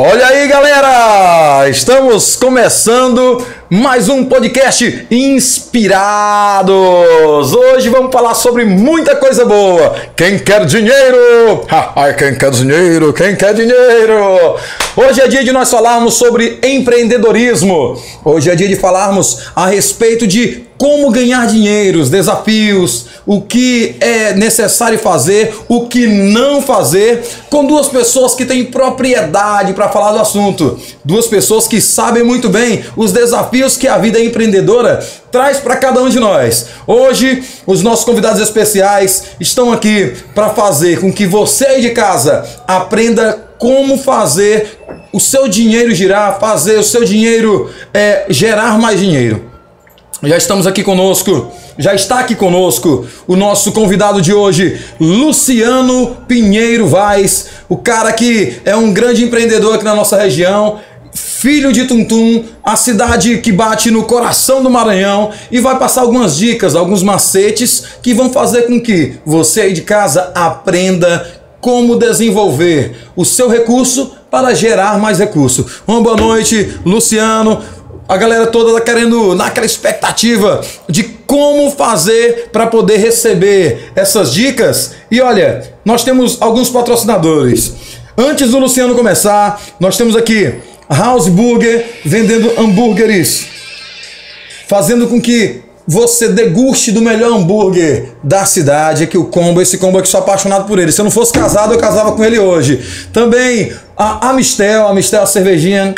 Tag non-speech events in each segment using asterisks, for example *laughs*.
Olha aí, galera! Estamos começando mais um podcast Inspirados. Hoje vamos falar sobre muita coisa boa. Quem quer dinheiro? Ai, quem quer dinheiro? Quem quer dinheiro? Hoje é dia de nós falarmos sobre empreendedorismo. Hoje é dia de falarmos a respeito de como ganhar dinheiro, os desafios, o que é necessário fazer, o que não fazer, com duas pessoas que têm propriedade para falar do assunto. Duas pessoas que sabem muito bem os desafios que a vida empreendedora traz para cada um de nós. Hoje, os nossos convidados especiais estão aqui para fazer com que você aí de casa aprenda como fazer o seu dinheiro girar, fazer o seu dinheiro é, gerar mais dinheiro. Já estamos aqui conosco, já está aqui conosco o nosso convidado de hoje, Luciano Pinheiro Vaz, o cara que é um grande empreendedor aqui na nossa região, filho de Tuntum, a cidade que bate no coração do Maranhão e vai passar algumas dicas, alguns macetes que vão fazer com que você aí de casa aprenda como desenvolver o seu recurso para gerar mais recurso. Uma boa noite, Luciano a galera toda tá querendo naquela expectativa de como fazer para poder receber essas dicas. E olha, nós temos alguns patrocinadores. Antes do Luciano começar, nós temos aqui House Burger vendendo hambúrgueres, fazendo com que você deguste do melhor hambúrguer da cidade, que o combo, esse combo aqui, sou apaixonado por ele. Se eu não fosse casado, eu casava com ele hoje. Também a Amistel, a Amistel a cervejinha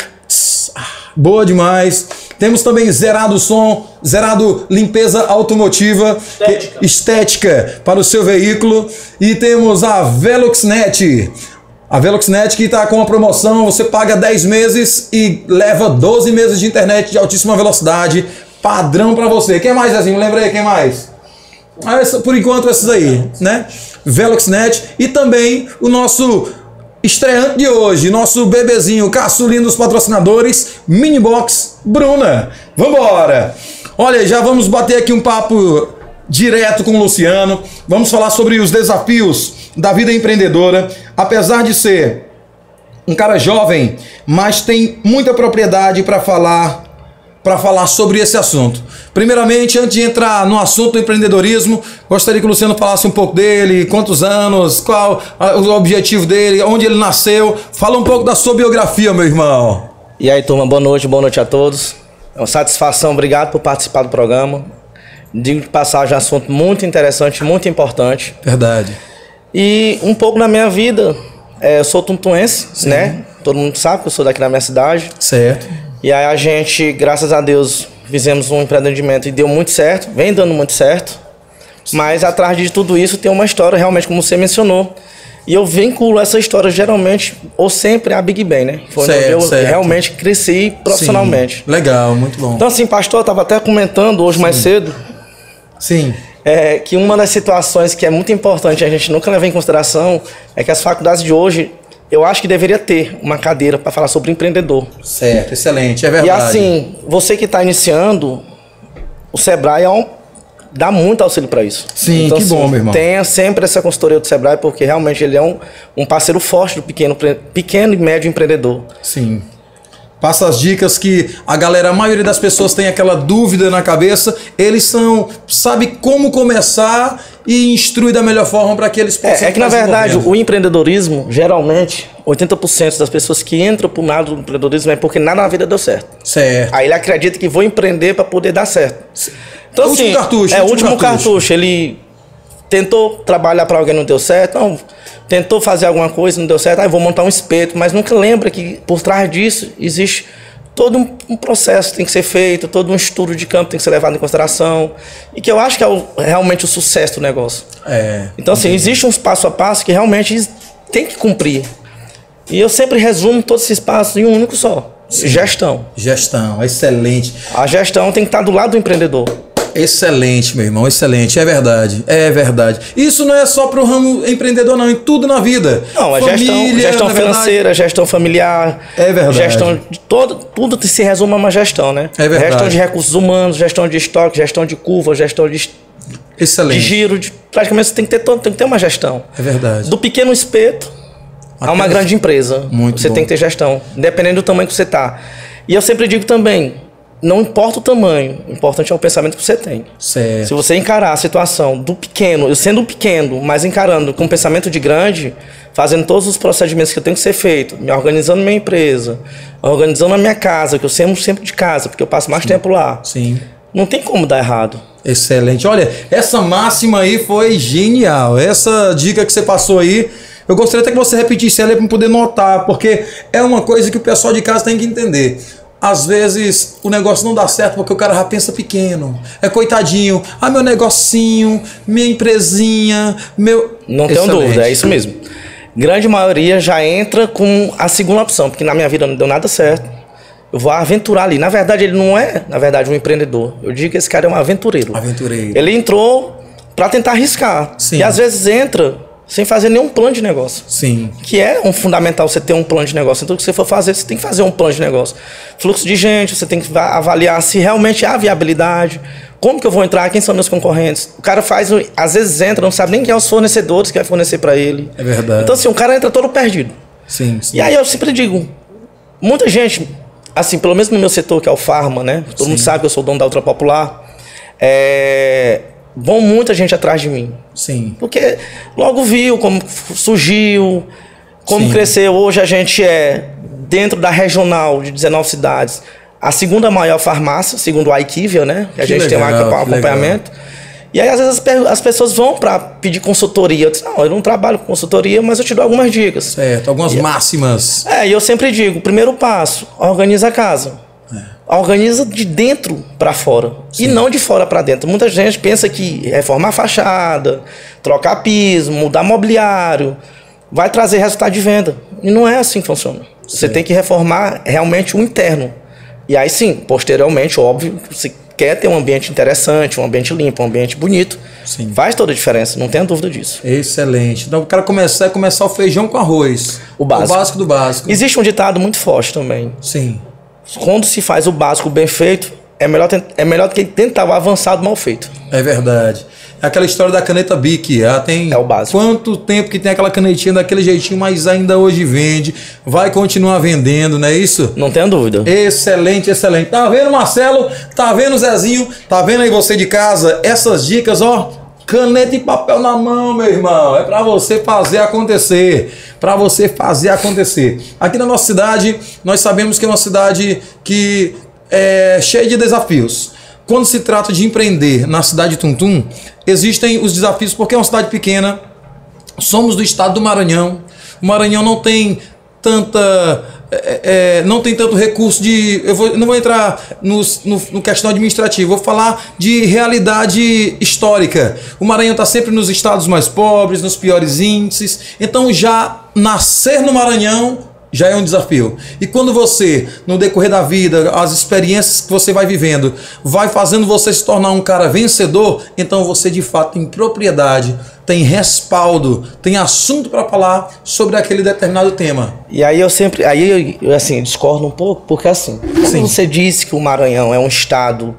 boa demais. Temos também zerado som, zerado limpeza automotiva, estética, estética para o seu veículo. E temos a Veloxnet. A Veloxnet que está com uma promoção, você paga 10 meses e leva 12 meses de internet de altíssima velocidade, padrão para você. Quem mais, Zezinho? Lembra aí, quem mais? Ah, por enquanto esses aí, né? Veloxnet e também o nosso Estreante de hoje, nosso bebezinho caçulinho dos patrocinadores, Minibox Bruna. Vambora! Olha, já vamos bater aqui um papo direto com o Luciano. Vamos falar sobre os desafios da vida empreendedora. Apesar de ser um cara jovem, mas tem muita propriedade para falar para falar sobre esse assunto. Primeiramente, antes de entrar no assunto do empreendedorismo, gostaria que o Luciano falasse um pouco dele, quantos anos, qual o objetivo dele, onde ele nasceu. Fala um pouco da sua biografia, meu irmão. E aí, turma, boa noite, boa noite a todos. É uma satisfação, obrigado por participar do programa. Digo de passagem, um assunto muito interessante, muito importante. Verdade. E um pouco na minha vida, é, eu sou tuntuense, né? Todo mundo sabe que eu sou daqui da minha cidade. Certo. E aí a gente, graças a Deus, fizemos um empreendimento e deu muito certo, vem dando muito certo. Mas atrás de tudo isso tem uma história, realmente, como você mencionou. E eu vinculo essa história geralmente, ou sempre, a Big Bang, né? Foi certo, onde eu certo. realmente cresci profissionalmente. Sim, legal, muito bom. Então, assim, pastor, eu estava até comentando hoje Sim. mais cedo. Sim. É, que uma das situações que é muito importante a gente nunca leva em consideração é que as faculdades de hoje eu acho que deveria ter uma cadeira para falar sobre empreendedor. Certo, excelente, é verdade. E assim, você que está iniciando, o Sebrae é um, dá muito auxílio para isso. Sim, então, que assim, bom, meu irmão. Tenha sempre essa consultoria do Sebrae, porque realmente ele é um, um parceiro forte do pequeno, pequeno e médio empreendedor. Sim. Passa as dicas que a galera, a maioria das pessoas tem aquela dúvida na cabeça. Eles são, sabe como começar e instrui da melhor forma para que eles possam. É, é que na verdade o empreendedorismo, geralmente, 80% das pessoas que entram pro lado do empreendedorismo é porque nada na vida deu certo. Certo. Aí ele acredita que vou empreender para poder dar certo. Então, é assim, último cartucho. É o último cartucho. cartucho. Ele tentou trabalhar para alguém não deu certo, não, tentou fazer alguma coisa não deu certo, aí ah, vou montar um espeto, mas nunca lembra que por trás disso existe todo um, um, processo tem que ser feito, todo um estudo de campo tem que ser levado em consideração e que eu acho que é o, realmente o sucesso do negócio. É, então assim, existe uns passo a passo que realmente tem que cumprir. E eu sempre resumo todos esses passos em um único só. Sim. Gestão. Gestão, excelente. A gestão tem que estar do lado do empreendedor. Excelente, meu irmão, excelente. É verdade, é verdade. Isso não é só para o ramo empreendedor, não, em tudo na vida. Não, a Família, gestão, gestão financeira, verdade. gestão familiar. É verdade. Gestão de todo, tudo se resume a uma gestão, né? É verdade. Gestão de recursos humanos, gestão de estoque, gestão de curva, gestão de, excelente. de giro. De, praticamente você tem que, ter, tem que ter uma gestão. É verdade. Do pequeno espeto É uma Apenas- grande empresa. Muito você bom. tem que ter gestão, dependendo do tamanho que você tá. E eu sempre digo também, não importa o tamanho, o importante é o pensamento que você tem. Certo. Se você encarar a situação do pequeno, eu sendo pequeno, mas encarando com um pensamento de grande, fazendo todos os procedimentos que eu tenho que ser feito, me organizando minha empresa, organizando a minha casa, que eu sempre sempre de casa, porque eu passo mais tempo lá. Sim. Não tem como dar errado. Excelente. Olha, essa máxima aí foi genial. Essa dica que você passou aí, eu gostaria até que você repetisse ela para poder notar, porque é uma coisa que o pessoal de casa tem que entender. Às vezes o negócio não dá certo porque o cara já pensa pequeno. É coitadinho. Ah, meu negocinho, minha empresinha, meu. Não tenho Excelente. dúvida, é isso mesmo. Grande maioria já entra com a segunda opção, porque na minha vida não deu nada certo. Eu vou aventurar ali. Na verdade, ele não é, na verdade, um empreendedor. Eu digo que esse cara é um aventureiro. Aventureiro. Ele entrou para tentar arriscar. Sim. E às vezes entra sem fazer nenhum plano de negócio. Sim. Que é um fundamental você ter um plano de negócio. Então, o que você for fazer, você tem que fazer um plano de negócio. Fluxo de gente, você tem que va- avaliar se realmente há viabilidade. Como que eu vou entrar? Quem são meus concorrentes? O cara faz, às vezes entra, não sabe nem quem são os fornecedores que vai fornecer para ele. É verdade. Então, assim, o cara entra todo perdido. Sim, sim. E aí eu sempre digo, muita gente, assim, pelo menos no meu setor, que é o Farma, né? Todo mundo sabe que eu sou dono da Ultra Popular. É, vão muita gente atrás de mim. Sim. Porque logo viu como surgiu, como Sim. cresceu. Hoje a gente é, dentro da regional de 19 cidades, a segunda maior farmácia, segundo a IQVIA, né? Que a Que gente tem legal, lá que acompanhamento. E aí, às vezes, as, as pessoas vão para pedir consultoria. Eu disse, não, eu não trabalho com consultoria, mas eu te dou algumas dicas. Certo. Algumas máximas. É, e eu sempre digo, primeiro passo, organiza a casa. Organiza de dentro para fora e não de fora para dentro. Muita gente pensa que reformar a fachada, trocar piso, mudar mobiliário, vai trazer resultado de venda. E não é assim que funciona. Você tem que reformar realmente o interno. E aí sim, posteriormente, óbvio, você quer ter um ambiente interessante, um ambiente limpo, um ambiente bonito. Sim. Faz toda a diferença, não tenha dúvida disso. Excelente. Então o cara começar é começar o feijão com arroz. O básico. O básico do básico. Existe um ditado muito forte também. Sim. Quando se faz o básico bem feito, é melhor, é melhor do que tentar o avançado mal feito. É verdade. É aquela história da caneta Bic. Ela tem É o básico. quanto tempo que tem aquela canetinha daquele jeitinho, mas ainda hoje vende. Vai continuar vendendo, não é isso? Não tenha dúvida. Excelente, excelente. Tá vendo, Marcelo? Tá vendo, Zezinho? Tá vendo aí você de casa? Essas dicas, ó. Caneta e papel na mão, meu irmão. É pra você fazer acontecer. Pra você fazer acontecer. Aqui na nossa cidade, nós sabemos que é uma cidade que é cheia de desafios. Quando se trata de empreender na cidade de Tuntum, existem os desafios porque é uma cidade pequena, somos do estado do Maranhão. O Maranhão não tem tanta. É, é, não tem tanto recurso de. Eu, vou, não vou entrar no, no, no questão administrativa, vou falar de realidade histórica. O Maranhão está sempre nos estados mais pobres, nos piores índices. Então, já nascer no Maranhão já é um desafio. E quando você, no decorrer da vida, as experiências que você vai vivendo, vai fazendo você se tornar um cara vencedor, então você de fato tem propriedade, tem respaldo, tem assunto para falar sobre aquele determinado tema. E aí eu sempre, aí eu, eu, assim, discordo um pouco, porque assim, quando Sim. você disse que o Maranhão é um estado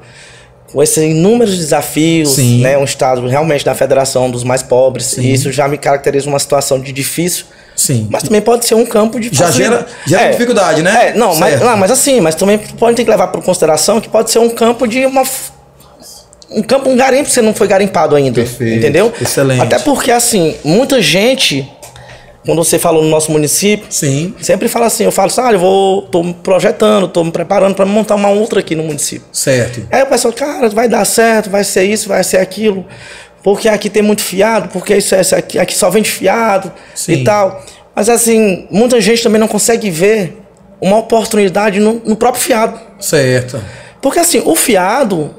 com esses inúmeros desafios, Sim. né, um estado realmente da federação dos mais pobres, Sim. e isso já me caracteriza uma situação de difícil, Sim. mas também pode ser um campo de Já gera- gera dificuldade, né? É, não, mas, não, mas assim, mas também pode ter que levar por consideração que pode ser um campo de uma um campo, um garimpo você não foi garimpado ainda. Perfeito. Entendeu? Excelente. Até porque, assim, muita gente, quando você falou no nosso município, Sim. sempre fala assim, eu falo assim, ah, eu vou, tô me projetando, tô me preparando para montar uma outra aqui no município. Certo. Aí o pessoal, cara, vai dar certo, vai ser isso, vai ser aquilo, porque aqui tem muito fiado, porque isso, é isso aqui, aqui só vende fiado Sim. e tal. Mas assim, muita gente também não consegue ver uma oportunidade no, no próprio fiado. Certo. Porque assim, o fiado,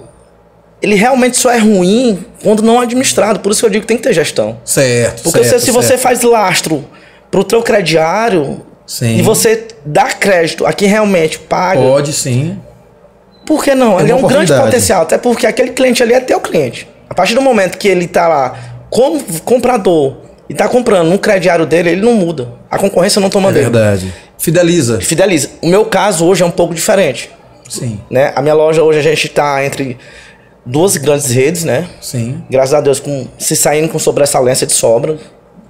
ele realmente só é ruim quando não administrado. Por isso que eu digo que tem que ter gestão. Certo. Porque certo, se, se você certo. faz lastro pro teu crediário Sim. e você dá crédito a quem realmente paga, Pode sim. por que não? É Ali é um grande potencial, até porque aquele cliente ali é teu cliente. A partir do momento que ele tá lá como comprador e tá comprando no crediário dele, ele não muda. A concorrência não toma É dele. verdade. Fideliza. Fideliza. O meu caso hoje é um pouco diferente. Sim. Né? A minha loja hoje a gente está entre duas grandes redes, né? Sim. Graças a Deus, com, se saindo com sobressalência de sobra.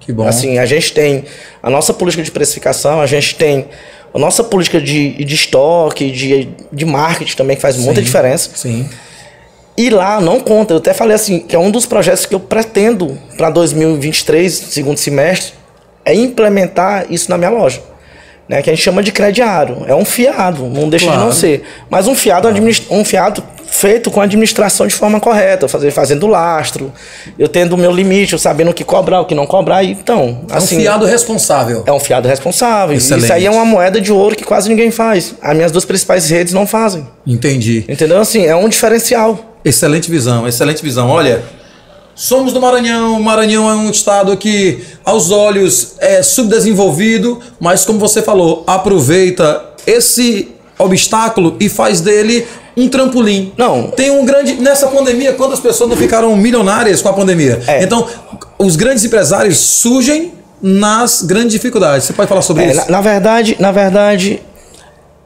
Que bom. Assim, a gente tem a nossa política de precificação, a gente tem a nossa política de, de estoque, de, de marketing também, que faz muita Sim. diferença. Sim. E lá não conta. Eu até falei assim, que é um dos projetos que eu pretendo para 2023, segundo semestre, é implementar isso na minha loja. Né, que a gente chama de crediário. É um fiado, não deixa de Claro. não ser. Mas um fiado, um fiado feito com a administração de forma correta, fazer, fazendo lastro, eu tendo o meu limite, eu sabendo o que cobrar, o que não cobrar. Então, É um assim, fiado responsável. é um fiado responsável. Excelente. Isso aí é uma moeda de ouro que quase ninguém faz. As minhas duas principais redes não fazem. Entendi. Entendeu? Assim, é um diferencial. Excelente visão, excelente visão. Olha, somos do Maranhão. O Maranhão é um estado que, aos olhos, é subdesenvolvido, mas como você falou, aproveita esse obstáculo e faz dele um trampolim. Não. Tem um grande. Nessa pandemia, quantas pessoas não ficaram milionárias com a pandemia? É. Então, os grandes empresários surgem nas grandes dificuldades. Você pode falar sobre É, isso? na, na verdade, na verdade,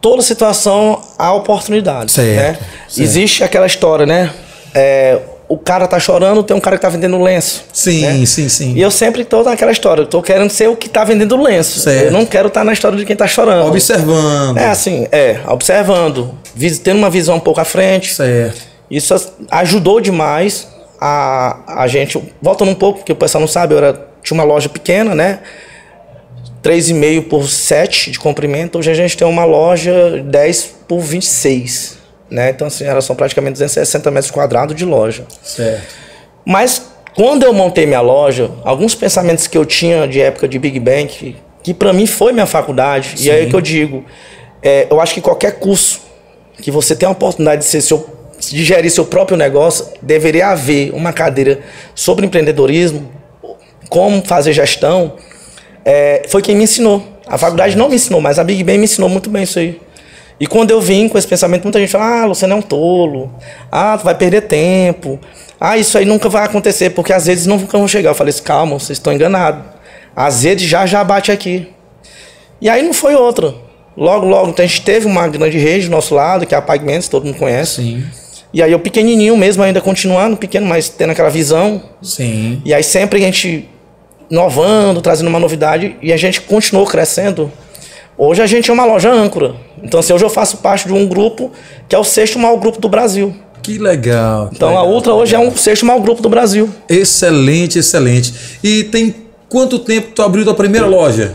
toda situação há oportunidade. Certo, né? certo. Existe aquela história, né? É, o cara tá chorando, tem um cara que tá vendendo lenço. Sim, né? sim, sim. E eu sempre tô naquela história, eu tô querendo ser o que tá vendendo lenço. Certo. Eu não quero estar na história de quem tá chorando. Observando. É assim, é, observando, tendo uma visão um pouco à frente. Certo. Isso ajudou demais a, a gente. Voltando um pouco, porque o pessoal não sabe, eu era, tinha uma loja pequena, né? 3,5 por 7 de comprimento. Hoje a gente tem uma loja 10 por 26. Né? Então, assim, era são praticamente 260 metros quadrados de loja. Certo. Mas quando eu montei minha loja, alguns pensamentos que eu tinha de época de Big Bang, que, que para mim foi minha faculdade, e aí que eu digo, é, eu acho que qualquer curso que você tem a oportunidade de ser seu, de gerir seu próprio negócio, deveria haver uma cadeira sobre empreendedorismo, como fazer gestão, é, foi quem me ensinou. A faculdade não me ensinou, mas a Big Bang me ensinou muito bem isso aí. E quando eu vim com esse pensamento, muita gente fala: ah, Luciano é um tolo, ah, tu vai perder tempo, ah, isso aí nunca vai acontecer, porque às vezes nunca vão chegar. Eu falei assim: calma, vocês estão enganados. Às vezes já já bate aqui. E aí não foi outra. Logo, logo, então a gente teve uma grande rede do nosso lado, que é a Pagamentos, todo mundo conhece. Sim. E aí eu pequenininho mesmo, ainda continuando pequeno, mas tendo aquela visão. Sim. E aí sempre a gente inovando, trazendo uma novidade, e a gente continuou crescendo. Hoje a gente é uma loja âncora. Então, assim, hoje eu faço parte de um grupo que é o sexto maior grupo do Brasil. Que legal. que Então a legal. Ultra hoje é um sexto maior grupo do Brasil. Excelente, excelente. E tem quanto tempo tu abriu tua primeira loja?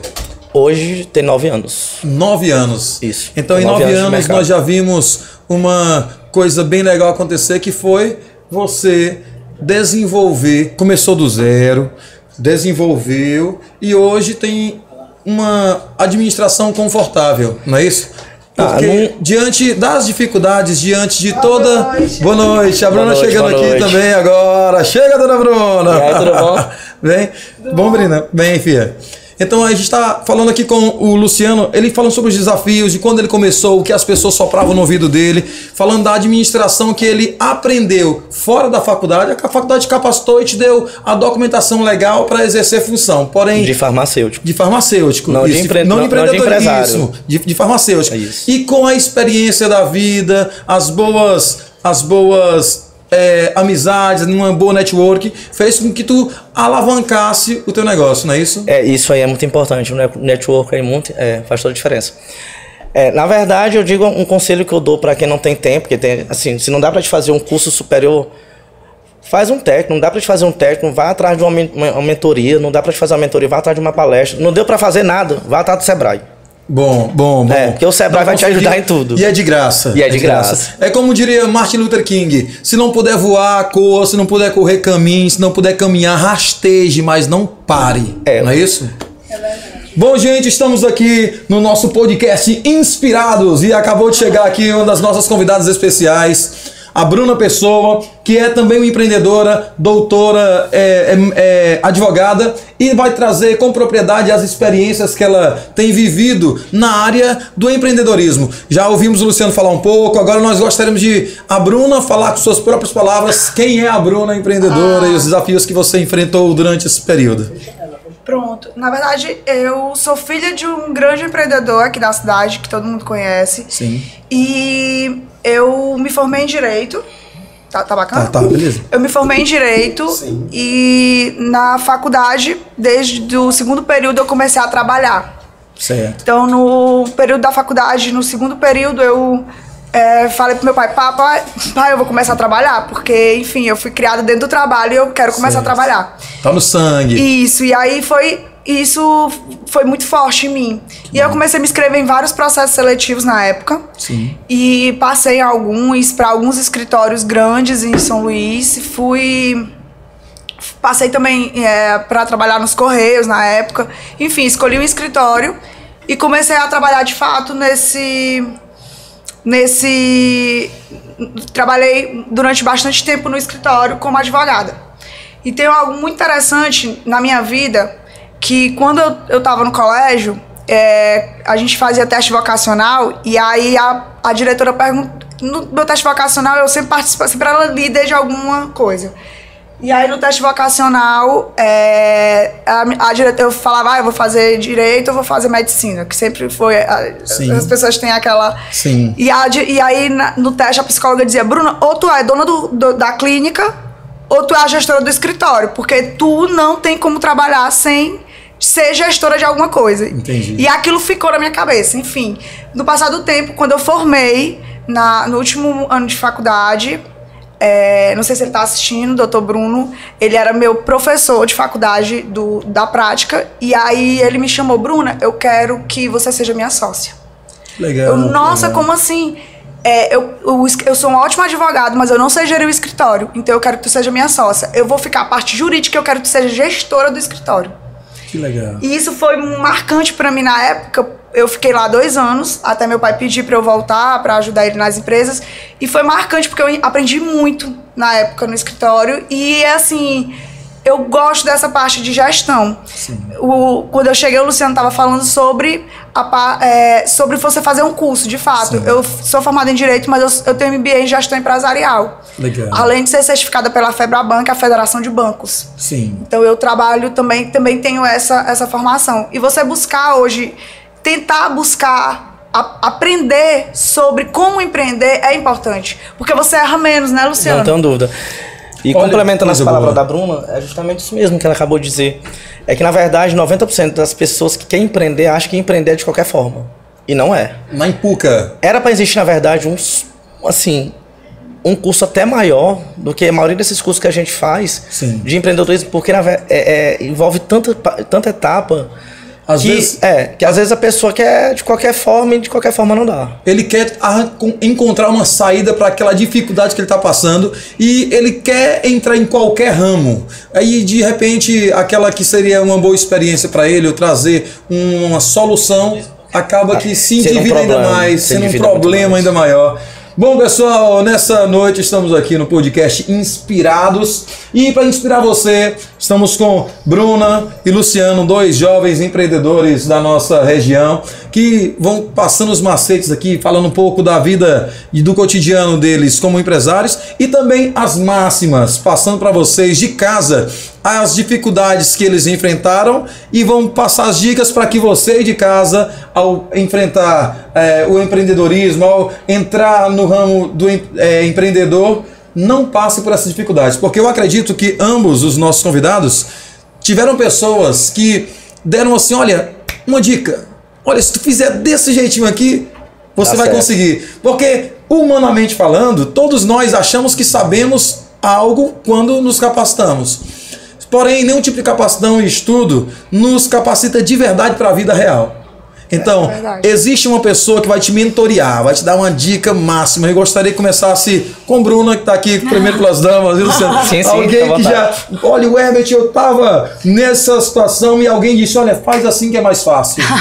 Hoje tem nove anos. Nove anos. Isso. Então, em Nove nove anos anos, nós já vimos uma coisa bem legal acontecer, que foi você desenvolver, começou do zero, desenvolveu e hoje tem uma administração confortável, não é isso? Ah, Porque não- diante das dificuldades, diante de toda. Boa noite, a Bruna noite, chegando boa aqui noite. também agora. Chega, dona Bruna! E aí, tudo bom? *laughs* Bem, bom, Brina. Bem, filha. Então a gente está falando aqui com o Luciano, ele falando sobre os desafios, de quando ele começou, o que as pessoas sopravam no ouvido dele, falando da administração que ele aprendeu fora da faculdade, a faculdade capacitou e te deu a documentação legal para exercer função. Porém, De farmacêutico. de farmacêutico. Não de empre- não, não- de empresário. de, de farmacêutico. É isso. E com a experiência da vida, as boas, as boas é, amizades, uma boa network, fez com que tu alavancasse o teu negócio, não é isso? É, isso aí é muito importante. O net- network aí muito, é, faz toda a diferença. É, na verdade, eu digo um conselho que eu dou para quem não tem tempo, porque tem, assim, se não dá para te fazer um curso superior, faz um técnico. Não dá para te fazer um técnico, vá atrás de uma, uma- uma mentoria. Não dá para te fazer uma mentoria, vá atrás de uma palestra. Não deu para fazer nada, vá atrás do Sebrae. Bom, bom, bom. É, porque o Sebrae Não vai te ajudar em tudo. E é de graça. E é de graça. É como diria Martin Luther King: se não puder voar, corra, se não puder correr, caminhe, se não puder caminhar, rasteje, mas não pare. É. Não é isso? Bom, gente, estamos aqui no nosso podcast Inspirados e acabou de chegar aqui uma das nossas convidadas especiais, a Bruna Pessoa, que é também uma empreendedora, doutora, é, é, é, advogada e vai trazer com propriedade as experiências que ela tem vivido na área do empreendedorismo. Já ouvimos o Luciano falar um pouco, agora nós gostaríamos de a Bruna falar com suas próprias palavras quem é a Bruna empreendedora e os desafios que você enfrentou durante esse período. Pronto. Na verdade, eu sou filha de um grande empreendedor aqui da cidade, que todo mundo conhece. Sim. E eu me formei em Direito. Tá, tá bacana? Tá, tá, beleza. Eu me formei em Direito e na faculdade, desde o segundo período, eu comecei a trabalhar. Certo. Então, no período da faculdade, no segundo período, eu é, falei pro meu pai, papai, pai, eu vou começar a trabalhar, porque, enfim, eu fui criada dentro do trabalho e eu quero começar Certo. a trabalhar. Tá no sangue. Isso, e aí foi. Isso foi muito forte em mim. E eu comecei a me inscrever em vários processos seletivos na época. Sim. E passei alguns, para alguns escritórios grandes em São Luís. Fui. Passei também para trabalhar nos Correios na época. Enfim, escolhi um escritório e comecei a trabalhar de fato nesse. Nesse. Trabalhei durante bastante tempo no escritório como advogada. E tem algo muito interessante na minha vida que quando eu, eu tava no colégio, é, a gente fazia teste vocacional e aí a, a diretora perguntou. No meu teste vocacional eu sempre participo, sempre era líder de alguma coisa. E aí no teste vocacional, é, a, a diretora, eu falava, ah, eu vou fazer direito, eu vou fazer medicina, que sempre foi. a- as pessoas têm aquela. Sim. E, a e aí na- no teste a psicóloga dizia, Bruna, ou tu é dona do- do- da clínica, ou tu é a gestora do escritório, porque tu não tem como trabalhar sem ser gestora de alguma coisa. Entendi. E aquilo ficou na minha cabeça. Enfim, no passar do tempo, quando eu formei, na, no último ano de faculdade, é, não sei se ele está assistindo, o doutor Bruno, ele era meu professor de faculdade do, da prática, e aí ele me chamou, Bruna, eu quero que você seja minha sócia. Legal. Eu, nossa, legal. como assim? É, eu, eu, eu sou um ótimo advogado, mas eu não sei gerir o escritório. Então eu quero que tu seja minha sócia. Eu vou ficar a parte jurídica, eu quero que tu seja gestora do escritório. Que legal. E isso foi marcante pra mim na época. Eu fiquei lá dois anos, até meu pai pedir pra eu voltar, pra ajudar ele nas empresas. E foi marcante porque eu aprendi muito na época no escritório. E assim, eu gosto dessa parte de gestão. O, quando eu cheguei, o Luciano estava falando sobre, a, é, sobre você fazer um curso, de fato. Sim. Eu sou formada em Direito, mas eu, eu tenho MBA em Gestão Empresarial. Legal. Além de ser certificada pela FEBRABAN, que é a Federação de Bancos. Sim. Então eu trabalho também, também tenho essa, essa formação. E você buscar hoje, tentar buscar a- aprender sobre como empreender é importante. Porque você erra menos, né, Luciano? Não tenho dúvida. E Olha, complementando as palavras da Bruna, é justamente isso mesmo que ela acabou de dizer. É que, na verdade, 90% das pessoas que querem empreender acham que empreender é de qualquer forma. E não é. Na Impuca. Era para existir, na verdade, um, assim, um curso até maior do que a maioria desses cursos que a gente faz Sim. de empreendedorismo, porque na é- é- envolve tanta, tanta etapa Às que, vezes- é, que às vezes a pessoa quer de qualquer forma e de qualquer forma não dá. Ele quer encontrar uma saída para aquela dificuldade que ele está passando e ele quer entrar em qualquer ramo. Aí, de repente, aquela que seria uma boa experiência para ele, ou trazer uma solução, acaba que se Sendo um endivida ainda mais, se sendo um endivida problema ainda maior. Bom, pessoal, nessa noite estamos aqui no podcast Inspirados. E para inspirar você, estamos com Bruna e Luciano, dois jovens empreendedores da nossa região, que vão passando os macetes aqui, falando um pouco da vida e do cotidiano deles como empresários e também as máximas, passando para vocês de casa as dificuldades que eles enfrentaram e vão passar as dicas para que você de casa, ao enfrentar eh, o empreendedorismo, ao entrar no ramo do eh, empreendedor, não passe por essas dificuldades. Porque eu acredito que ambos os nossos convidados tiveram pessoas que deram assim: olha, uma dica. Olha, se tu fizer desse jeitinho aqui, você vai certo. conseguir. Porque, humanamente falando, todos nós achamos que sabemos algo quando nos capacitamos. Porém, nenhum tipo de capacitação e estudo nos capacita de verdade para a vida real. Então, É existe uma pessoa que vai te mentorear, vai te dar uma dica máxima. Eu gostaria que começasse com Bruna, que está aqui *laughs* primeiro pelas damas, viu, Luciano? Sim, sim, alguém à que já. Olha, o Herbert, eu tava nessa situação e alguém disse: olha, faz assim que é mais fácil. *laughs*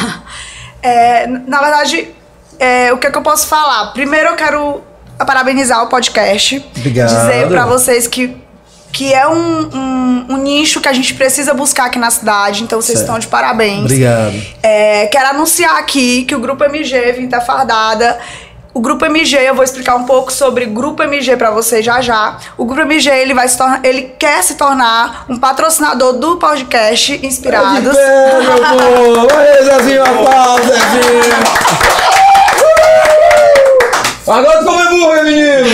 É, na verdade, é, o que, é que eu posso falar? Primeiro eu quero parabenizar o podcast. Obrigado. Dizer pra vocês que, que é um, um, um nicho que a gente precisa buscar aqui na cidade. Então vocês Certo. estão de parabéns. Obrigado. É, quero anunciar aqui que o Grupo MG Vinta Fardada. O Grupo MG, eu vou explicar um pouco sobre o Grupo MG pra vocês já já. O Grupo MG, ele vai se tornar, ele quer se tornar um patrocinador do podcast Inspirados. De pé, meu! *laughs* Aí, Zezinho, aplausos, Zezinho! Agora comemora, menino!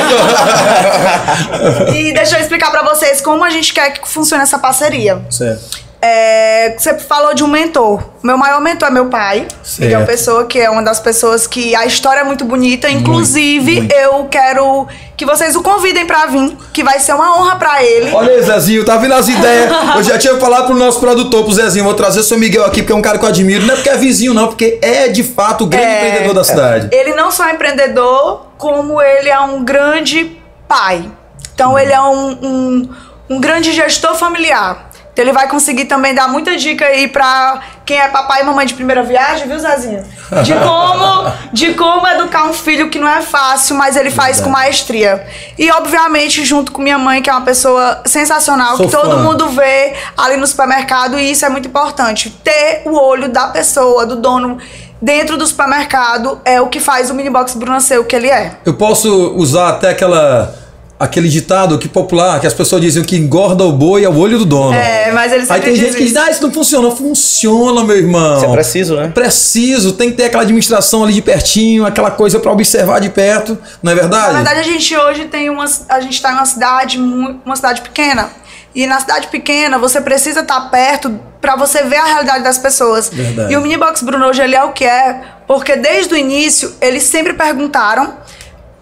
*laughs* e deixa eu explicar pra vocês como a gente quer que funcione essa parceria. Certo. É, você falou de um mentor. Meu maior mentor é meu pai, Certo. Miguel Pessoa, que é uma das pessoas que a história é muito bonita. Inclusive, muito. eu quero que vocês o convidem pra vir, que vai ser uma honra pra ele. Olha aí, Zezinho, tá vindo as ideias. Eu já tinha falado pro nosso produtor, pro Zezinho, vou trazer o seu Miguel aqui, porque é um cara que eu admiro. Não é porque é vizinho, não, porque é de fato o grande É. empreendedor da cidade. Ele não só é empreendedor, como ele é um grande pai. Então ele é um, um, um grande gestor familiar. Então ele vai conseguir também dar muita dica aí pra quem é papai e mamãe de primeira viagem, viu, Zezinho? De *laughs* como, de como educar um filho que não é fácil, mas ele faz com maestria. E obviamente junto com minha mãe, que é uma pessoa sensacional, Sou que todo fã. mundo vê ali no supermercado e isso é muito importante. Ter o olho da pessoa, do dono dentro do supermercado é o que faz o Bruna ser o que ele é. Eu posso usar até aquela. Aquele ditado que popular, que as pessoas diziam que engorda o boi é o olho do dono. É, mas ele Aí tem gente que diz, ah, isso não funciona. Funciona, meu irmão. Isso é preciso, né? Preciso, tem que ter aquela administração ali de pertinho, aquela coisa pra observar de perto, não é verdade? Na verdade, a gente hoje tem uma. A gente tá em uma cidade, uma cidade pequena. E na cidade pequena, você precisa estar perto pra você ver a realidade das pessoas. Verdade. E o Minibox Bruno hoje ele é o que é, porque desde o início eles sempre perguntaram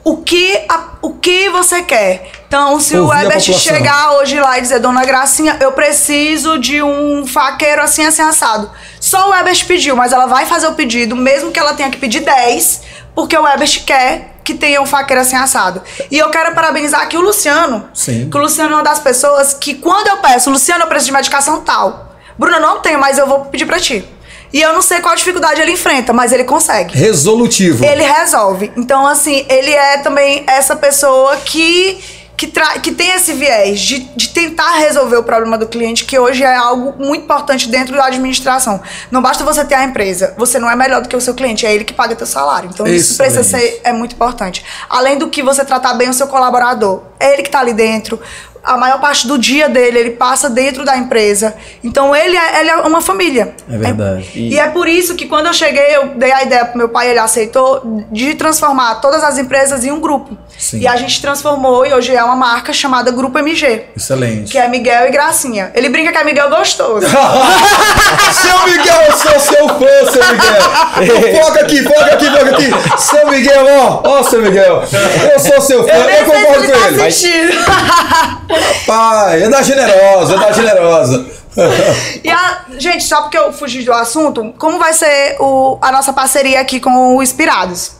o que, a- o que você quer. Então, se Ouvir o população. chegar hoje lá e dizer, Dona Gracinha, eu preciso de um faqueiro assim, assim, assado. Só o Herbert pediu, mas ela vai fazer o pedido, mesmo que ela tenha que pedir 10, porque o Herbert quer que tenha um faqueiro assim assado. E eu quero parabenizar aqui o Luciano. Sim. Que o Luciano é uma das pessoas que, quando eu peço, Luciano, eu preciso de medicação tal. Bruna, não tenho, mas eu vou pedir pra ti. E eu não sei qual dificuldade ele enfrenta, mas ele consegue. Resolutivo. Ele resolve. Então, assim, ele é também essa pessoa que, que, tra que tem esse viés de, de tentar resolver o problema do cliente, que hoje é algo muito importante dentro da administração. Não basta você ter a empresa, você não é melhor do que o seu cliente, é ele que paga teu salário. Então, isso precisa Excelente. ser é muito importante. Além do que você tratar bem o seu colaborador, é ele que tá ali dentro. A maior parte do dia dele, ele passa dentro da empresa. Então, ele é, ele é uma família. É verdade. E é por isso que quando eu cheguei, eu dei a ideia pro meu pai, ele aceitou, de transformar todas as empresas em um grupo. Sim. E a gente transformou e hoje é uma marca chamada Grupo MG. Excelente. Que é Miguel e Gracinha. Ele brinca que é Miguel gostoso. *laughs* seu Miguel, eu sou seu fã, seu Miguel. Foca aqui, foca aqui, foca aqui. Seu Miguel, ó, ó, seu Miguel. Eu sou seu fã, Eu eu, concordo ele com tá ele. assistindo. Pai, é da generosa, é da generosa. E a, gente, só porque eu fugi do assunto, como vai ser o, a nossa parceria aqui com o Inspirados?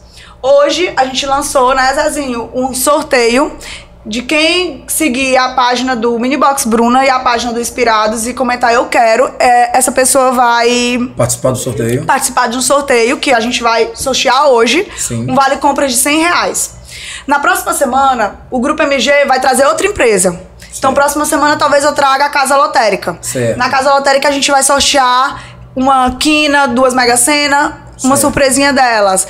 Hoje a gente lançou, né, Zezinho, um sorteio de quem seguir a página do Minibox Bruna e a página do Inspirados e comentar eu quero, é, essa pessoa vai Participar do sorteio. participar de um sorteio que a gente vai sortear hoje. Sim. Um vale compra de 100 reais. Na próxima semana, o Grupo MG vai trazer outra empresa. Então, próxima semana, talvez eu traga a Casa Lotérica. Certo. Na Casa Lotérica, a gente vai sortear uma quina, duas Mega Sena, uma Certo. surpresinha delas.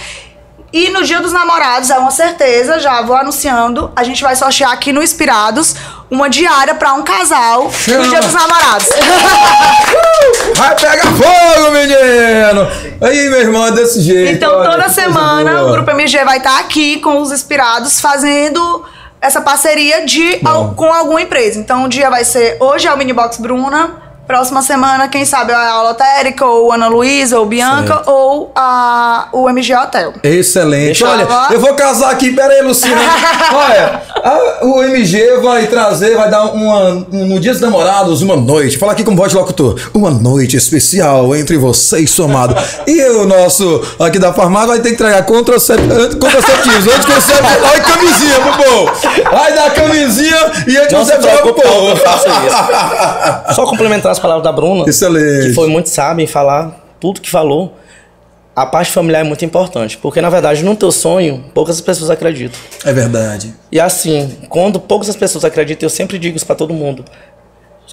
E no Dia dos Namorados, é uma certeza, já vou anunciando, a gente vai sortear aqui no Inspirados uma diária pra um casal no Dia dos Namorados. *laughs* Vai pegar fogo, menino! Aí, meu irmão, é desse jeito. Então, olha, toda semana o Grupo MG vai estar aqui com os inspirados fazendo essa parceria de Bom. com alguma empresa. Então, um dia vai ser. Hoje é o Minibox Bruna. Próxima semana, quem sabe, a Lotérica, ou Ana Luísa, ou Bianca, Certo. ou a, o MG Hotel. Excelente. Deixa Olha, eu- eu vou casar aqui, pera aí, Luciano. *laughs* Olha, a- o MG vai trazer, vai dar uma, um- no Dia dos Namorados uma noite. Fala aqui como voz de locutor. Uma noite especial entre você e seu amado. E o nosso aqui da farmácia vai ter que entregar contraceptivos, anticonceptivos. Olha camisinha pro povo. Vai dar camisinha e anticonceptivo pro povo. eu faço isso. *laughs* Só complementar as palavras da Bruna, Excelente. que foi muito sábia em falar tudo que falou. A parte familiar é muito importante, porque na verdade no teu sonho poucas pessoas acreditam. É verdade. E assim, quando poucas pessoas acreditam, eu sempre digo isso pra todo mundo.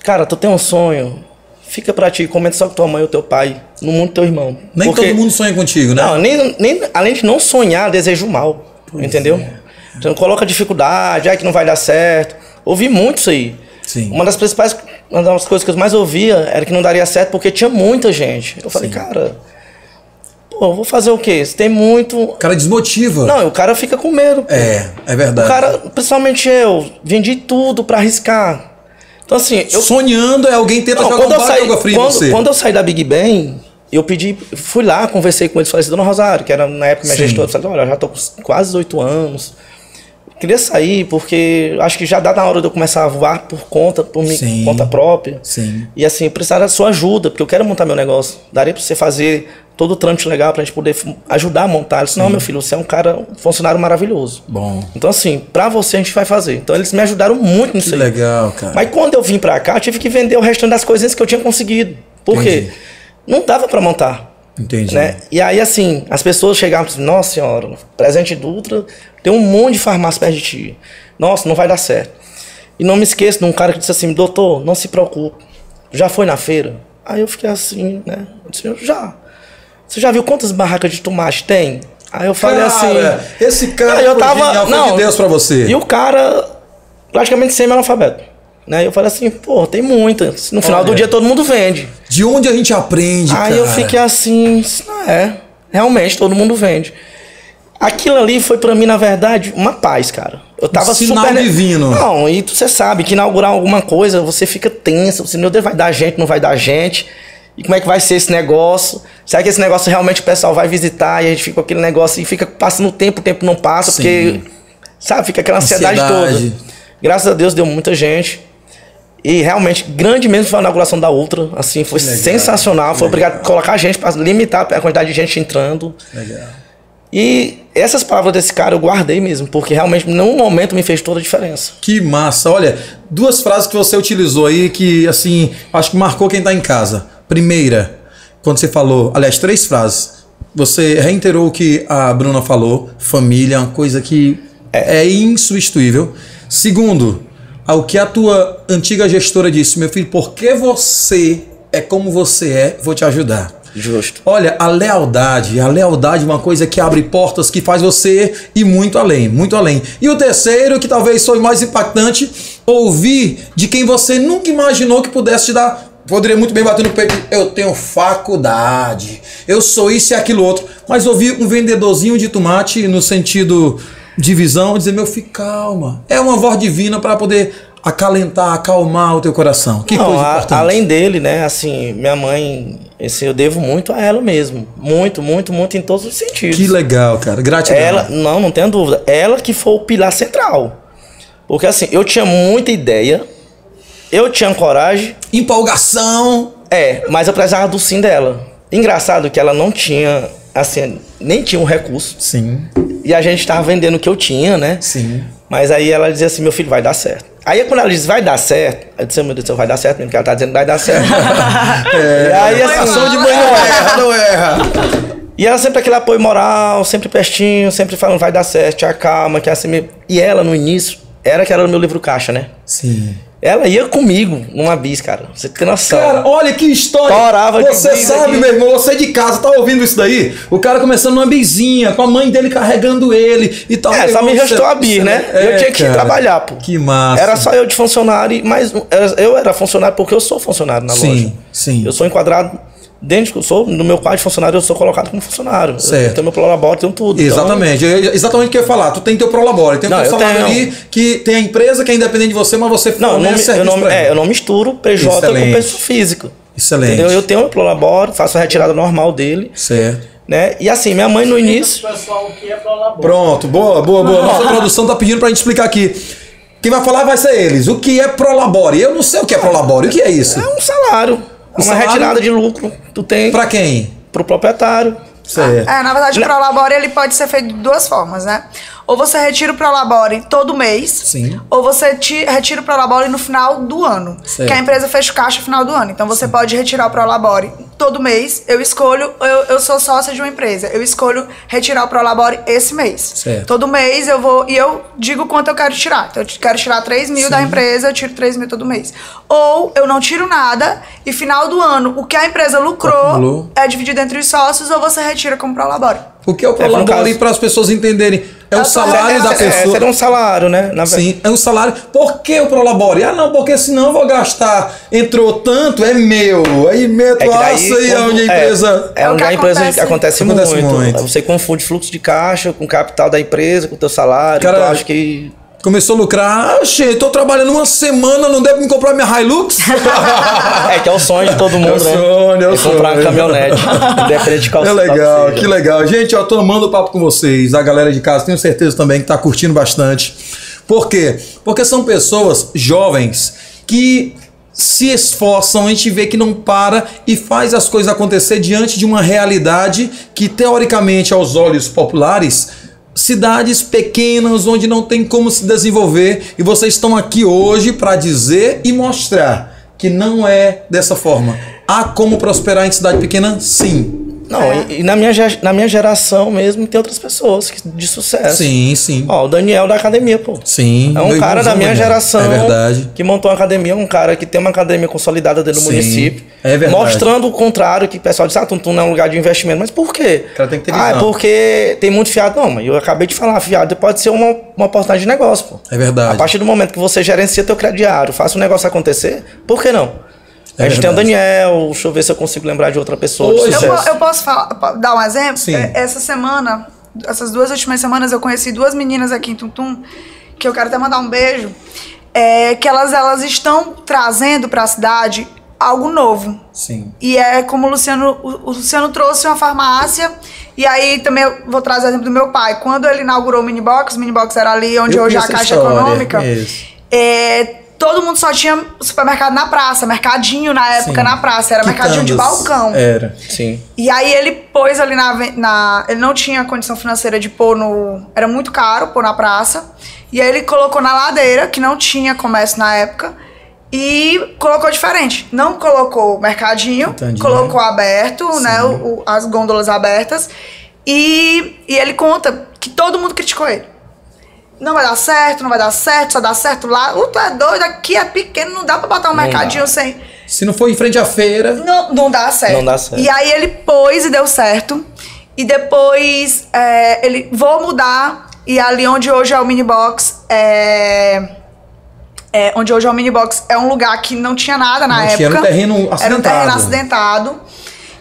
Cara, tu tem um sonho, fica pra ti, comenta só com tua mãe ou teu pai, no mundo do teu irmão. Nem Porque- todo mundo sonha contigo, né? Não, nem, nem, além de não sonhar, desejo mal. entendeu? é. Então coloca dificuldade, ai que não vai dar certo. Ouvi muito isso aí. Sim. Uma das principais, uma das coisas que eu mais ouvia era que não daria certo porque tinha muita gente. Eu falei, Sim. cara, Pô, eu vou fazer o quê? Se tem muito. O cara desmotiva. Não, o cara fica com medo. pô. É, é verdade. O cara, principalmente eu, vendi tudo pra arriscar. Então, assim, eu. Sonhando é alguém tenta Não, jogar um quando, eu balde de saí, água fria quando, quando eu saí da Big Bang, eu pedi, fui lá, conversei com eles, falei assim, Dona Rosário, que era na época minha Sim. gestora, falei, olha, eu já tô com quase oito anos. Queria sair, porque acho que já dá na hora de eu começar a voar por conta, por minha Sim. conta própria. Sim. E assim, eu precisava da sua ajuda, porque eu quero montar meu negócio. Daria pra você fazer todo o trâmite legal pra gente poder ajudar a montar. Eu disse, não, meu filho, você é um cara, um funcionário maravilhoso. Bom. Então, assim, pra você a gente vai fazer. Então, eles me ajudaram muito nisso Que legal, cara. Mas quando eu vim pra cá, eu tive que vender o restante das coisinhas que eu tinha conseguido. Por Entendi. quê? Não dava pra montar. Entendi. Né? E aí, assim, as pessoas chegavam e diziam, nossa senhora, presente Dutra, tem um monte de farmácia perto de ti. Nossa, não vai dar certo. E não me esqueça de um cara que disse assim, doutor, não se preocupe. Já foi na feira? Aí eu fiquei assim, né? Eu disse, já. Você já viu quantas barracas de tomate tem? Aí eu falei Cara, assim. esse cara Aí eu tava. genial, não, de Deus pra você. E o cara, praticamente semi-analfabeto. Né? Eu falei assim, pô, tem muita. No final Olha. do dia todo mundo vende. De onde a gente aprende, Aí cara? eu fiquei assim, não é, realmente todo mundo vende. Aquilo ali foi pra mim, na verdade, uma paz, cara. Eu tava Um sinal super. divino. Não, e você sabe que inaugurar alguma coisa, você fica tenso. Você, meu Deus, vai dar gente, não vai dar gente. E como é que vai ser esse negócio? Será que esse negócio realmente o pessoal vai visitar e a gente fica com aquele negócio e fica passando o tempo, o tempo não passa, Sim. porque, sabe, fica aquela ansiedade, Ansiedade. toda. Graças a Deus deu muita gente. E realmente, grande mesmo foi a inauguração da Ultra. Assim, foi legal, sensacional. Foi legal. obrigado a colocar gente para limitar a quantidade de gente entrando. Legal. E essas palavras desse cara eu guardei mesmo, porque realmente, num momento, me fez toda a diferença. Que massa. Olha, duas frases que você utilizou aí que, assim, acho que marcou quem tá em casa. Primeira, quando você falou, aliás, três frases. Você reiterou o que a Bruna falou, família é uma coisa que é, insubstituível. Segundo, ao que a tua antiga gestora disse, meu filho, porque você é como você é, vou te ajudar. Justo. Olha, a lealdade, a lealdade é uma coisa que abre portas, que faz você ir muito além, muito além. E o terceiro, que talvez foi mais impactante, ouvir de quem você nunca imaginou que pudesse te dar. Poderia muito bem bater no peito, eu tenho faculdade, eu sou isso e aquilo outro. Mas ouvir um vendedorzinho de tomate no sentido de visão, dizer, meu filho, calma. É uma voz divina para poder acalentar, acalmar o teu coração. Que Não, coisa a- importante. além dele, né, assim, minha mãe, esse, eu devo muito a ela mesmo. Muito, muito, muito em todos os sentidos. Que legal, cara. Gratidão. Ela, não, não tenho dúvida. Ela que foi o pilar central. Porque assim, eu tinha muita ideia, eu tinha coragem, Empolgação. é, mas eu precisava do sim dela. Engraçado que ela não tinha, assim, nem tinha um recurso. Sim, E a gente tava vendendo o que eu tinha, né? sim. Mas aí ela dizia assim, meu filho, vai dar certo. Aí quando ela diz, vai dar certo, eu disse, meu Deus do céu, vai dar certo mesmo, porque ela tá dizendo, vai dar certo. *laughs* É, e aí, assim, de mãe não erra, *laughs* não erra. E ela sempre aquele apoio moral, sempre pertinho, sempre falando, vai dar certo, te acalma, que é assim mesmo. E ela, no início, era que era o meu livro caixa, né? Sim. Ela ia comigo numa bis, cara. Você tem noção. Cara, olha que história. Torava Você sabe, aqui. meu irmão, você de casa tá ouvindo isso daí? O cara começando numa bizinha, com a mãe dele carregando ele e tal. É, só me restou a bis, né? É, eu tinha que ir cara. trabalhar, pô. Que massa. Era só eu de funcionário, mas eu era funcionário porque eu sou funcionário na Sim, loja. sim. Eu sou enquadrado dentro, eu sou no meu quadro de funcionário, eu sou colocado como funcionário. Certo. Eu tenho meu prolabore, tenho tudo. Então, Exatamente, é exatamente o que eu ia falar. Tu tem teu Prolabore, tem eu salário tenho. ali, que tem a empresa que é independente de você, mas você não, eu não, mi- eu, não, é, eu não misturo PJ Excelente. com pessoa física. Excelente. Entendeu? Eu tenho meu prolabore, faço a retirada normal dele, Certo. né? E assim, minha mãe no início... pessoal que é. Pronto, boa, boa, boa. Nossa produção tá pedindo pra gente explicar aqui. Quem vai falar vai ser eles. O que é Prolabore? Eu não sei o que é Prolabore. O que é isso? É um salário, uma salário? retirada de lucro. Tu tem Pra quem? pro proprietário. Certo. É, na verdade, o Prolabore ele pode ser feito de duas formas, né? Ou você retira o Prolabore todo mês, Sim. ou você te, retira o Prolabore no final do ano. Certo. Que a empresa fecha o caixa no final do ano. Então você pode retirar o Prolabore todo mês. Eu escolho, eu, eu sou sócia de uma empresa, eu escolho retirar o Prolabore esse mês. Certo. Todo mês eu vou e eu digo quanto eu quero tirar. Então eu quero tirar 3 mil da empresa, eu tiro 3 mil todo mês. Ou eu não tiro nada e final do ano o que a empresa lucrou Acumulou. é dividido entre os sócios ou você retira como Prolabore. O que é o no Prolabore caso- para as pessoas entenderem? É o Eu tô- salário da É, pessoa. seria um salário, né? Na. Sim, é o salário. Por que o Prolabore? Ah, não, porque senão eu vou gastar. Entrou tanto, é meu. Aí meto É aço e é quando- onde a empresa. É, É o onde que a empresa acontece. acontece, Acontece muito. muito. Você confunde fluxo de caixa com o capital da empresa, com o teu salário. Cara, então, eu acho que. Começou a lucrar. Ah, gente, tô trabalhando uma semana, não deve me comprar minha Hilux? *laughs* É que é o sonho de todo mundo, É o né? sonho, é o comprar sonho. uma caminhonete. Independente de qual É legal, que legal. Gente, eu tô amando o papo com vocês. A galera de casa, tenho certeza também que tá curtindo bastante. Por quê? Porque são pessoas jovens que se esforçam, a gente vê que não para e faz as coisas acontecer diante de uma realidade que, teoricamente, aos olhos populares, cidades pequenas onde não tem como se desenvolver e vocês estão aqui hoje para dizer e mostrar que não é dessa forma. Há como prosperar em cidade pequena? Sim. Não, É. e, e na, minha, na minha geração mesmo tem outras pessoas que- de sucesso. Sim, sim. Ó, o Daniel da academia, pô. Sim. É um cara da minha Daniel. geração É verdade. que montou uma academia, um cara que tem uma academia consolidada dentro do Sim, município. é verdade. Mostrando o contrário, que o pessoal diz, ah, Tuntum não é um lugar de investimento. Mas por quê? O cara tem que ter Ah, é visão. porque tem muito fiado. Não, mas eu acabei de falar, fiado pode ser uma, uma oportunidade de negócio, pô. É verdade. A partir do momento que você gerencia teu crediário, faça o negócio acontecer, por que não? É a gente tem o verdade. Daniel, deixa eu ver se eu consigo lembrar de outra pessoa de Eu, eu posso falar- dar um exemplo? Sim. É, Essa semana, essas duas últimas semanas, eu conheci duas meninas aqui em Tuntum, que eu quero até mandar um beijo, é, que elas, elas estão trazendo para a cidade algo novo. Sim. E é como o Luciano, o, o Luciano trouxe uma farmácia. E aí também eu vou trazer o exemplo do meu pai. Quando ele inaugurou o Minibox, o Minibox era ali onde Eu hoje é a Caixa história, Econômica. isso. É, todo mundo só tinha supermercado na praça, mercadinho na época Sim. na praça, era mercadinho de balcão. Era. Sim. E aí ele pôs ali na, na. Ele não tinha condição financeira de pôr no. Era muito caro pôr na praça. E aí ele colocou na ladeira, que não tinha comércio na época. E colocou diferente. Não colocou mercadinho, Entendi. colocou aberto, né? o- o- as gôndolas abertas. E, e ele conta que todo mundo criticou ele. Não vai dar certo, não vai dar certo, só dá certo lá. Uh, tu é doido, aqui é pequeno, não dá pra botar um Não mercadinho dá. sem. Se não for em frente à feira. Não, não dá certo. Não dá certo. E aí ele pôs e deu certo. E depois é, ele vou mudar. E ali onde hoje é o minibox é, é, onde hoje é o minibox é um lugar que não tinha nada na Não época. tinha, era um terreno Era um acidentado. terreno acidentado.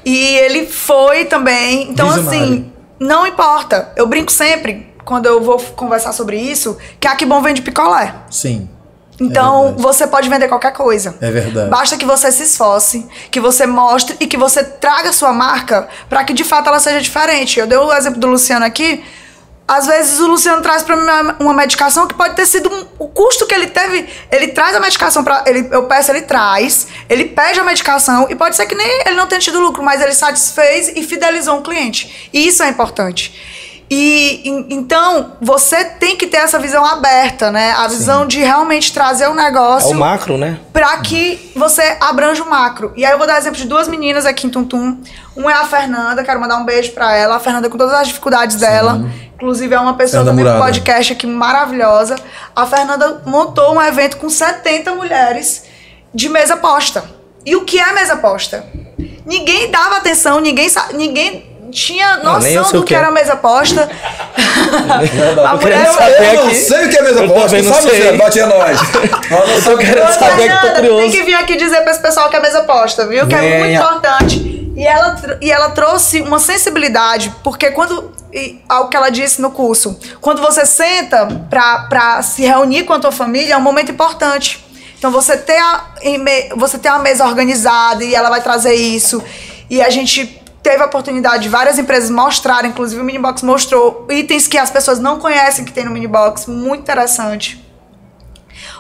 E ele foi também. Então, Visionário. assim, não importa. Eu brinco sempre, quando eu vou conversar sobre isso, que a Que Bom vende picolé. Sim. Então, verdade. você pode vender qualquer coisa. É verdade. Basta que você se esforce, que você mostre e que você traga a sua marca para que de fato ela seja diferente. Eu dei o exemplo do Luciano aqui. Às vezes o Luciano traz para mim uma- uma medicação que pode ter sido um- o custo que ele teve. Ele traz a medicação para ele, eu peço, ele traz, ele pede a medicação e pode ser que nem ele não tenha tido lucro, mas ele satisfez e fidelizou um cliente. E isso é importante. E então você tem que ter essa visão aberta, né? A visão de realmente trazer o É negócio o macro, né? pra que você abranja o macro. E aí eu vou dar exemplo de duas meninas aqui em Tuntum. Uma é a Fernanda, quero mandar um beijo pra ela. A Fernanda com todas as dificuldades dela. Inclusive é uma pessoa Fernanda também do Murada. podcast aqui maravilhosa. A Fernanda montou um evento com 70 mulheres de mesa posta. E o que é mesa posta? Ninguém dava atenção, ninguém ninguém tinha Não, eu noção sei do o que que é. era mesa posta. *laughs* a Eu queria mulher saber eu não sei o que é mesa Eu posta, não sabe, sei. Luciano? Bate a nós. *laughs* Eu tô querendo Ô, saber que tô curioso. Tem que vir aqui dizer pra esse pessoal que é mesa posta, viu? Que é muito Venha. importante. E ela, e ela trouxe uma sensibilidade, porque quando. e Algo que ela disse no curso. Quando você senta pra, pra se reunir com a tua família, é um momento importante. Então você ter, a, você ter uma mesa organizada e ela vai trazer isso. E a gente teve a oportunidade de várias empresas mostrarem, inclusive o Minibox mostrou itens que as pessoas não conhecem que tem no Minibox, muito interessante.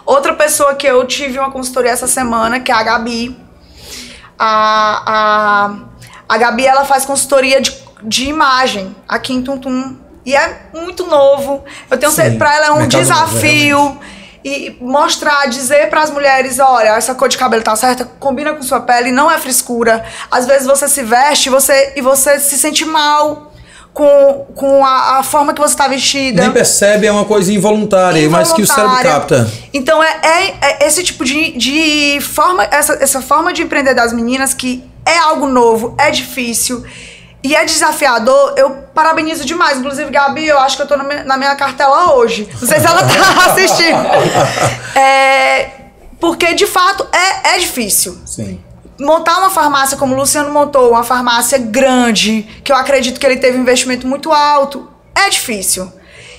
Outra pessoa que eu tive uma consultoria essa semana, que é a Gabi. A, a, a Gabi, ela faz consultoria de, de imagem aqui em Tuntum. E é muito novo. Eu tenho certeza, pra ela é um mercado novo, desafio. E mostrar, dizer para as mulheres, olha, essa cor de cabelo tá certa, combina com sua pele, não é frescura. Às vezes você se veste e você, e você se sente mal com, com a, a forma que você tá vestida. Nem percebe, é uma coisa involuntária, mas que o cérebro involuntária. capta. Então é, é- é esse tipo de, de forma, essa, essa forma de empreender das meninas que é algo novo, é difícil. E é desafiador, eu parabenizo demais. Inclusive, Gabi, eu acho que eu tô na minha, cartela hoje. Não sei se ela tá *laughs* assistindo. É, porque, de fato, é, é difícil. Sim. Montar uma farmácia como o Luciano montou, uma farmácia grande, que eu acredito que ele teve um investimento muito alto, é difícil.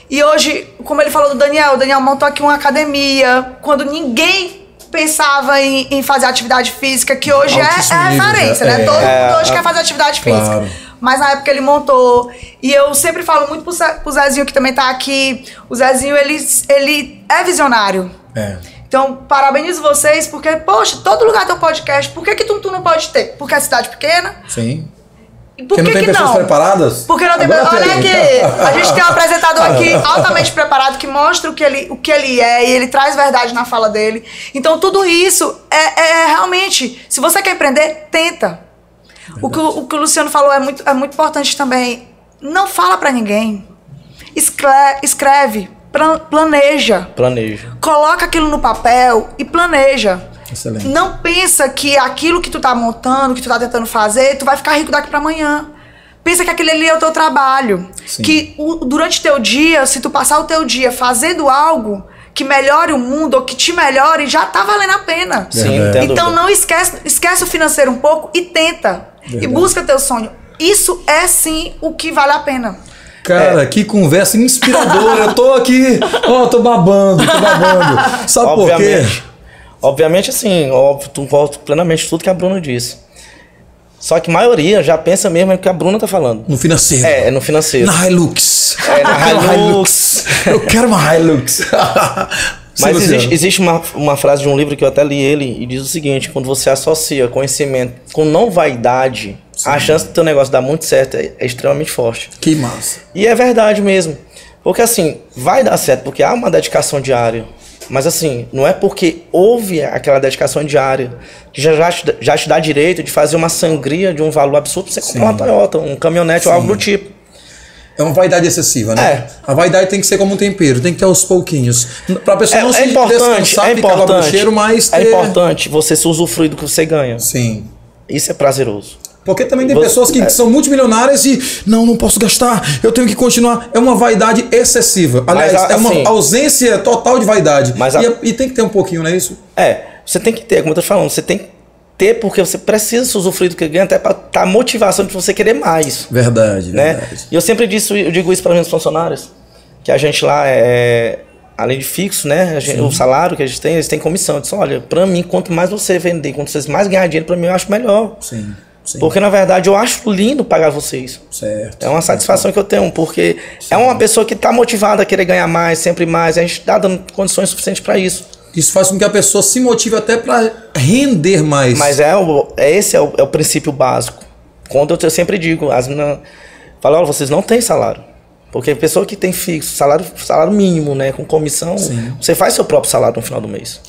E hoje, como ele falou do Daniel, o Daniel montou aqui uma academia, quando ninguém pensava em, em fazer atividade física, que hoje é, é referência, já. né? É. Todo mundo hoje quer fazer atividade física. Mas na época ele montou. E eu sempre falo muito pro, Ze- pro Zezinho, que também tá aqui. O Zezinho, ele, ele é visionário. É. Então, parabenizo vocês, porque, poxa, todo lugar tem um podcast. Por que, que Tuntu não pode ter? Porque é cidade pequena? Sim. Por Porque não que, tem pessoas não? preparadas? Porque não tem Agora Olha tem. aqui, a gente tem um apresentador aqui *laughs* altamente preparado que mostra o que ele, o que ele é e ele traz verdade na fala dele. Então tudo isso é, é realmente, se você quer empreender, tenta. O que, o que o Luciano falou é muito, é muito importante também. Não fala pra ninguém. Escre- escreve, plan- planeja. Planeja. Coloca aquilo no papel e planeja. Excelente. Não pensa que aquilo que tu tá montando, que tu tá tentando fazer, tu vai ficar rico daqui pra amanhã. Pensa que aquele ali é o teu trabalho. Sim. Que o- durante teu dia, se tu passar o teu dia fazendo algo que melhore o mundo ou que te melhore, já tá valendo a pena. Sim, Então não esquece, esquece o financeiro um pouco e tenta. E Verdade. busca teu sonho. Isso é sim o que vale a pena. Cara, que conversa inspiradora. Eu tô aqui, ó, tô babando, tô babando. Sabe por quê? Obviamente. Obviamente, assim, óbvio, tu volta plenamente tudo que a Bruna disse. Só que a maioria já pensa mesmo no que a Bruna tá falando. No financeiro. É, é no financeiro. Na Hilux. É, na Eu quero uma Hilux. Eu quero uma Hilux. *laughs* Sim, Mas existe, existe uma, uma frase de um livro que eu até li ele e diz o seguinte: quando você associa conhecimento com não vaidade, a chance do teu negócio dar muito certo é, é extremamente forte. Que massa. E é verdade mesmo. Porque assim, vai dar certo, porque há uma dedicação diária. Mas assim, não é porque houve aquela dedicação diária que já, já, te, já te dá direito de fazer uma sangria de um valor absurdo pra você comprar uma Toyota, um caminhonete ou algo do tipo. É uma vaidade excessiva, né? É. A vaidade tem que ser como um tempero, tem que ter aos pouquinhos. Pra pessoa É, não é se importante, descansar, é importante. bruxeiro, mas ter... É importante você se usufruir do que você ganha. Sim. Isso é prazeroso. Porque também tem Você- pessoas que é. são multimilionárias e não, não posso gastar, eu tenho que continuar. É uma vaidade excessiva. Aliás, é uma assim- ausência total de vaidade. Mas e, a- é- e tem que ter um pouquinho, não é isso? É, você tem que ter, como eu tô falando, você tem que ter porque você precisa usufruir do que ganha até pra dar motivação de você querer mais. Verdade, né? verdade. E eu sempre disse, eu digo isso para meus funcionários, que a gente lá é além de fixo, né? a gente- o salário que a gente tem, eles têm comissão. Eu disse, olha, para mim, quanto mais você vender, quanto vocês mais ganhar dinheiro, para mim eu acho melhor. Sim, sim. Porque na verdade eu acho lindo pagar vocês. Certo. É uma satisfação que eu tenho, porque é uma pessoa que está motivada a querer ganhar mais, sempre mais. A gente está dando condições suficientes para isso. Isso faz com que a pessoa se motive até para render mais. Mas é, o, é esse é o, é o princípio básico. Quando eu, eu sempre digo, as meninas falam, olha, vocês não têm salário. Porque a pessoa que tem fixo, salário, salário mínimo, né, com comissão, você faz seu próprio salário no final do mês.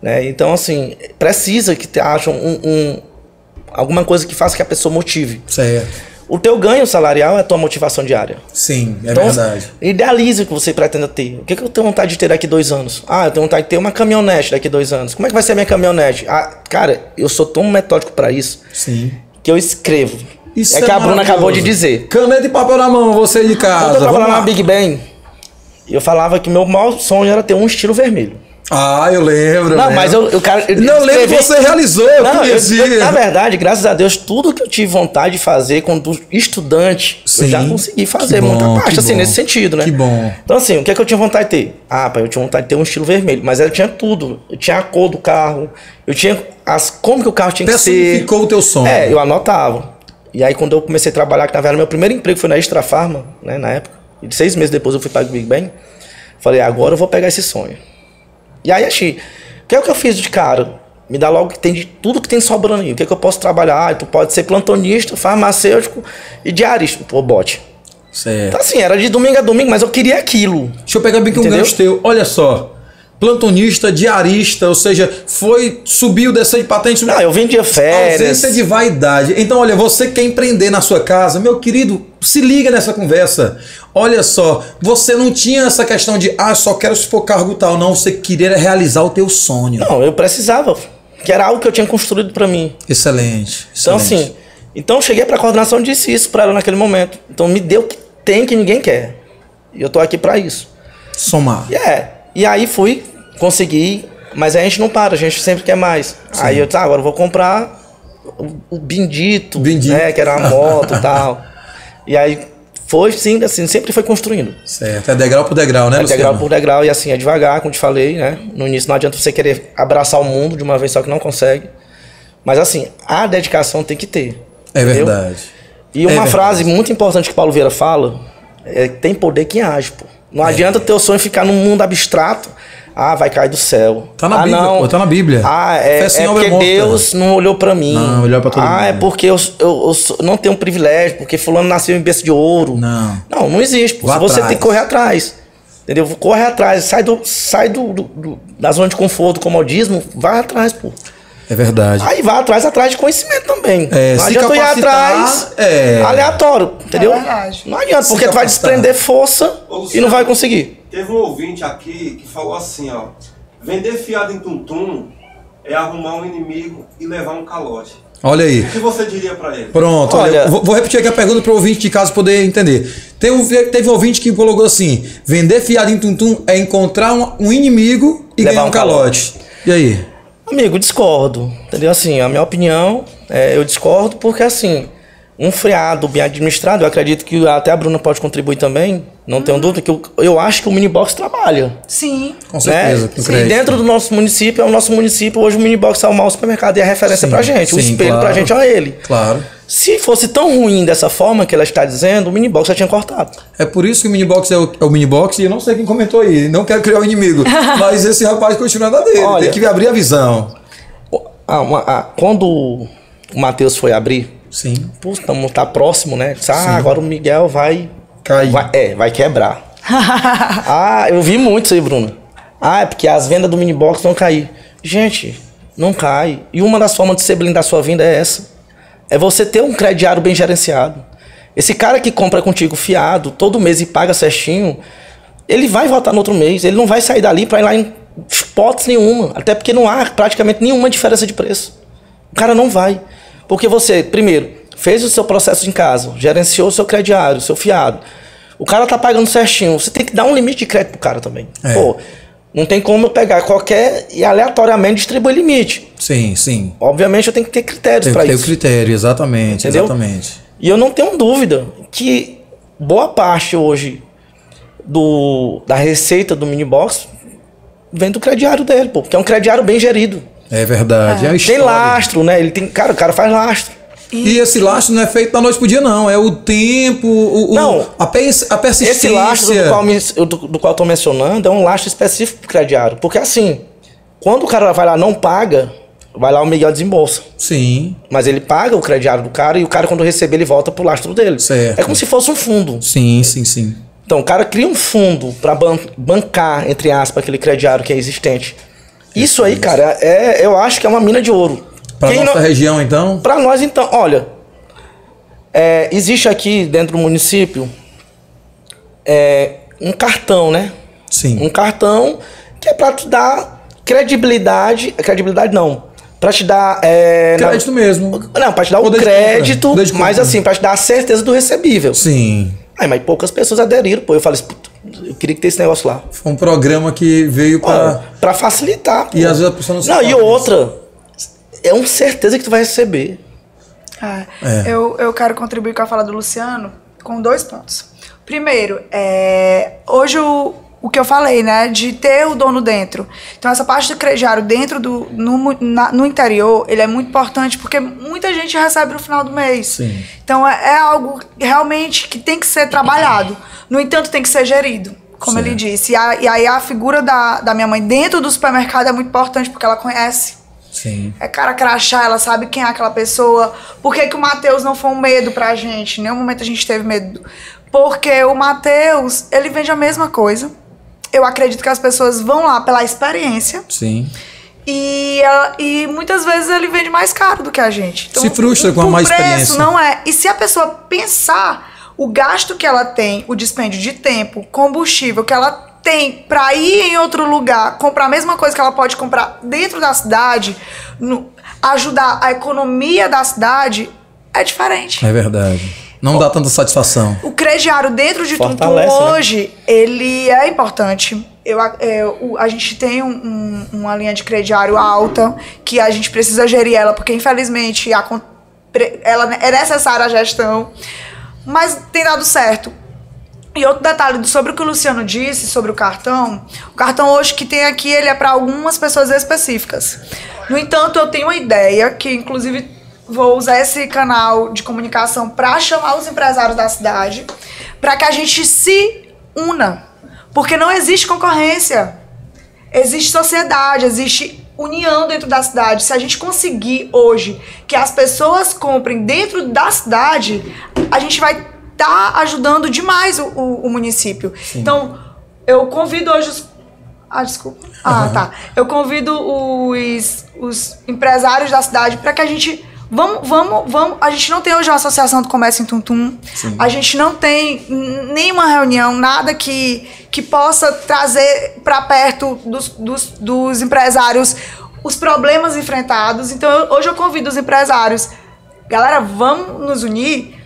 Né? Então, assim, precisa que te acham um, um- alguma coisa que faça que a pessoa motive. Certo. O teu ganho salarial é a tua motivação diária. Sim, é Então, verdade. idealize o que você pretenda ter. O que, que eu tenho vontade de ter daqui dois anos? Ah, eu tenho vontade de ter uma caminhonete daqui dois anos. Como é que vai ser a minha caminhonete? Ah, cara, eu sou tão metódico para isso Sim. que eu escrevo. Isso é que a Bruna acabou de dizer. Caneta e papel na mão, você de Quando casa. eu Vamos trabalhava lá. na Big Bang, eu falava que meu maior sonho era ter um estilo vermelho. Ah, eu lembro. Não, lembro. mas eu, eu, cara, eu Não, eu lembro que escrevi- você realizou, eu Não, eu- eu- na verdade, graças a Deus, tudo que eu tive vontade de fazer quando estudante, Sim. eu já consegui fazer bom, muita parte, assim, bom. nesse sentido, né? Que bom. Então, assim, o que é que eu tinha vontade de ter? Ah, pai, eu tinha vontade de ter um estilo vermelho, mas eu tinha tudo. Eu tinha a cor do carro, eu tinha as como que o carro tinha que ser. Personificou o teu sonho. É, eu anotava. E aí, quando eu comecei a trabalhar, que na verdade, meu primeiro emprego foi na Extra Farma, né, na época. E seis meses depois eu fui para o Big Bang. Falei, agora eu vou pegar esse sonho. E aí, achei, o que é o que eu fiz de cara? Me dá logo que tem de tudo que tem sobrando aí. O que é que eu posso trabalhar? Ah, tu pode ser plantonista, farmacêutico e diarista. Pô, bote. Certo. Então, assim, era de domingo a domingo, mas eu queria aquilo. Deixa eu pegar bem que um gancho teu. Olha só. Plantonista, diarista, ou seja, foi, subiu, desceu de patente. subiu- Não, eu vendia férias. Ausência de vaidade. Então, olha, você quer empreender na sua casa, meu querido, se liga nessa conversa. Olha só, você não tinha essa questão de, ah, só quero se for cargo tal. Não, você queria realizar o teu sonho. Não, eu precisava. Que era algo que eu tinha construído pra mim. Excelente. Então, excelente. assim, Então cheguei pra coordenação e disse isso pra ela naquele momento. Então me deu o que tem que ninguém quer. E eu tô aqui pra isso. Somar. E é. E aí fui, consegui, mas a gente não para, a gente sempre quer mais. Aí eu disse, ah, agora eu vou comprar o, o Bendito, Bendito. né? Que era uma moto e *laughs* tal. E aí foi sim, assim, sempre foi construindo. Certo. É degrau por degrau, né, É degrau por degrau e assim, é devagar, como te falei, né? No início não adianta você querer abraçar o mundo de uma vez só que não consegue. Mas assim, a dedicação tem que ter. É entendeu? verdade. E uma verdade. frase muito importante que Paulo Vieira fala é que tem poder quem age, pô. Não É. adianta teu sonho ficar num mundo abstrato. Ah, vai cair do céu. Tá na ah, Bíblia, não. pô, tá na Bíblia. Ah, é, é obra porque morta. Deus não olhou pra mim. Não, olhou pra todo Ah, mundo. é porque eu, eu- eu não tenho privilégio, porque fulano nasceu em berço de ouro. Não. Não, não existe. Vá Se você atrás. tem que correr atrás. Entendeu? Corre atrás. Sai, do, sai do, do- do- da zona de conforto, comodismo, vai atrás, pô. É verdade. Aí vai atrás, atrás de conhecimento também. É, não se adianta ir capacitar, atrás é. aleatório, entendeu? verdade. Não adianta, Se porque tu vai capacitar. desprender força Ô, e Luciano. não vai conseguir. Teve um ouvinte aqui que falou assim, ó. Vender fiado em tuntum é arrumar um inimigo e levar um calote. Olha aí. O que você diria pra ele? Pronto, olha, Olha- vou, vou repetir aqui a pergunta para o ouvinte de casa poder entender. Tem um, teve um ouvinte que colocou assim: vender fiado em tuntum é encontrar um, um inimigo e Levar ganhar um um calote. calote. E aí? Amigo, discordo. Entendeu? Assim, a minha opinião, é, eu discordo porque, assim, um freado bem administrado, eu acredito que até a Bruna pode contribuir também, não tenho dúvida, que eu, eu acho que o minibox trabalha. Sim. Com certeza, né? E crédito. dentro do nosso município, é o nosso município, hoje o minibox é o maior supermercado e é a referência Sim, pra gente. o sim, espelho claro. pra gente é ele. Claro. Se fosse tão ruim dessa forma que ela está dizendo, o minibox já tinha cortado. É por isso que o minibox é o, é o minibox e eu não sei quem comentou aí. Não quero criar um inimigo. *laughs* mas esse rapaz continua na dele. Olha- Tem que abrir a visão. Ah, uma- ah, quando o Matheus foi abrir, Sim. pô, tamo, tá próximo, né? Disse, ah, agora o Miguel vai. Cair. vai- é, vai quebrar. *laughs* ah, eu vi muito isso aí, Bruno. Ah, é porque as vendas do minibox vão cair. Gente, não cai. E uma das formas de você blindar sua venda é essa. É você ter um crediário bem gerenciado. Esse cara que compra contigo fiado todo mês e paga certinho, ele vai voltar no outro mês. Ele não vai sair dali para ir lá em hipótese nenhuma. Até porque não há praticamente nenhuma diferença de preço. O cara não vai. Porque você, primeiro, fez o seu processo em casa, gerenciou o seu crediário, o seu fiado. O cara tá pagando certinho. Você tem que dar um limite de crédito pro cara também. É. Pô, não tem como eu pegar qualquer e aleatoriamente distribuir limite. Sim, sim. Obviamente eu tenho que ter critérios Tem para que ter o isso. critério, exatamente. Entendeu? Exatamente. E eu não tenho dúvida que boa parte hoje do, da receita do minibox vem do crediário dele, pô, porque é um crediário bem gerido. É verdade. É, a Tem lastro, né? Ele tem, cara, o cara faz lastro. E esse lastro não é feito da noite pro dia, não. É o tempo, o, o- Não. a, pers- a persistência. Esse lastro do qual, me- eu- do, do qual eu tô mencionando é um lastro específico pro crediário. Porque assim, quando o cara vai lá e não paga, vai lá o Miguel desembolsa. Sim, Mas ele paga o crediário do cara e o cara, quando receber, ele volta pro lastro dele. Certo. É como se fosse um fundo. sim, sim, sim. Então, o cara cria um fundo para bancar, entre aspas, aquele crediário que é existente. Isso aí, cara, é, eu acho que é uma mina de ouro. Pra Quem nossa não- região, então. Pra nós, então, olha, é, existe aqui dentro do município é, um cartão, né? Sim. Um cartão que é pra te dar credibilidade. Credibilidade não. Pra te dar. é, na- Crédito mesmo. não, pra te dar o compra. crédito, mas compra. assim, pra te dar a certeza do recebível. Sim. Aí, mas poucas pessoas aderiram, pô. Eu falei assim, "Puta, eu queria que ter esse negócio lá. Foi um programa que veio pra. Ó, Pra facilitar. E pô. às vezes a pessoa não Não, sabe e disso. outra. É uma certeza que tu vai receber. É. É. Eu, eu quero contribuir com a fala do Luciano com dois pontos. Primeiro, é, hoje o, o que eu falei, né, de ter o dono dentro. Então, essa parte do crediário dentro do. no, na- no interior, ele é muito importante porque muita gente recebe no final do mês. Sim. Então, é, é algo realmente que tem que ser trabalhado. No entanto, tem que ser gerido. Como Certo. ele disse. E, a- e aí a figura da, da minha mãe dentro do supermercado é muito importante porque ela conhece Sim. é cara crachá, ela sabe quem é aquela pessoa. Por que, que o Matheus não foi um medo pra gente? Em nenhum momento a gente teve medo. Porque o Matheus, ele vende a mesma coisa. Eu acredito que as pessoas vão lá pela experiência. Sim. E, ela- e muitas vezes ele vende mais caro do que a gente. Então, Se frustra com a má preço, experiência. não é. E se a pessoa pensar o gasto que ela tem, o dispêndio de tempo, combustível que ela tem pra ir em outro lugar, comprar a mesma coisa que ela pode comprar dentro da cidade, no- ajudar a economia da cidade, é diferente. É verdade. Não dá tanta satisfação. O crediário dentro de Tuntum Fortalece, né? hoje, ele é importante. Eu, a- é, o- a gente tem um- um- uma linha de crediário alta, que a gente precisa gerir ela, porque infelizmente a ela é necessária a gestão. Mas tem dado certo. E outro detalhe sobre o que o Luciano disse sobre o cartão, o cartão hoje que tem aqui, ele é para algumas pessoas específicas. No entanto, eu tenho uma ideia que inclusive vou usar esse canal de comunicação para chamar os empresários da cidade, para que a gente se una, porque não existe concorrência. Existe sociedade, existe união dentro da cidade. Se a gente conseguir hoje que as pessoas comprem dentro da cidade, a gente vai estar ajudando demais o, o- o município. Então, eu convido hoje os. Ah, desculpa. Ah, tá. Eu convido os, os empresários da cidade para que a gente. Vamos, vamos, vamos. A gente não tem hoje uma associação do comércio em Tuntum. A gente não tem nenhuma reunião, nada que, que possa trazer para perto dos, dos, dos empresários os problemas enfrentados. Então, eu- hoje eu convido os empresários. Galera, vamos nos unir.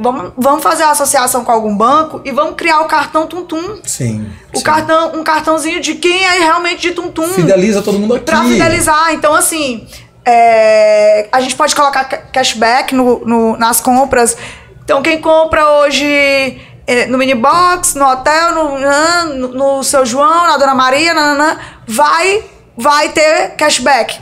Vamos, vamos fazer a associação com algum banco e vamos criar o cartão Tuntum. Sim. O cartão, um cartãozinho de quem é realmente de Tuntum. Fideliza todo mundo aqui. Pra fidelizar. Então, assim, é, a gente pode colocar ca- cashback no, no- nas compras. Então, quem compra hoje é, no minibox, no hotel, no, nã, no, no seu João, na Dona Maria, nananã, vai, vai ter cashback.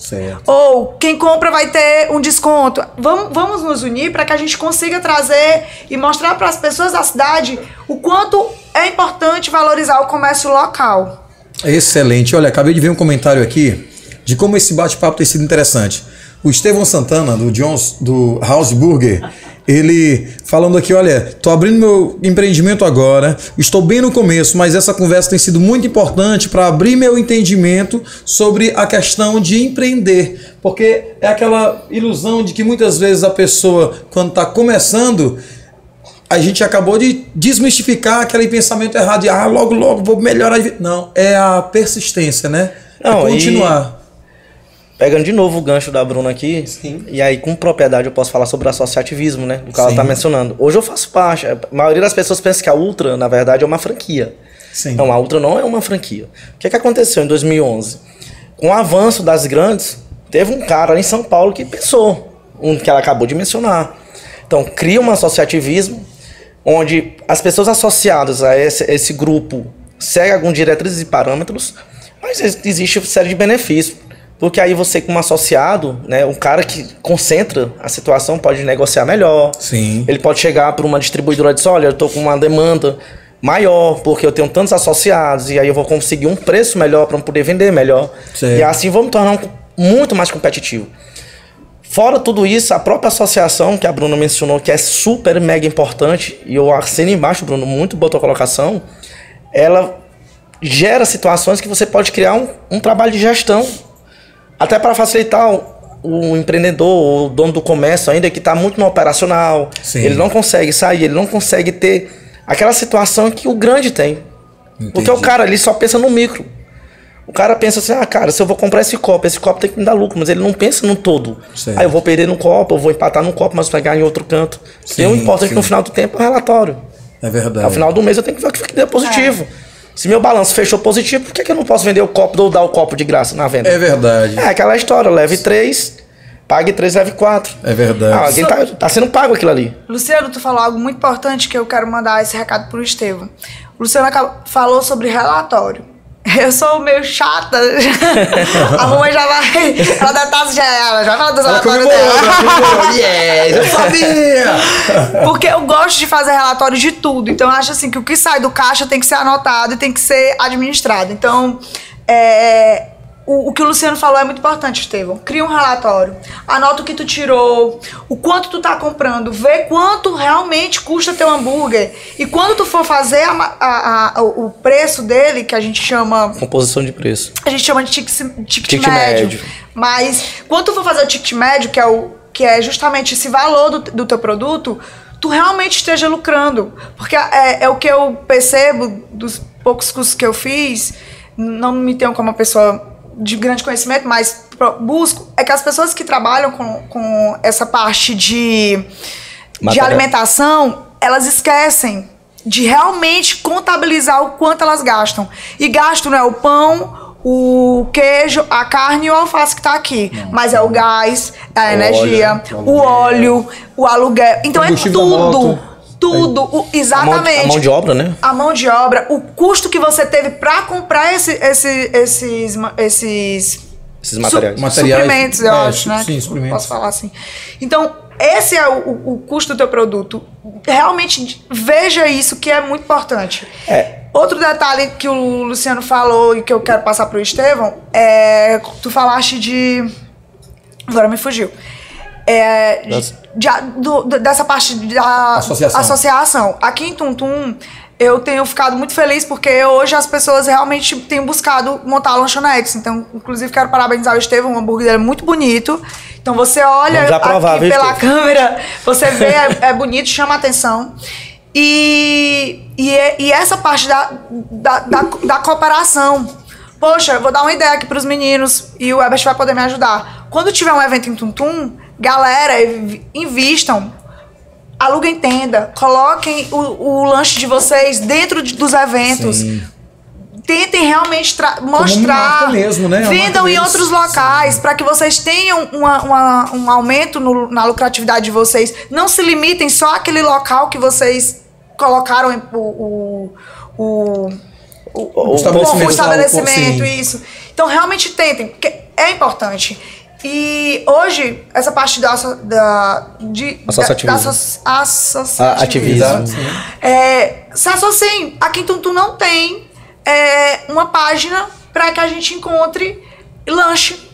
Certo. Ou quem compra vai ter um desconto. Vamos, vamos nos unir para que a gente consiga trazer e mostrar para as pessoas da cidade o quanto é importante valorizar o comércio local. Excelente. Olha, acabei de ver um comentário aqui de como esse bate-papo tem sido interessante. O Estevão Santana, do Jones, do House Burger, ele falando aqui, olha, tô abrindo meu empreendimento agora, estou bem no começo, mas essa conversa tem sido muito importante para abrir meu entendimento sobre a questão de empreender, porque é aquela ilusão de que muitas vezes a pessoa, quando está começando, a gente acabou de desmistificar aquele pensamento errado de ah, logo, logo vou melhorar. a vida." Não, é a persistência, né? Não, é continuar. Pegando de novo o gancho da Bruna aqui, e aí com propriedade eu posso falar sobre associativismo, né? Do que ela Sim. tá mencionando. Hoje eu faço parte. A maioria das pessoas pensa que a Ultra, na verdade, é uma franquia. Sim. Não, a Ultra não é uma franquia. O que, que aconteceu em 2011? Com o avanço das grandes, teve um cara em São Paulo que pensou, um que ela acabou de mencionar. Então, cria um associativismo onde as pessoas associadas a esse, esse grupo seguem alguns diretrizes e parâmetros, mas ex- existe uma série de benefícios. Porque aí você, como associado, né, um cara que concentra a situação pode negociar melhor. Sim. Ele pode chegar para uma distribuidora e dizer, olha, eu estou com uma demanda maior, porque eu tenho tantos associados, e aí eu vou conseguir um preço melhor para poder vender melhor. Certo. E assim vamos tornar um, muito mais competitivo. Fora tudo isso, a própria associação que a Bruna mencionou, que é super mega importante, e eu assino embaixo, Bruno, muito boa tua colocação, ela gera situações que você pode criar um, um trabalho de gestão, até para facilitar o, o empreendedor, o dono do comércio ainda que está muito no operacional, Sim. ele não consegue sair, ele não consegue ter aquela situação que o grande tem. Porque o Entendi. cara ali só pensa no micro. O cara pensa assim, ah, cara, se eu vou comprar esse copo, esse copo tem que me dar lucro, mas ele não pensa no todo. Certo. Aí eu vou perder no copo, eu vou empatar no copo, mas pegar em outro canto. Sim, e o importante é que no sim. final do tempo é o relatório. É verdade. Ao final do mês eu tenho que ver o que deu positivo. Se meu balanço fechou positivo, por que, que eu não posso vender o copo ou dar o copo de graça na venda? É verdade. É aquela história, leve três, pague três, leve quatro. É verdade. Ah, alguém tá, tá sendo pago aquilo ali. Luciano, tu falou algo muito importante que eu quero mandar esse recado pro Estevam. O Luciano falou sobre relatório. *laughs* Eu sou meio chata. *laughs* a mamãe já vai. Ela deve estar já, ela já vai falar dos Ela relatórios dela. ela. Yes, eu sabia! *laughs* Porque eu gosto de fazer relatório de tudo. Então, eu acho assim que o que sai do caixa tem que ser anotado e tem que ser administrado. Então, é, o, o que o Luciano falou é muito importante, Estevão. Cria um relatório. Anota o que tu tirou, o quanto tu tá comprando, vê quanto realmente custa teu hambúrguer. E quando tu for fazer a a- a- o o preço dele, que a gente chama Composição de preço. a gente chama de ticket, ticket, Ticket médio. médio. Mas quando tu for fazer o ticket médio, que é, o, que é justamente esse valor do, do teu produto, tu realmente esteja lucrando. Porque é, é o que eu percebo dos poucos cursos que eu fiz, não me tenho como uma pessoa de grande conhecimento, mas busco é que as pessoas que trabalham com, com essa parte de, de alimentação, elas esquecem de realmente contabilizar o quanto elas gastam. E gasto não é o pão, o queijo, a carne e o alface que tá aqui. Mas é o gás, é a energia, o óleo, o aluguel. Então é tudo. Tudo. o- A mão, exatamente a mão de obra, né? a mão de obra, o custo que você teve pra comprar esse, esse- esses, esses Esses materiais. su- Materiais, suprimentos, eu é, acho, né? sim, suprimentos. Posso falar assim. Então, esse é o, o- o custo do teu produto. Realmente veja isso que é muito importante. É. Outro detalhe que o Luciano falou e que eu quero passar pro Estevão é. Tu falaste de. Agora me fugiu. É, de- do- dessa parte da Associação. associação. Aqui em Tuntum, eu tenho ficado muito feliz porque hoje as pessoas realmente têm buscado montar lanchonetes. Então, inclusive, quero parabenizar o Estevão, o hambúrguer dele é muito bonito. Então, você olha Vamos já provar, aqui viu, pela Estevão? câmera, *laughs* você vê, é, é bonito, chama atenção. E, e, é- e essa parte da, da, da, da cooperação. Poxa, eu vou dar uma ideia aqui pros meninos e o Ebert vai poder me ajudar. Quando tiver um evento em Tuntum, galera, inv- invistam aluguem tenda, coloquem o, o lanche de vocês dentro de- dos eventos. Sim. Tentem realmente mostrar. mesmo, né? Uma Vendam em outros locais para que vocês tenham uma- uma- um aumento no- na lucratividade de vocês. Não se limitem só àquele local que vocês colocaram em- o, o, o, O, o estabelecimento, o estabelecimento, isso. Então, realmente tentem, porque é importante. E hoje, essa parte da, da, de, Associativismo. da, da asso- associativismo. A- ativismo. É, se associem. Aqui em Tuntum não tem é, uma página para que a gente encontre lanche.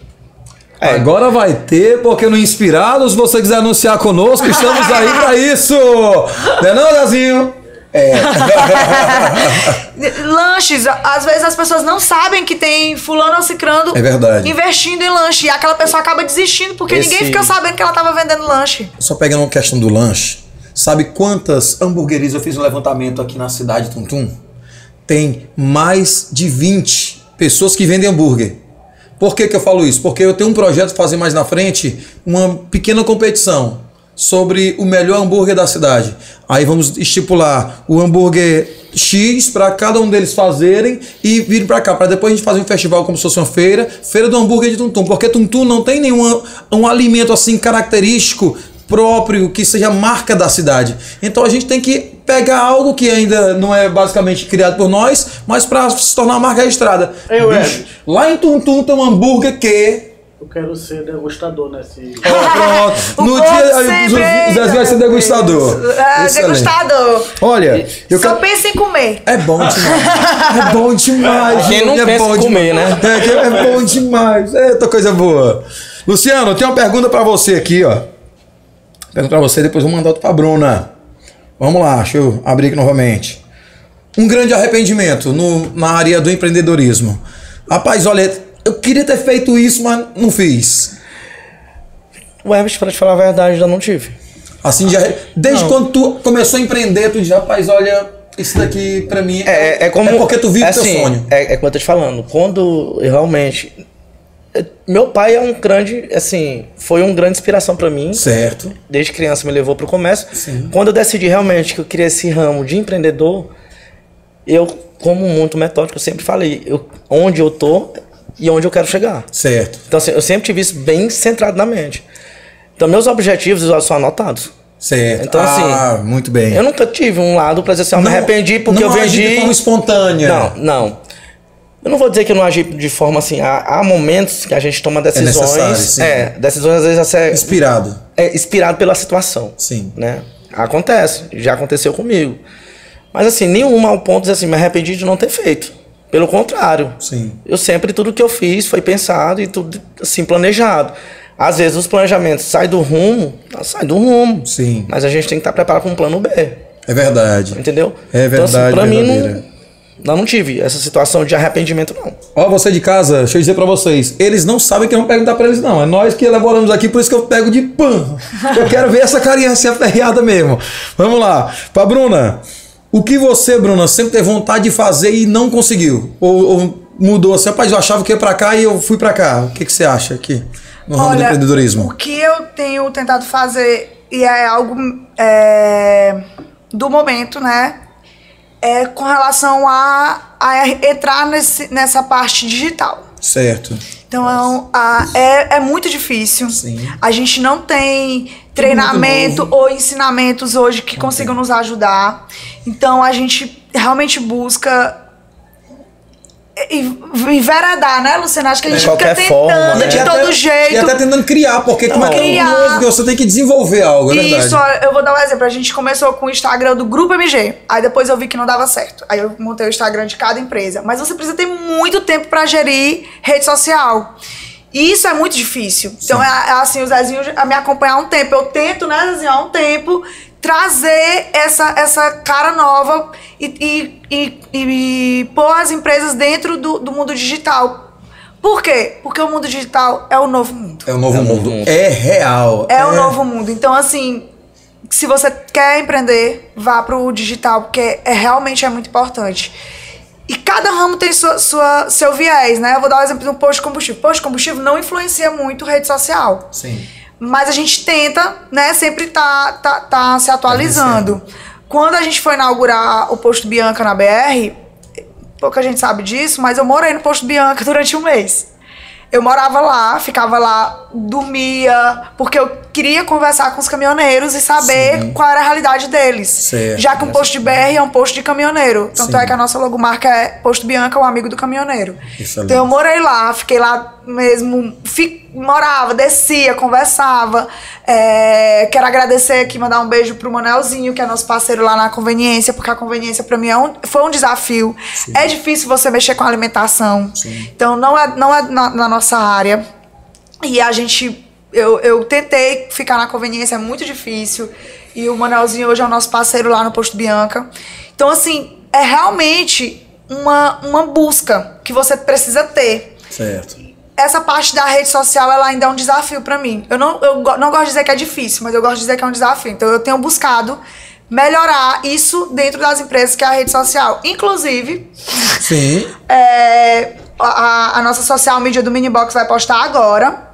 É. Agora vai ter, porque no Inspirados, se você quiser anunciar conosco, estamos aí pra isso! Não é não, Zezinho? É. *laughs* Lanches, às vezes as pessoas não sabem que tem fulano ou cicrando É verdade. investindo em lanche. E aquela pessoa acaba desistindo porque Esse- ninguém fica sabendo que ela estava vendendo lanche. Só pegando uma questão do lanche, sabe quantas hamburguerias eu fiz um levantamento aqui na cidade de Tuntum? Tem mais de 20 pessoas que vendem hambúrguer. Por que, que eu falo isso? Porque eu tenho um projeto de fazer mais na frente uma pequena competição sobre o melhor hambúrguer da cidade. Aí vamos estipular o hambúrguer X para cada um deles fazerem e vir para cá, para depois a gente fazer um festival como se fosse uma feira, feira do hambúrguer de Tuntum, porque Tuntum não tem nenhum um alimento assim característico próprio que seja marca da cidade. Então a gente tem que pegar algo que ainda não é basicamente criado por nós, mas para se tornar marca registrada. Eu, Bicho, Everett. lá em Tuntum tem um hambúrguer que Eu quero ser degustador nesse. Ó, pronto. *laughs* O No dia sempre- o Zé vai ser degustador. É, Excelente. degustador. Olha, eu Só quero... pensa em comer. É bom demais. É bom demais. Quem não gente, é pensa bom em comer, demais. né? É, é bom demais. Eita coisa boa. Luciano, eu tenho uma pergunta pra você aqui, ó. Pergunta pra você, depois eu vou mandar outra pra Bruna. Vamos lá, deixa eu abrir aqui novamente. Um grande arrependimento no, na área do empreendedorismo. Rapaz, olha, eu queria ter feito isso, mas não fiz. O Herbert, pra te falar a verdade, ainda não tive. Assim, já, desde Não. quando tu começou a empreender, tu diz, rapaz, olha, isso daqui pra mim É, é como. É porque tu vive é teu assim, sonho. É, é como eu tô te falando. Quando realmente. é, Meu pai é um grande. Assim, foi uma grande inspiração pra mim. Certo. Desde criança me levou pro comércio. Sim. Quando eu decidi realmente que eu queria esse ramo de empreendedor, eu, como muito metódico, eu sempre falei eu, onde eu tô e onde eu quero chegar. Certo. Então, assim, eu sempre tive isso bem centrado na mente. Então, meus objetivos são anotados. Certo. Então, ah, assim, muito bem. Eu nunca tive um lado pra dizer assim, eu me arrependi porque não eu vendi. de forma espontânea. Não, não. Eu não vou dizer que eu não agi de forma assim. Há, há momentos que a gente toma decisões. necessário, sim. É, decisões às vezes assim, Inspirado. é inspirado pela situação. Sim. Né? Acontece, já aconteceu comigo. Mas assim, nenhuma ao ponto de dizer assim, me arrependi de não ter feito. Pelo contrário. Sim. Eu sempre, tudo que eu fiz foi pensado e tudo assim, planejado. Às vezes os planejamentos saem do rumo, sai do rumo. Sim. Mas a gente tem que estar preparado para um plano B. É verdade. Entendeu? É Então, assim, verdade, pra mim, não, eu não tive essa situação de arrependimento, não. Ó, você de casa, deixa eu dizer pra vocês. Eles não sabem que eu vou perguntar pra eles, não. É nós que elaboramos aqui, por isso que eu pego de pan. *laughs* Eu quero ver essa carinha assim aperreada mesmo. Vamos lá. Pra Bruna. O que você, Bruna, sempre teve vontade de fazer e não conseguiu? Ou, ou mudou assim? Rapaz, eu achava que ia pra cá e eu fui pra cá. O que, que você acha aqui no ramo do empreendedorismo? O que eu tenho tentado fazer, e é algo é, do momento, né? É com relação a, a entrar nesse, nessa parte digital. Certo. Então a- é, é muito difícil. Sim. A gente não tem treinamento ou ensinamentos hoje que consigam nos ajudar. Então a gente realmente busca e- enveredar, né, Luciana? Acho que a gente De fica tentando forma, de né? todo até, jeito. E até tentando criar, porque como é que é Criar. um novo, você tem que desenvolver algo, é verdade. Isso, eu vou dar um exemplo. A gente começou com o Instagram do Grupo MG. Aí depois eu vi que não dava certo. Aí eu montei o Instagram de cada empresa. Mas você precisa ter muito tempo pra gerir rede social. E isso é muito difícil. Então, é, é assim, o Zezinho a me acompanhar há um tempo. Eu tento, né, Zezinho, há um tempo, trazer essa, essa cara nova e, e, e, e pôr as empresas dentro do, do mundo digital. Por quê? Porque o mundo digital é o novo mundo. É o novo É o novo mundo. mundo. É real. É o novo mundo. Então, assim, se você quer empreender, vá pro digital, porque é realmente é muito importante. E cada ramo tem sua, sua- seu viés, né? Eu vou dar o exemplo do posto de combustível. Posto de combustível não influencia muito rede social. Sim. Mas a gente tenta, né, sempre tá, tá, tá se atualizando. Quando a gente foi inaugurar o posto Bianca na BR, pouca gente sabe disso, mas eu morei no posto Bianca *laughs* durante um mês. Eu morava lá, ficava lá, dormia, porque eu queria conversar com os caminhoneiros e saber Sim. qual era a realidade deles. Certo. Já que um posto de BR é um posto de caminhoneiro. Tanto Sim. é que a nossa logomarca é Posto Bianca, o amigo do caminhoneiro. Excelente. Então eu morei lá, fiquei lá mesmo, fi- morava, descia, conversava. É, quero agradecer aqui, mandar um beijo pro Manelzinho, que é nosso parceiro lá na conveniência, porque a conveniência pra mim é um- foi um desafio. É difícil você mexer com alimentação. Então não é, não é na, na nossa área. E a gente. Eu, eu tentei ficar na conveniência, é muito difícil. E o Manelzinho hoje é o nosso parceiro lá no Posto Bianca. Então, assim, é realmente uma, uma busca que você precisa ter Certo. Essa parte da rede social ela ainda é um desafio pra mim. Eu não, eu não gosto de dizer que é difícil, mas eu gosto de dizer que é um desafio. Então eu tenho buscado melhorar isso dentro das empresas que é a rede social. Inclusive, Sim. *laughs* é, a, a nossa social media do Minibox vai postar agora.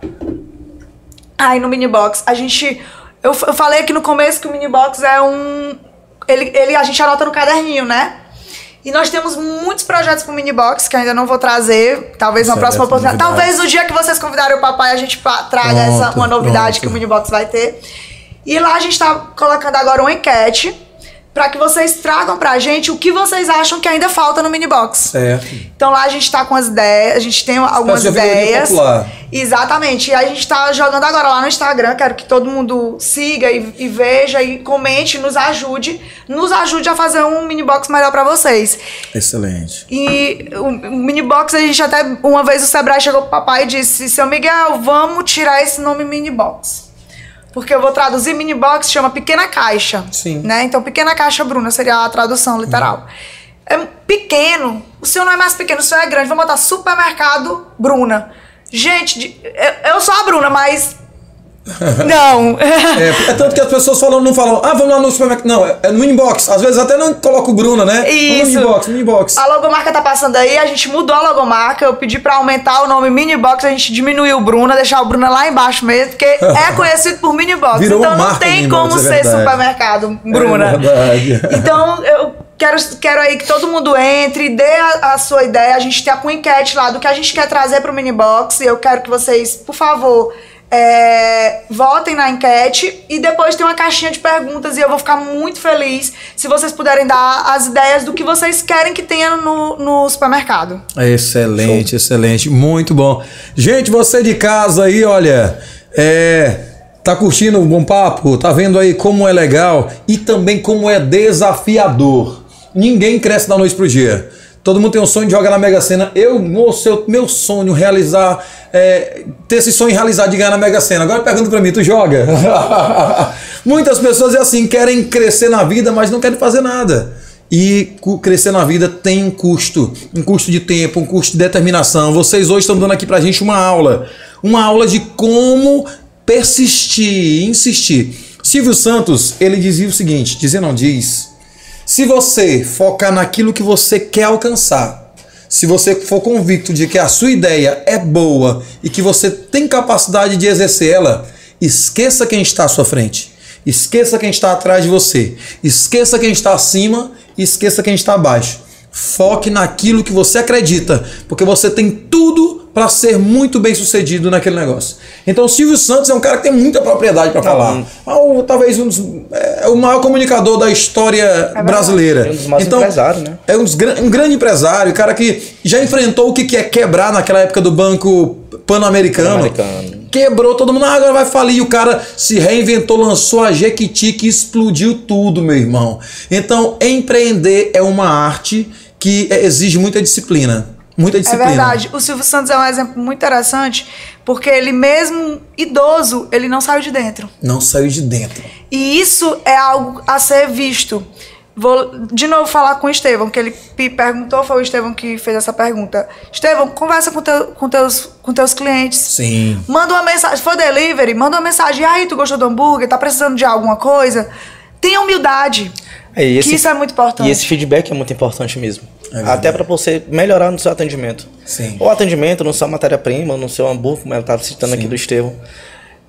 Aí no Minibox, a gente. Eu, eu falei aqui no começo que o Minibox é um. Ele, ele, a gente anota no caderninho, né? E nós temos muitos projetos pro Minibox que ainda não vou trazer. Talvez uma Certo, próxima oportunidade. Talvez no dia que vocês convidarem o papai, a gente traga Pronto, essa, uma novidade pronto. que o Minibox vai ter. E lá a gente tá colocando agora uma enquete para que vocês tragam pra gente o que vocês acham que ainda falta no Minibox. Certo. Então lá a gente tá com as ideias, a gente tem algumas ideias. popular. Exatamente. E a gente tá jogando agora lá no Instagram, quero que todo mundo siga e, e veja e comente, nos ajude, nos ajude a fazer um mini box melhor pra vocês. Excelente. E o, o mini box a gente até uma vez o Sebrae chegou pro papai e disse: "Seu Miguel, vamos tirar esse nome mini box". Porque eu vou traduzir mini box chama pequena caixa. Sim. Né? Então, pequena caixa, Bruna, seria a tradução literal. É pequeno. O seu não é mais pequeno, o seu é grande. Vamos botar supermercado Bruna. Gente, eu, eu sou a Bruna, mas. *laughs* não. É, é tanto que as pessoas falam, não falam, ah, vamos lá no supermercado. Não, é, é no inbox. Às vezes até não coloca o Bruna, né? Isso. No inbox, no inbox. A logomarca tá passando aí, a gente mudou a logomarca. Eu pedi pra aumentar o nome Minibox, a gente diminuiu o Bruna, deixar o Bruna lá embaixo mesmo, porque é *laughs* conhecido por Minibox. Virou então não tem como é ser supermercado Bruna. É verdade. *laughs* Então eu quero, quero aí que todo mundo entre, dê a, a sua ideia. A gente tem a enquete lá do que a gente quer trazer pro Minibox. E eu quero que vocês, por favor. É, votem na enquete e depois tem uma caixinha de perguntas e eu vou ficar muito feliz se vocês puderem dar as ideias do que vocês querem que tenha no, no supermercado. Excelente, excelente, muito bom. Gente, você de casa aí, olha, é, tá curtindo o bom papo? Tá vendo aí como é legal e também como é desafiador. Ninguém cresce da noite pro dia. Todo mundo tem um sonho de jogar na Mega Sena. Eu, moço, eu- meu sonho realizar, é, ter esse sonho realizado de ganhar na Mega Sena. Agora pergunta pra mim, tu joga? *laughs* Muitas pessoas é assim, querem crescer na vida, mas não querem fazer nada. E crescer na vida tem um custo, um custo de tempo, um custo de determinação. Vocês hoje estão dando aqui pra gente uma aula, uma aula de como persistir, insistir. Silvio Santos, ele dizia o seguinte, dizer não diz, se você focar naquilo que você quer alcançar, se você for convicto de que a sua ideia é boa e que você tem capacidade de exercer ela, esqueça quem está à sua frente. Esqueça quem está atrás de você. Esqueça quem está acima e esqueça quem está abaixo. Foque naquilo que você acredita, porque você tem tudo para ser muito bem sucedido naquele negócio. Então, o Silvio Santos é um cara que tem muita propriedade para falar. Ah, talvez um dos, é o maior comunicador da história brasileira. É um dos maiores então, empresários, né? É um, um grande empresário, cara que já enfrentou o que que é quebrar naquela época do Banco Pan-Americano. Pan-Americano. Quebrou todo mundo, ah, agora vai falir. E o cara se reinventou, lançou a Jequiti que explodiu tudo, meu irmão. Então, empreender é uma arte que é- exige muita disciplina. Muita É disciplina. verdade. O Silvio Santos é um exemplo muito interessante, porque ele mesmo idoso, ele não saiu de dentro. Não saiu de dentro. E isso é algo a ser visto. Vou de novo falar com o Estevão, que ele me perguntou, foi o Estevão que fez essa pergunta. Estevão, conversa com, teu, com, teus, com teus clientes. Sim. Manda uma mensagem, se for delivery, manda uma mensagem. E aí, tu gostou do hambúrguer? Tá precisando de alguma coisa? Tenha humildade. É, esse- que isso é muito importante. E esse feedback é muito importante mesmo. É. Até para você melhorar no seu atendimento. Sim. Ou atendimento no seu matéria-prima, no seu hambúrguer, como ela estava citando aqui do Estevão.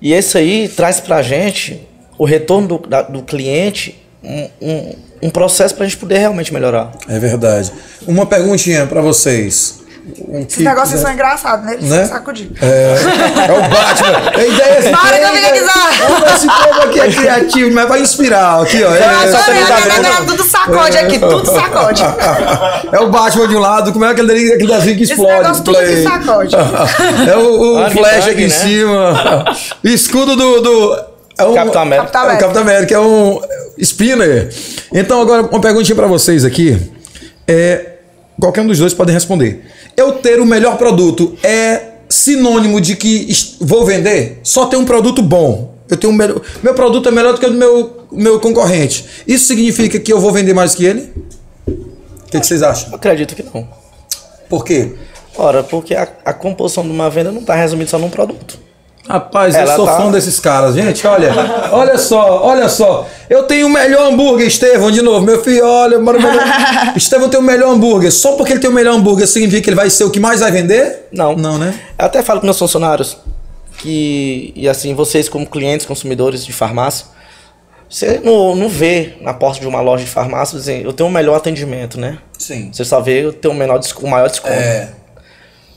E esse aí traz pra gente o retorno do, da- do cliente, um, um, um processo pra gente poder realmente melhorar. É verdade. Uma perguntinha pra vocês. Um Esses negócios são engraçados, né? Eles Né? são sacudidos. É, é o Batman. É ideia Na hora que eu vim. Vamos ver Esse povo aqui é criativo, mas vai inspirar. Aqui, ó. É, não, né? não, tudo sacode aqui, tudo sacode. *laughs* é o Batman de um lado, como é aquele, dele- aquele desenho que Esse explode? negócio tudo aqui sacode. *laughs* É o, o flash aqui em né? cima. *laughs* Escudo do. do é um, Capitão América. Capitão É o Capitão América, é um spinner. Então, agora, uma perguntinha pra vocês aqui. É, qualquer um dos dois pode responder. Eu ter o melhor produto é sinônimo de que vou vender? Só ter um produto bom. Eu tenho um melhor, meu produto é melhor do que o do meu, meu concorrente. Isso significa que eu vou vender mais que ele? O que, que vocês acham? Eu acredito que não. Por quê? Ora, porque a, a composição de uma venda não está resumida só num produto. Rapaz, Ela eu sou tá- fã desses caras, gente. Olha, olha só, olha só. Eu tenho o melhor hambúrguer, Estevão, de novo. Meu filho, olha, meu... *laughs* Estevão tem o melhor hambúrguer. Só porque ele tem o melhor hambúrguer significa que ele vai ser o que mais vai vender? Não. Não, né? Eu até falo com meus funcionários que, e assim, vocês como clientes, consumidores de farmácia, você não, não vê na porta de uma loja de farmácia dizendo, eu tenho o melhor atendimento, né? Sim. Você só vê eu tenho o, menor, o maior desconto. É,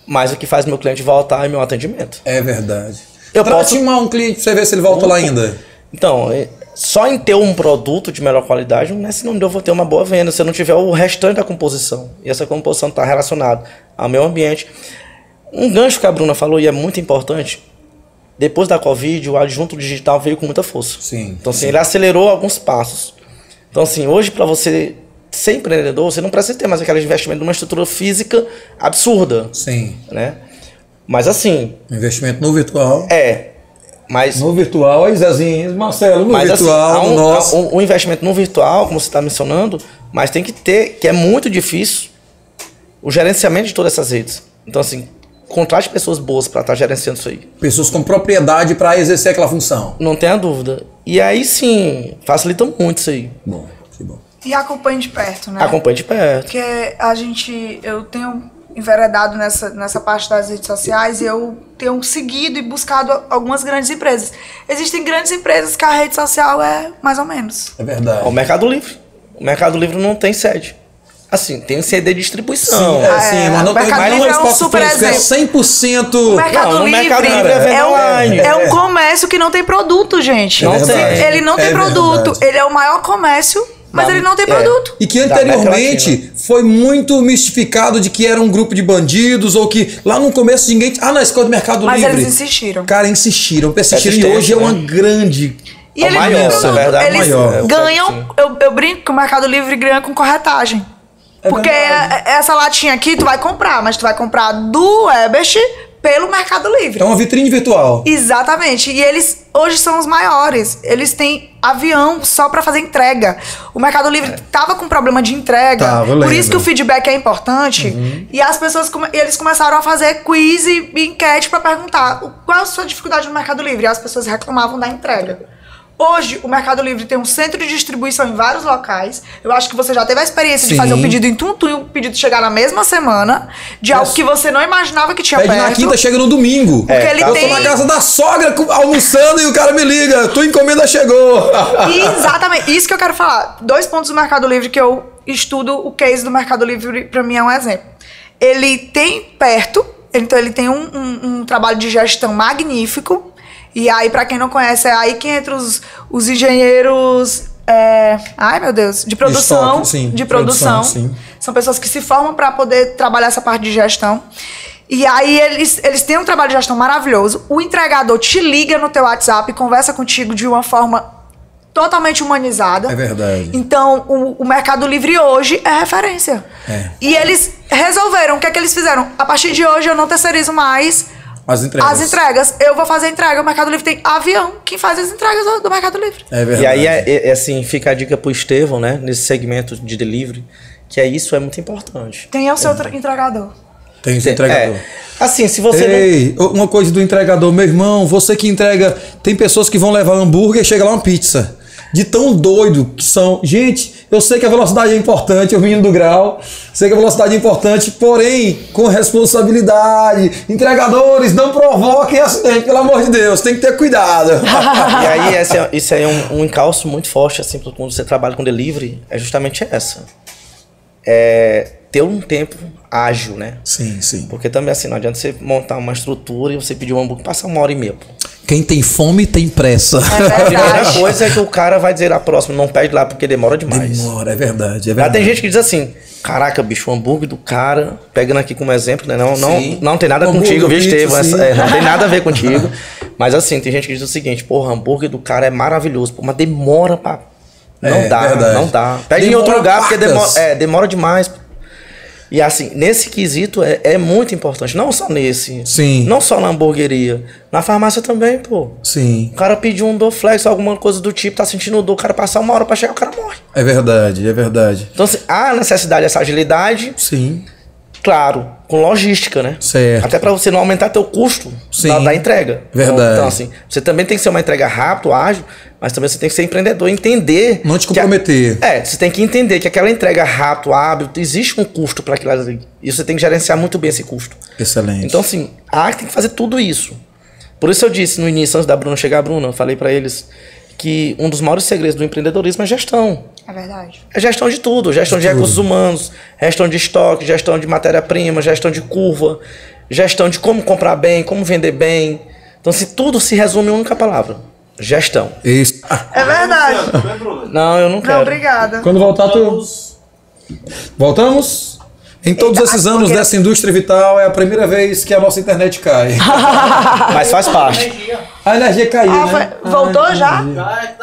Mas o que faz meu cliente voltar é meu atendimento. é verdade. Eu Trate posso- mal um cliente pra você ver se ele volta lá ainda. Então, é- só em ter um produto de melhor qualidade não é sinônimo de eu vou ter uma boa venda se eu não tiver o restante da composição. E essa composição está relacionada ao meu ambiente. Um gancho que a Bruna falou e é muito importante. Depois da Covid, o adjunto digital veio com muita força. Sim, Então, assim, ele acelerou alguns passos. Então, assim, hoje, para você ser empreendedor, você não precisa ter mais aquele investimento numa estrutura física absurda, Sim. né? Mas, assim, Investimento no virtual. é. Mas No virtual, aí Zezinho, Marcelo, no Mas virtual, assim, há no um, nosso. um- um investimento no virtual, como você está mencionando, mas tem que ter, que é muito difícil, o gerenciamento de todas essas redes. Então, assim, contrate pessoas boas para estar gerenciando isso aí. Pessoas com propriedade para exercer aquela função. Não tenha dúvida. E aí sim, facilita muito isso aí. Bom, que bom. E acompanhe de perto, né? Acompanhe de perto. Porque a gente, eu tenho enveredado nessa, nessa parte das redes sociais e eu tenho seguido e buscado algumas grandes empresas. Existem grandes empresas que a rede social é mais ou menos. É verdade. O Mercado Livre. O Mercado Livre não tem sede. Assim, tem CD de distribuição. Sim, é, sim, É, mas não o tem não Livre é um super físico, é exemplo. 100%. O Mercado Não, Livre, Mercado Livre é venda é, um, online. é um É. comércio que não tem produto, gente. É Não tem. Ele não tem É produto. verdade. Ele é o maior comércio, mas ele não tem é. produto. E que anteriormente foi muito mistificado de que era um grupo de bandidos ou que lá no começo ninguém. Ah, na escola do Mercado Mas Livre. eles insistiram. Cara, insistiram, persistiram. E hoje é uma né? grande. E É o eles maior, não têm isso é produto. verdade, Eles maior. É ganham. Eu, eu brinco que o Mercado Livre ganha com corretagem. Porque verdade. essa latinha aqui tu vai comprar, mas tu vai comprar do Ebert pelo Mercado Livre. É uma vitrine virtual. Exatamente. E eles hoje são os maiores. Eles têm avião só pra fazer entrega. O Mercado Livre tava com problema de entrega. É. Tava, por. Uhum. isso que o feedback é importante. E as pessoas eles começaram a fazer quiz e, enquete pra perguntar qual é a sua dificuldade no Mercado Livre. E as pessoas reclamavam da entrega. Hoje, o Mercado Livre tem um centro de distribuição em vários locais. Eu acho que você já teve a experiência Sim. de fazer um pedido em Tuntum e o pedido chegar na mesma semana, de algo que você não imaginava que tinha Pede perto. na quinta, chega no domingo. Porque ele eu tem- tô na casa da sogra almoçando e o cara me liga. Tua encomenda chegou. *laughs* Exatamente, isso que eu quero falar. Dois pontos do Mercado Livre que eu estudo o case do Mercado Livre, pra mim é um exemplo. Ele tem perto, então ele tem um, um- um trabalho de gestão magnífico. E aí, pra quem não conhece, é aí que entra os, os engenheiros. é, ai, meu Deus, de produção. estoque, sim, de produção. produção, sim. São pessoas que se formam para poder trabalhar essa parte de gestão. E aí eles, eles têm um trabalho de gestão maravilhoso. O entregador te liga no teu WhatsApp e conversa contigo de uma forma totalmente humanizada. É verdade. Então, o, o Mercado Livre hoje é referência. É. E eles resolveram, o que é que eles fizeram? A partir de hoje eu não terceirizo mais As entregas. as entregas. Eu vou fazer entrega. O Mercado Livre tem avião. Quem faz as entregas do, do Mercado Livre? É verdade. E aí, é, é- é assim, fica a dica pro Estevão, né? Nesse segmento de delivery, que é isso é muito importante. Tem o seu tra- entregador. Tem esse entregador. É, assim, se você não... Ei, uma coisa do entregador, meu irmão, você que entrega, tem pessoas que vão levar hambúrguer e chega lá uma pizza. De tão doido que são. Gente, eu sei que a velocidade é importante, o menino do grau, sei que a velocidade é importante, porém, com responsabilidade. Entregadores, não provoquem acidente, pelo amor de Deus, tem que ter cuidado. *laughs* E aí, esse é- isso aí é um, um encalço muito forte, assim, quando você trabalha com delivery, é justamente essa. É ter um tempo ágil, né? sim, sim. Porque também, assim, não adianta você montar uma estrutura e você pedir um hambúrguer passar uma hora e meia. Quem tem fome tem pressa. É A primeira coisa é que o cara vai dizer a próxima, não pede lá porque demora demais. Demora, é verdade, é verdade. tem gente que diz assim, caraca, bicho, o hambúrguer do cara, pegando aqui como exemplo, né? Não, não, Sim. não tem nada Hambúrguer, contigo, viu, Estevam? é, não tem nada a ver *laughs* contigo. Mas assim, tem gente que diz o seguinte, porra, hambúrguer do cara é maravilhoso, pô, mas demora pra. Não É, dá, verdade. não dá. Pede em Demora outro lugar, porque demora, é, demora demais. E assim, nesse quesito é, é muito importante, não só nesse. Sim. Não só na hamburgueria. Na farmácia também, pô. Sim, O cara pediu um Dorflex, alguma coisa do tipo, tá sentindo dor, o cara passar uma hora pra chegar, o cara morre. é verdade, é verdade. Então, assim, há necessidade dessa agilidade, Sim, claro, com logística, né? Certo. Até pra você não aumentar teu custo da, da entrega. Verdade. Então, assim, você também tem que ser uma entrega rápida, ágil, mas também você tem que ser empreendedor, entender. Não te que a- comprometer. é, você tem que entender que aquela entrega rápida, hábil, existe um custo para aquilo ali. E você tem que gerenciar muito bem esse custo. excelente. Então, assim, a arte tem que fazer tudo isso. Por isso eu disse no início, antes da Bruna chegar, Bruna, eu falei pra eles que um dos maiores segredos do empreendedorismo é gestão. É verdade. É gestão de tudo, gestão de, recursos humanos, gestão de estoque, gestão de matéria-prima, gestão de curva, gestão de como comprar bem, como vender bem. Então, se tudo se resume em uma única palavra: gestão. Isso. É verdade. Não, eu não quero. Não, obrigada. Quando voltar, tu. Voltamos? Em todos esses anos dessa indústria vital, é a primeira vez que a nossa internet cai. *laughs* Mas faz parte. A energia caiu, Ah, né? voltou Ah, já? é.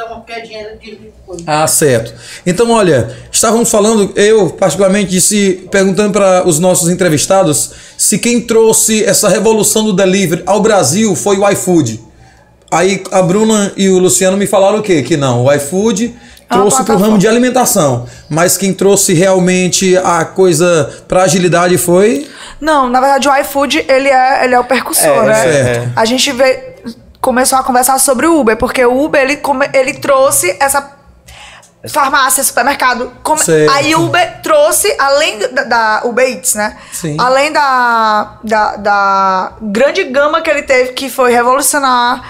Ah, certo. Então, olha, estávamos falando, eu particularmente disse, perguntando para os nossos entrevistados se quem trouxe essa revolução do delivery ao Brasil foi o iFood. Aí a Bruna e o Luciano me falaram o quê? Que não, o iFood trouxe para o ramo de alimentação, mas quem trouxe realmente a coisa para agilidade foi Não, na verdade o iFood, ele é, ele é o percussor, É, né? certo. A gente vê, começou a conversar sobre o Uber, porque o Uber, ele, ele trouxe essa farmácia, supermercado. Come-. Aí o Uber trouxe, além da, da Uber Eats, né? Sim. Além da, da, da grande gama que ele teve, que foi revolucionar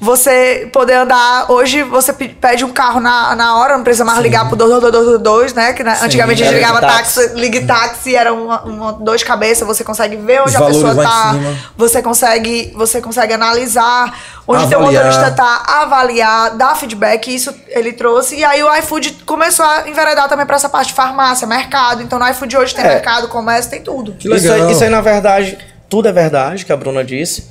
você poder andar. Hoje você pe- pede um carro na, na hora, não precisa mais ligar pro 22222, né? Que né, antigamente a gente ligava táxi. táxi, ligue táxi, era uma, uma dor de cabeça, você consegue ver onde Os a pessoa tá, você consegue, você consegue analisar onde teu Avaliar. motorista tá, avaliar, dar feedback, isso ele trouxe. E aí o iFood começou a enveredar também pra essa parte de farmácia, mercado. Então no iFood hoje tem É. mercado, comércio, tem tudo. Isso aí, isso aí, na verdade, tudo é verdade, que a Bruna disse.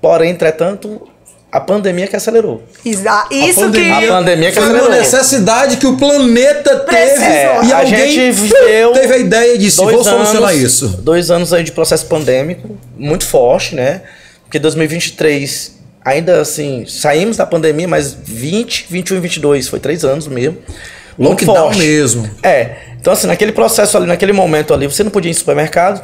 Porém, entretanto, a pandemia que acelerou. Exa- Isso pandemia- que. A pandemia que foi uma acelerou. necessidade que o planeta teve Precisou. É, e a alguém gente viveu teve a ideia de vou dois solucionar isso. Dois anos aí de processo pandêmico, muito forte, né? Porque 2023, ainda assim, saímos da pandemia, mas 20, 21 e 22, foi três anos mesmo. Lockdown forte. mesmo. É. Então, assim, naquele processo ali, naquele momento ali, você não podia ir em supermercado.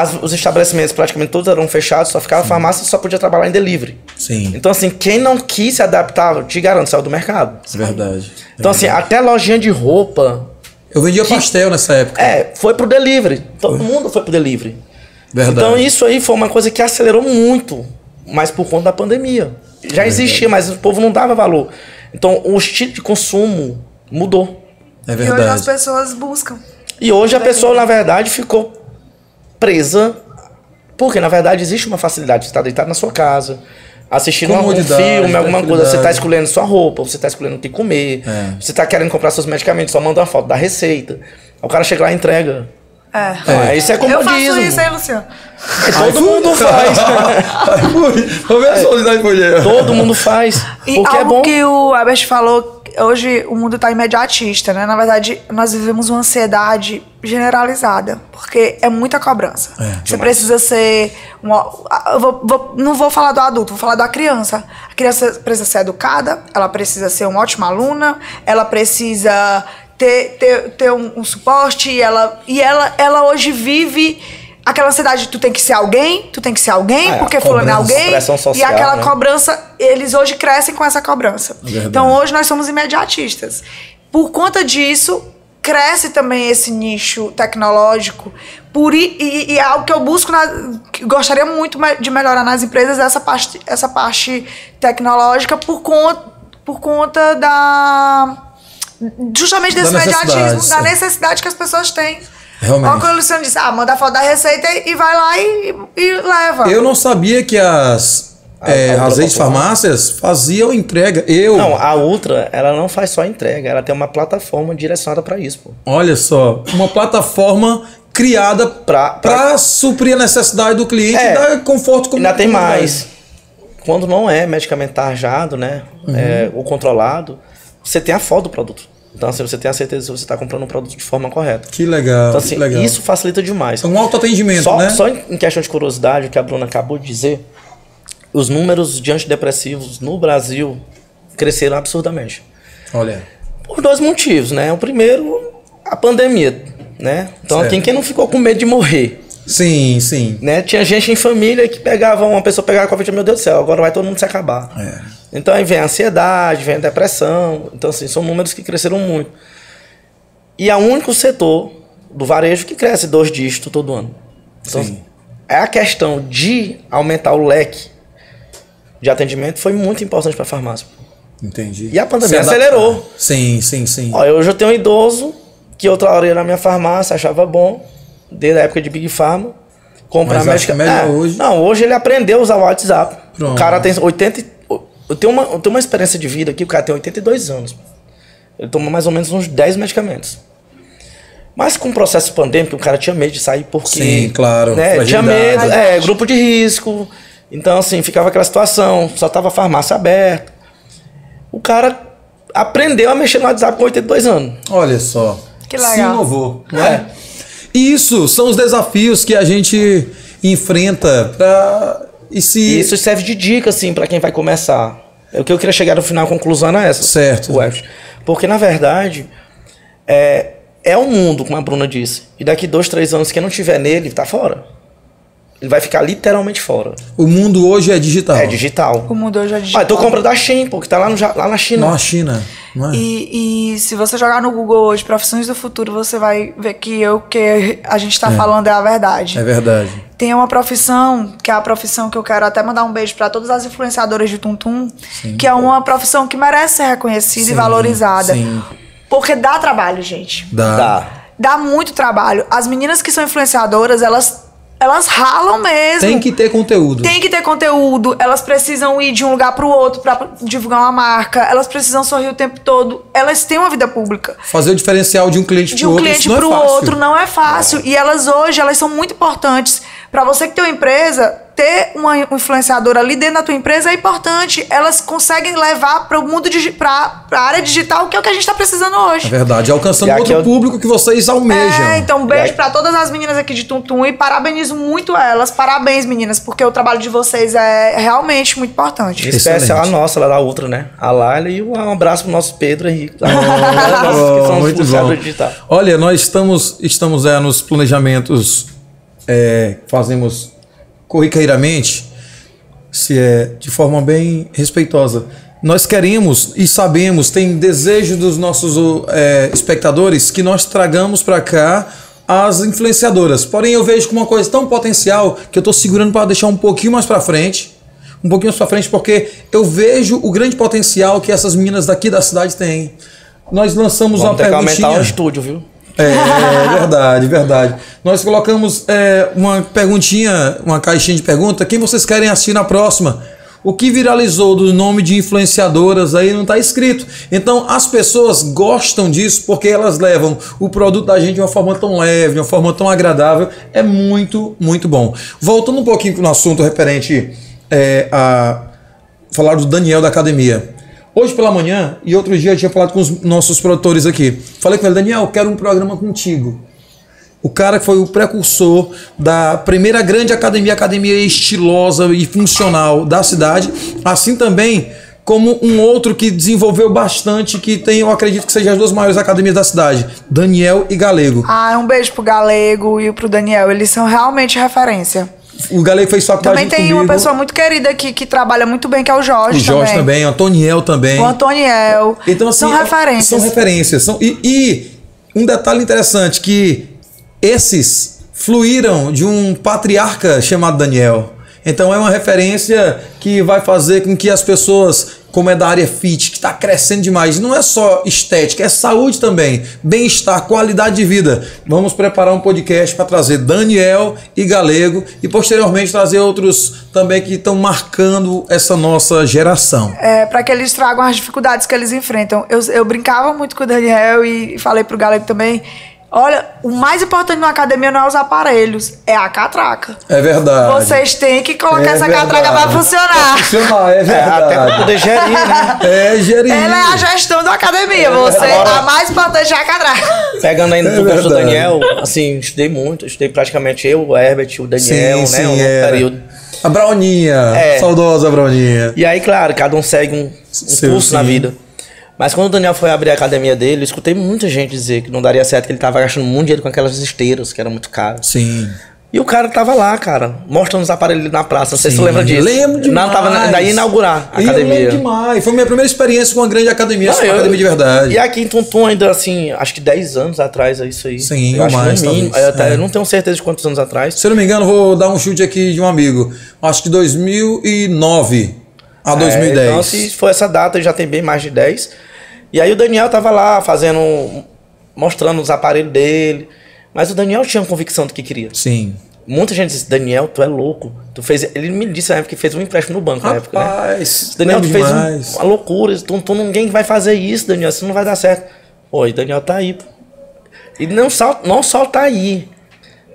As- os estabelecimentos praticamente todos eram fechados, só ficava a farmácia e só podia trabalhar em delivery. Sim. Então, assim, quem não quis se adaptar, te garanto, saiu do mercado. É verdade. Então, assim, até lojinha de roupa, Eu vendia pastel nessa época. é, foi pro delivery. Todo mundo foi pro delivery. Verdade. Então, isso aí foi uma coisa que acelerou muito, mas por conta da pandemia. Já existia, mas o povo não dava valor. Então, o estilo de consumo mudou. É E hoje as verdade. pessoas buscam. E hoje a pessoa, na verdade, ficou presa. Porque, na verdade, existe uma facilidade. Você está deitado na sua casa, assistindo um filme, alguma coisa. Você está escolhendo sua roupa, você está escolhendo o que comer, É. você está querendo comprar seus medicamentos, só manda uma foto da receita. O cara chega lá e entrega. É. Ah, isso é Eu comodismo. faço isso, hein, Luciano? É, todo mundo faz. *laughs* Vamos ver só onde foi. todo mundo faz. E Porque é algo bom. que o Herbert falou, hoje o mundo está imediatista, né? Na verdade, nós vivemos uma ansiedade generalizada, porque é muita cobrança. Você precisa ser. Uma, eu vou- vou- não vou falar do adulto, vou falar da criança. A criança precisa ser educada, ela precisa ser uma ótima aluna, ela precisa ter, ter, ter um, um suporte, e ela, e ela, ela hoje vive. Aquela ansiedade de tu tem que ser alguém, tu tem que ser alguém, Ah, é, porque fulano é alguém. pressão e social, aquela né? cobrança, eles hoje crescem com essa cobrança. Verdade. Então hoje nós somos imediatistas. Por conta disso, cresce também esse nicho tecnológico. Por, e, e é algo que eu busco, na, que gostaria muito de melhorar nas empresas, essa parte, essa parte tecnológica, por conta, por conta da. Justamente desse Da necessidade, imediatismo, da necessidade que as pessoas têm. Realmente. Olha quando o Luciano disse, ah, manda a foto da receita e, vai lá e, e leva. Eu não sabia que as, é, a as ex-farmácias faziam entrega. Eu. Não, a Ultra, ela não faz só entrega, ela tem uma plataforma direcionada para isso, pô. Olha só, uma plataforma criada Pra- para suprir a necessidade do cliente É. e dar conforto como Ainda tem mais. Quando não é medicamento tarjado, né? Uhum. é, ou controlado, você tem a foto do produto. Então, assim, você tem a certeza se você está comprando um produto de forma correta. Que legal, Então, assim, legal. isso facilita demais. É um autoatendimento, Só, né? só em em questão de curiosidade, o que a Bruna acabou de dizer, os números de antidepressivos no Brasil cresceram absurdamente. Olha. Por dois motivos, né? O primeiro, a pandemia, né? Então, Certo. quem, quem não ficou com medo de morrer? Sim, sim. né? Tinha gente em família que pegava, uma pessoa pegava Covid, meu Deus do céu, agora vai todo mundo se acabar. É. Então aí vem a ansiedade, vem a depressão. Então, assim, são números que cresceram muito. E é o único setor do varejo que cresce dois dígitos todo ano. Então, Sim. é a questão de aumentar o leque de atendimento foi muito importante para a farmácia. Entendi. E a pandemia acelerou. Sim, sim, sim. Hoje eu tenho um idoso que outra hora ia na minha farmácia, achava bom, desde a época de Big Pharma, comprar Mas que é melhor hoje? Não, hoje ele aprendeu a usar o WhatsApp. Pronto. O cara tem 80. e- Eu tenho, uma, eu tenho uma experiência de vida aqui, o cara tem 82 anos. Ele toma mais ou menos uns 10 medicamentos. Mas com o processo pandêmico, o cara tinha medo de sair porque. Sim, claro, Né, tinha medo, é, grupo de risco. Então, assim, ficava aquela situação, só tava a farmácia aberta. O cara aprendeu a mexer no WhatsApp com 82 anos. Olha só. Que Se legal. inovou, não é? Isso são os desafios que a gente enfrenta para e se isso serve de dica, assim, pra quem vai começar. É O que eu queria chegar no final, conclusão era essa. Certo. Wef. Porque, na verdade, é, é um mundo, como a Bruna disse. E daqui dois, três anos, quem não tiver nele, tá fora. Ele vai ficar literalmente fora. o mundo hoje é digital. É digital. O mundo hoje é digital. Ah, então compra da Shein, pô, que tá lá, no, lá na China. Na China, não é? E, e se você jogar no Google hoje, profissões do futuro, você vai ver que eu que a gente tá falando é a verdade. É verdade. Tem uma profissão, que é a profissão que eu quero até mandar um beijo para todas as influenciadoras de Tum Tum, que é uma profissão que merece ser reconhecida Sim, e valorizada. sim. Porque dá trabalho, gente. Dá. Dá. Dá muito trabalho. As meninas que são influenciadoras, elas, elas ralam mesmo. Tem que ter conteúdo. Tem que ter conteúdo, elas precisam ir de um lugar pro outro pra divulgar uma marca, elas precisam sorrir o tempo todo. Elas têm uma vida pública. Fazer o diferencial de um cliente De pro um outro, cliente isso não pro é fácil. outro não é fácil. E elas hoje, elas são muito importantes. Pra você que tem uma empresa, ter uma influenciadora ali dentro da tua empresa é importante. Elas conseguem levar para o mundo pra, pra área digital, que é o que a gente tá precisando É hoje. verdade, alcançando E aqui outro eu- público que vocês almejam. É, então um E beijo aí- pra todas as meninas aqui de Tuntum e parabenizo muito elas. Parabéns, meninas, porque o trabalho de vocês é realmente muito importante. Especial a nossa, lá da Ultra, né? A Laila e um abraço pro nosso Pedro Henrique. *laughs* Oh, muito bom. digitais. Olha, nós estamos, estamos é, nos planejamentos é, fazemos corriqueiramente, se é de forma bem respeitosa. Nós queremos e sabemos, tem desejo dos nossos é, espectadores que nós tragamos para cá as influenciadoras. Porém, eu vejo com uma coisa tão potencial que eu estou segurando para deixar um pouquinho mais para frente. Um pouquinho mais para frente, porque eu vejo o grande potencial que essas meninas daqui da cidade têm. Nós lançamos Vamos uma ter que perguntinha. aumentar o estúdio, viu? É, verdade, verdade. Nós colocamos é, uma perguntinha, uma caixinha de pergunta. Quem vocês querem assistir na próxima? O que viralizou do nome de influenciadoras aí não está escrito. Então as pessoas gostam disso porque elas levam o produto da gente de uma forma tão leve, de uma forma tão agradável. É muito, muito bom. Voltando um pouquinho no assunto referente é, a falar do Daniel da academia. Hoje pela manhã e outro dia eu tinha falado com os nossos produtores aqui. Falei com ele, Daniel, quero um programa contigo. O cara que foi o precursor da primeira grande academia, academia estilosa e funcional da cidade, assim também como um outro que desenvolveu bastante, que tem, eu acredito que sejam as duas maiores academias da cidade, Daniel e Galego. Ah, um beijo pro Galego e pro Daniel. Eles são realmente referência. O Galego fez faculdade Também tem comigo. uma pessoa muito querida aqui que trabalha muito bem, que é o Jorge. O Jorge também. também, o Antoniel também. O Antoniel. Então, assim, são é- referências. São referências. São, e, e um detalhe interessante, que esses fluíram de um patriarca chamado Daniel. Então é uma referência que vai fazer com que as pessoas, como é da área fit, que está crescendo demais, não é só estética, é saúde também, bem-estar, qualidade de vida. Vamos preparar um podcast para trazer Daniel e Galego e posteriormente trazer outros também que estão marcando essa nossa geração. É, para que eles tragam as dificuldades que eles enfrentam. Eu, eu brincava muito com o Daniel e falei pro Galego também. Olha, o mais importante na academia não é os aparelhos, é a catraca. É verdade. Vocês têm que colocar É essa verdade. catraca pra funcionar. Funcionar, é É, até pra verdade. poder gerir, né? É, gerir. Ela é a gestão da academia. Você, Agora- a mais importante é a catraca. Pegando ainda É do gancho do verdade. Daniel, assim, estudei muito. Estudei praticamente eu, o Herbert, o Daniel, né? sim, um era. período. A Brauninha, É. saudosa Brauninha. E aí, claro, cada um segue um, um Seu, curso na sim. vida. Mas quando o Daniel foi abrir a academia dele, eu escutei muita gente dizer que não daria certo, que ele tava gastando muito dinheiro com aquelas esteiras, que eram muito caras. Sim. E o cara tava lá, cara, mostrando os aparelhos na praça. Não sei se lembra disso. Lembro demais. Não, tava na- daí inaugurar a eu academia. lembro demais. Foi minha primeira experiência com uma grande academia, Não, essa eu- academia de verdade. E aqui em Tuntum ainda, assim, acho que 10 anos atrás é isso aí. Sim, eu ou acho mais, no mínimo. Eu, até- É. eu não tenho certeza de quantos anos atrás. Se eu não me engano, vou dar um chute aqui de um amigo. Acho que 2009 a 2010. É, então, se for essa data, já tem bem mais de 10. E aí o Daniel tava lá fazendo. mostrando os aparelhos dele. Mas o Daniel tinha convicção do que queria. Sim. Muita gente disse, Daniel, tu é louco. Tu fez. Ele me disse na época que fez um empréstimo no banco na época, né? Rapaz, Daniel, tu fez um- uma loucura. Tu, tu, ninguém vai fazer isso, Daniel. Isso não vai dar certo. Oi, Daniel tá aí. E não só, não só tá aí.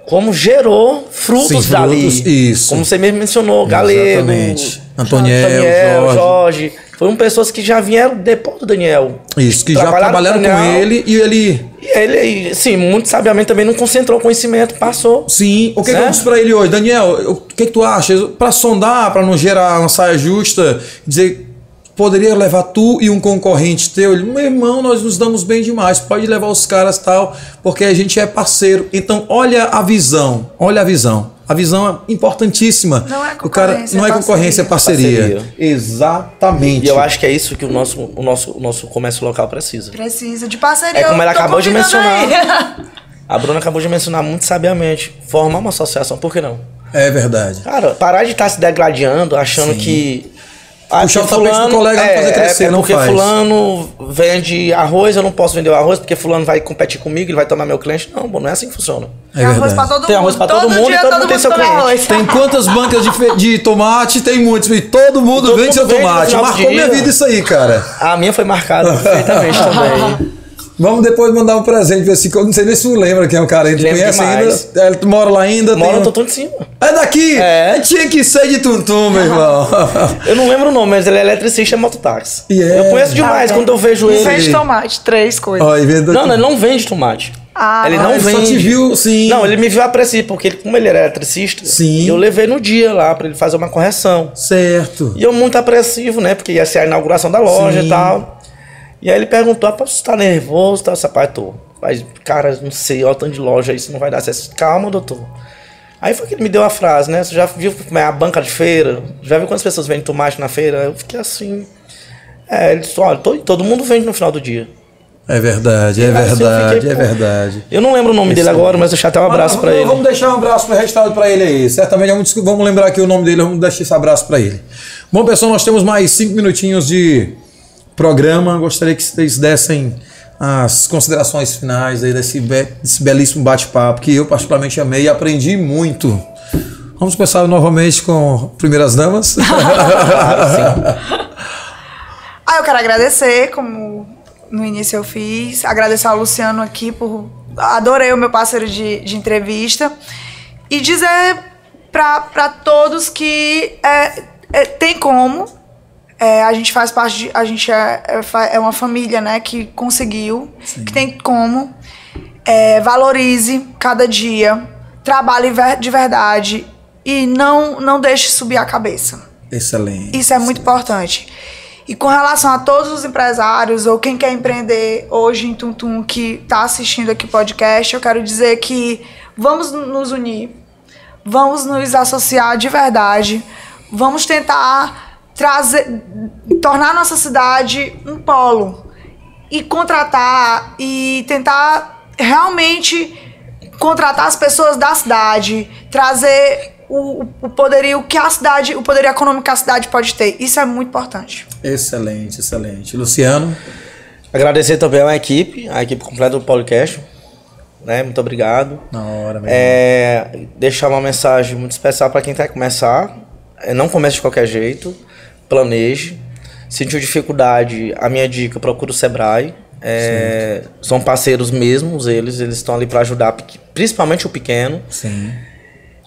Como gerou frutos Sim, dali. frutos, isso. Como você mesmo mencionou, Galego. Exatamente. Antoniel, Antoniel, Jorge. Foram pessoas que já vieram depois do Daniel. Isso, que já Trabalharam com com Daniel. ele e ele. E ele, sim, muito sabiamente também não concentrou conhecimento, passou. Sim, o que, que eu Certo? disse pra ele hoje? Daniel, o que, que tu acha? Pra sondar, pra não gerar uma saia justa, dizer. Poderia levar tu e um concorrente teu? Ele, meu irmão, nós nos damos bem demais. Pode levar os caras tal, porque a gente é parceiro. Então, olha a visão. Olha a visão. A visão é importantíssima. Não é o cara concorrência, não é é concorrência, é parceria. Parceria. Exatamente. E eu acho que é isso que o nosso, o nosso, o nosso comércio local precisa. Precisa de parceria. É como ela acabou de mencionar. aí. *laughs* A Bruna acabou de mencionar muito sabiamente. Formar uma associação, por que não? É verdade. Cara, parar de estar se degladiando, achando que. Ah, Puxar o tapete do colega não fazer crescer, é não porque faz. fulano vende arroz, eu não posso vender o arroz, porque fulano vai competir comigo, ele vai tomar meu cliente. Não, bom, não é assim que funciona. É Tem arroz pra todo Tem mundo. arroz pra todo mundo e dia, todo mundo tem seu cliente. arroz. Tem quantas bancas de, de tomate? Tem muitos. E todo mundo todo vende mundo seu vende tomate. Marcou dia. minha vida isso aí, cara. A minha foi marcada perfeitamente *laughs* também. Vamos depois mandar um presente pra esse. Não sei nem se tu lembra quem é o cara. Ele conhece demais. ainda. Ele mora lá ainda. Mora tem no Tutum de cima. É daqui! É. Tinha que ser de Tuntum, meu irmão. Eu não lembro o nome, mas ele é eletricista e mototáxi. E é. Eu conheço demais quando eu vejo ele. vende tomate, três coisas. Vendo Não, não, ele não vende tomate. Ah, ele ah, não ele vende. só te viu, sim. Não, ele me viu apreciar, porque ele, como ele era eletricista, Sim. eu levei no dia lá pra ele fazer uma correção. Certo. E eu muito apreensivo, né? Porque ia ser a inauguração da loja Sim. e tal. E aí ele perguntou, "Rapaz, você tá nervoso? Tá, rapaz, tô. Mas, cara, não sei, ó, tanto de loja, isso não vai dar certo. Calma, doutor. Aí foi que ele me deu a frase, né? Você já viu como é a banca de feira? Já viu quantas pessoas vendem tomate na feira? Eu fiquei assim. É, ele disse, olha, todo, todo mundo vende no final do dia. É verdade, é Assim, verdade, fiquei, é verdade. Eu não lembro o nome dele agora, mas deixar até um abraço vamos- ele. Vamos deixar um abraço registrado para ele aí. Certamente vamos, vamos lembrar aqui o nome dele, vamos deixar esse abraço para ele. Bom, pessoal, nós temos mais cinco minutinhos de programa. Gostaria que vocês dessem as considerações finais aí desse, be- desse belíssimo bate-papo que eu particularmente amei e aprendi muito. Vamos começar novamente com primeiras damas. *laughs* Ah, eu quero agradecer, como no início eu fiz, agradecer ao Luciano aqui por. Adorei o meu parceiro de, de entrevista. E dizer para todos que é, é, tem como. É, a gente faz parte de. A gente é, é, é uma família, né, que conseguiu, que tem como. É, valorize cada dia, trabalhe de verdade e não, não deixe subir a cabeça. Excelente. Isso é muito importante. E com relação a todos os empresários ou quem quer empreender hoje em Tuntum que está assistindo aqui o podcast, eu quero dizer que vamos nos unir, vamos nos associar de verdade, vamos tentar trazer, tornar nossa cidade um polo e contratar e tentar realmente contratar as pessoas da cidade, trazer o, o poderio que a cidade, o poderio econômico que a cidade pode ter. Isso é muito importante. Excelente, excelente. Luciano, Agradecer também à equipe, a equipe completa do podcast. Né? Muito obrigado. na hora, meu É, deixar uma mensagem muito especial para quem quer começar. É, não comece de qualquer jeito. Planeje. Sentiu dificuldade, a minha dica, procura o Sebrae. É, são parceiros mesmos, eles, eles estão ali para ajudar, principalmente o pequeno. Sim.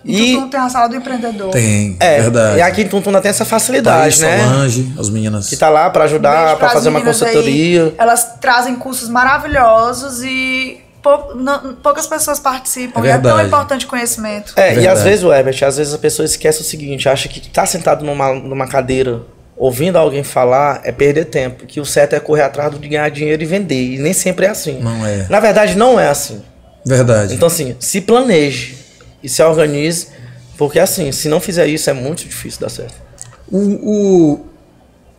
E E Tuntum tem a sala do empreendedor. Tem, é, verdade. e aqui em Tuntuna tem essa facilidade, Thaís, né? Solange, as meninas. Que tá lá para ajudar, para fazer uma meninas aí. consultoria. Elas trazem cursos maravilhosos e pou- não- poucas pessoas participam. É e é tão verdade. importante o conhecimento. É, e Verdade. às vezes, o Herbert, às vezes a pessoa esquece o seguinte, acha que tá sentado numa, numa cadeira ouvindo alguém falar é perder tempo, que o certo é correr atrás de ganhar dinheiro e vender, e nem sempre é assim. Não é. Na verdade, não é assim. Verdade. Então, assim, se planeje e se organize, porque assim, se não fizer isso, é muito difícil dar certo. O, o-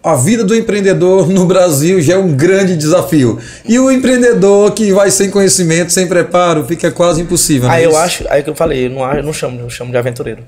a vida do empreendedor *laughs* no Brasil já é um grande desafio. E o empreendedor que vai sem conhecimento, sem preparo, fica quase impossível. é Aí eu isso? acho, aí que eu falei, eu não, eu não chamo, eu chamo de aventureiro.